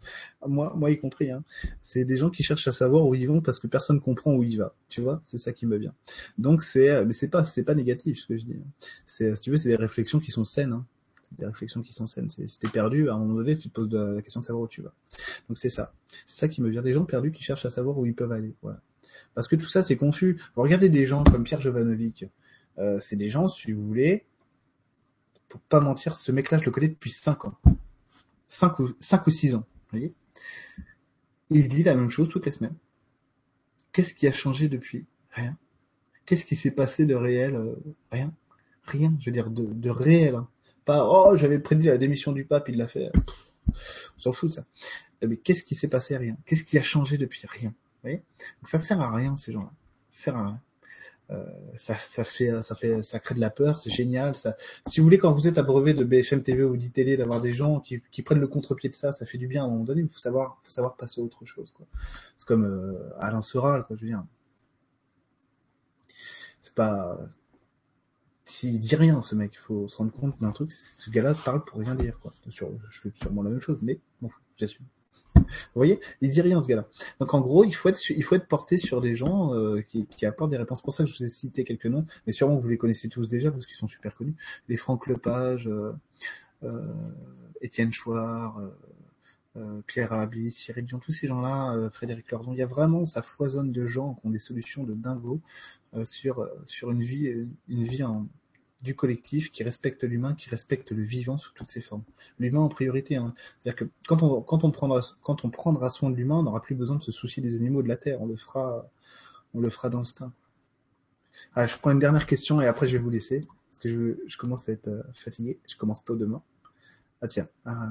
Moi, moi y compris. Hein. C'est des gens qui cherchent à savoir où ils vont parce que personne comprend où il va. Tu vois, c'est ça qui me vient. Donc c'est, euh, mais c'est pas, c'est pas négatif ce que je dis. C'est, si tu veux, c'est des réflexions qui sont saines. Hein. Des réflexions qui sont saines. Si t'es perdu, à un moment donné, tu te poses la question de savoir où tu vas. Donc c'est ça. C'est ça qui me vient. Des gens perdus qui cherchent à savoir où ils peuvent aller. Voilà. Parce que tout ça, c'est confus. Regardez des gens comme Pierre Jovanovic. Euh, c'est des gens, si vous voulez, pour pas mentir, ce mec-là, je le connais depuis 5 ans. 5 ou, 5 ou 6 ans. Vous voyez Il dit la même chose toutes les semaines. Qu'est-ce qui a changé depuis? Rien. Qu'est-ce qui s'est passé de réel euh, Rien. Rien, je veux dire, de, de réel. Hein. Pas, oh, j'avais prédit la démission du pape, il l'a fait. on s'en fout de ça. Mais qu'est-ce qui s'est passé? Rien. Qu'est-ce qui a changé depuis? Rien voyez? Donc ça sert à rien ces gens-là. Ça sert à rien. Euh, ça, ça fait, ça fait, ça crée de la peur, c'est génial. Si vous voulez, quand vous êtes abreuvé de BFM TV ou d'ITélé, d'avoir des gens qui, prennent le contre-pied de ça, ça fait du bien à un moment donné. Il faut savoir, faut savoir passer à autre chose. C'est comme euh, Alain Soral, quoi. Je veux dire, c'est pas, s'il dit rien, ce mec, il faut se rendre compte d'un truc. Ce gars-là parle pour rien dire, quoi. Je fais sûrement la même chose, mais bon, j'assume. Vous voyez, il dit rien ce gars-là. Donc en gros, il faut être, porté sur des gens euh, qui, apportent des réponses. Pour ça je vous ai cité quelques noms, mais sûrement vous les connaissez tous déjà parce qu'ils sont super connus. Les Franck Lepage, euh, euh, Étienne Chouard, euh, euh, Pierre Rabhi, Cyril Dion, tous ces gens-là, Frédéric Lordon. Il y a vraiment, ça foisonne de gens qui ont des solutions de dingo sur sur une vie, une vie en du collectif, qui respecte l'humain, qui respecte le vivant sous toutes ses formes. L'humain en priorité. Hein. C'est-à-dire que quand on, quand, on prendra, quand on prendra soin de l'humain, on n'aura plus besoin de se soucier des animaux de la terre. On le fera, on le fera d'instinct. Ah, je prends une dernière question et après je vais vous laisser parce que je, commence à être euh, fatigué. Je commence tôt demain. Ah tiens. Ah.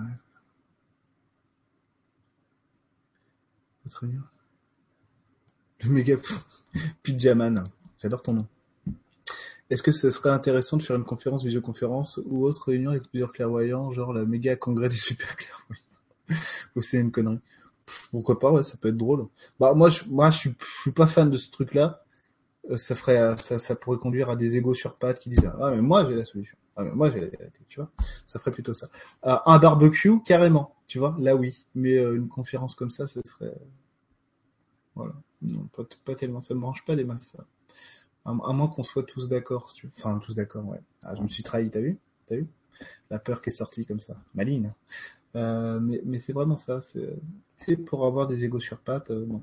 Le méga pyjaman. J'adore ton nom. Est-ce que ce serait intéressant de faire une conférence, visioconférence ou autre réunion avec plusieurs clairvoyants, genre la méga congrès des super clairvoyants [LAUGHS] Ou c'est une connerie Pourquoi pas, ouais, ça peut être drôle. Bah moi, je, moi, je suis, pas fan de ce truc-là. Euh, ça ferait, ça, pourrait conduire à des égos sur pattes qui disent ah mais moi j'ai la solution. Ah, moi, j'ai la vérité, tu vois. Ça ferait plutôt ça. Euh, un barbecue, carrément, tu vois. Là, oui. Mais euh, une conférence comme ça, ce serait... Voilà. Non, pas, pas tellement. Ça me branche pas les masses, ça. À, moins qu'on soit tous d'accord. Tu... Enfin, tous d'accord, ouais. Ah, je me suis trahi, t'as vu? T'as vu? La peur qui est sortie comme ça. Maline. Euh, mais mais c'est vraiment ça. C'est pour avoir des égos sur pattes, euh, non.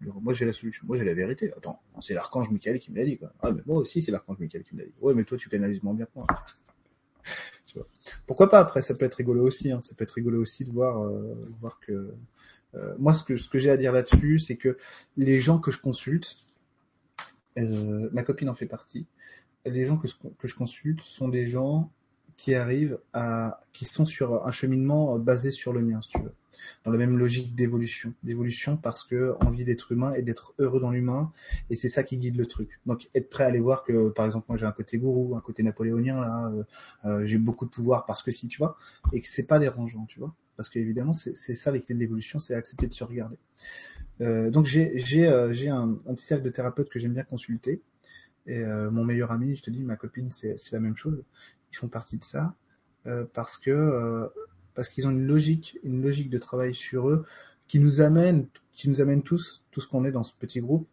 Moi j'ai la solution, moi j'ai la vérité. Attends, c'est l'archange Michael qui me l'a dit. Quoi. Ah mais moi aussi c'est l'archange Michael qui me l'a dit. Ouais mais toi tu canalises moins bien que moi. [LAUGHS] tu vois. Pourquoi pas après ça peut être rigolo aussi. Hein. Ça peut être rigolo aussi de voir euh, voir que euh, moi ce que ce que j'ai à dire là-dessus c'est que les gens que je consulte, euh, ma copine en fait partie. Les gens que, je consulte sont des gens qui arrivent à, qui sont sur un cheminement basé sur le mien, si tu veux, dans la même logique d'évolution, d'évolution parce que envie d'être humain et d'être heureux dans l'humain, et c'est ça qui guide le truc. Donc être prêt à aller voir que, par exemple, moi j'ai un côté gourou, un côté napoléonien là, euh, euh, j'ai beaucoup de pouvoir parce que si, tu vois, et que c'est pas dérangeant, tu vois, parce qu'évidemment c'est ça les clés de l'évolution, c'est accepter de se regarder. Euh, donc euh, j'ai un, un petit cercle de thérapeutes que j'aime bien consulter. Et euh, mon meilleur ami, je te dis, ma copine, c'est la même chose ils font partie de ça parce qu'ils ont une logique, une logique de travail sur eux qui nous amène, qui nous amène tous, tout ce qu'on est dans ce petit groupe,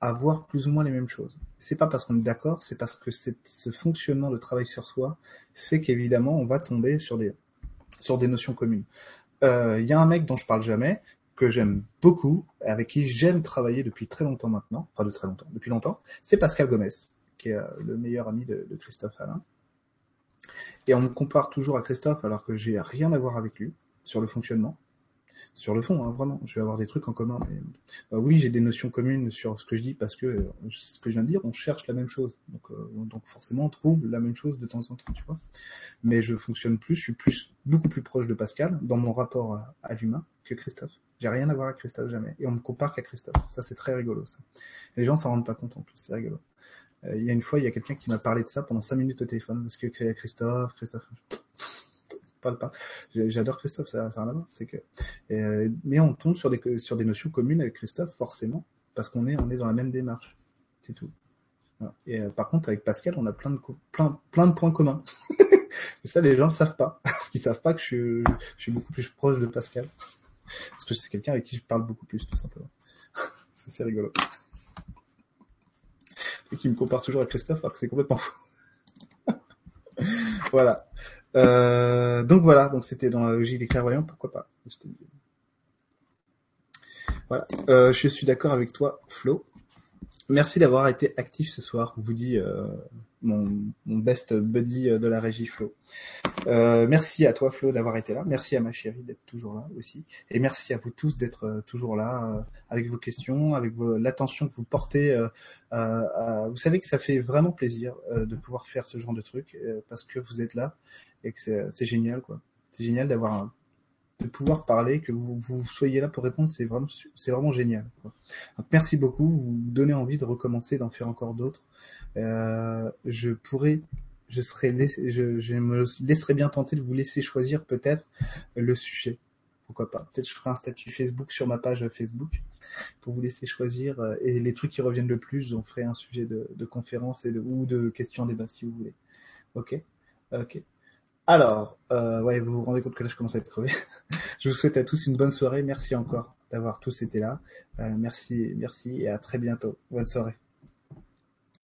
à voir plus ou moins les mêmes choses. C'est pas parce qu'on est d'accord, c'est parce que ce fonctionnement de travail sur soi fait qu'évidemment on va tomber sur des notions communes. Il y a un mec dont je parle jamais, que j'aime beaucoup, avec qui j'aime travailler depuis très longtemps maintenant, enfin de très longtemps, depuis longtemps, c'est Pascal Gomez, qui est le meilleur ami de, Christophe Alain. Et on me compare toujours à Christophe alors que j'ai rien à voir avec lui sur le fonctionnement. Sur le fond, hein, vraiment, je vais avoir des trucs en commun. Mais, euh, oui, j'ai des notions communes sur ce que je dis parce que euh, ce que je viens de dire, on cherche la même chose. Donc, euh, donc forcément, on trouve la même chose de temps en temps, tu vois. Mais je fonctionne plus, je suis plus beaucoup plus proche de Pascal dans mon rapport à l'humain que Christophe. J'ai rien à voir avec Christophe jamais. Et on me compare qu'à Christophe. Ça, c'est très rigolo, ça. Les gens s'en rendent pas compte en plus, c'est rigolo. Euh, il y a une fois, il y a quelqu'un qui m'a parlé de ça pendant cinq minutes au téléphone parce que Christophe, Christophe, [LAUGHS] parle pas. J'adore Christophe, ça, ça rien C'est que, euh, mais on tombe sur des sur des notions communes avec Christophe forcément parce qu'on est on est dans la même démarche. C'est tout. Et euh, par contre, avec Pascal, on a plein de plein plein de points communs. [LAUGHS] Et ça, les gens ne savent pas. [LAUGHS] Parce qu'ils savent pas que je suis beaucoup plus proche de Pascal. Parce que c'est quelqu'un avec qui je parle beaucoup plus, tout simplement. [LAUGHS] ça, c'est rigolo qui me compare toujours à Christophe alors que c'est complètement faux. [LAUGHS] voilà. Euh, donc voilà, donc c'était dans la logique des clairvoyants, pourquoi pas. Voilà, euh, je suis d'accord avec toi, Flo. Merci d'avoir été actif ce soir, vous dit euh, mon, mon, best buddy de la régie Flo. Euh, merci à toi Flo d'avoir été là, merci à ma chérie d'être toujours là aussi, et merci à vous tous d'être euh, toujours là euh, avec vos questions, avec l'attention que vous portez. Euh, vous savez que ça fait vraiment plaisir de pouvoir faire ce genre de truc parce que vous êtes là et que c'est génial quoi. C'est génial d'avoir un de pouvoir parler, que vous, vous soyez là pour répondre, c'est vraiment, c'est vraiment génial. Merci beaucoup, vous donnez envie de recommencer, d'en faire encore d'autres. Euh, je pourrais, je serais, je, je me laisserais bien tenter de vous laisser choisir peut-être le sujet. Pourquoi pas? Peut-être je ferai un statut Facebook sur ma page Facebook pour vous laisser choisir euh, et les trucs qui reviennent le plus, j'en ferai un sujet de, de conférence et de ou de questions débat si vous voulez. Ok, ok. Alors, euh, ouais, vous vous rendez compte que là, je commence à être crevé. [LAUGHS] je vous souhaite à tous une bonne soirée. Merci encore d'avoir tous été là. Euh, merci, merci et à très bientôt. Bonne soirée.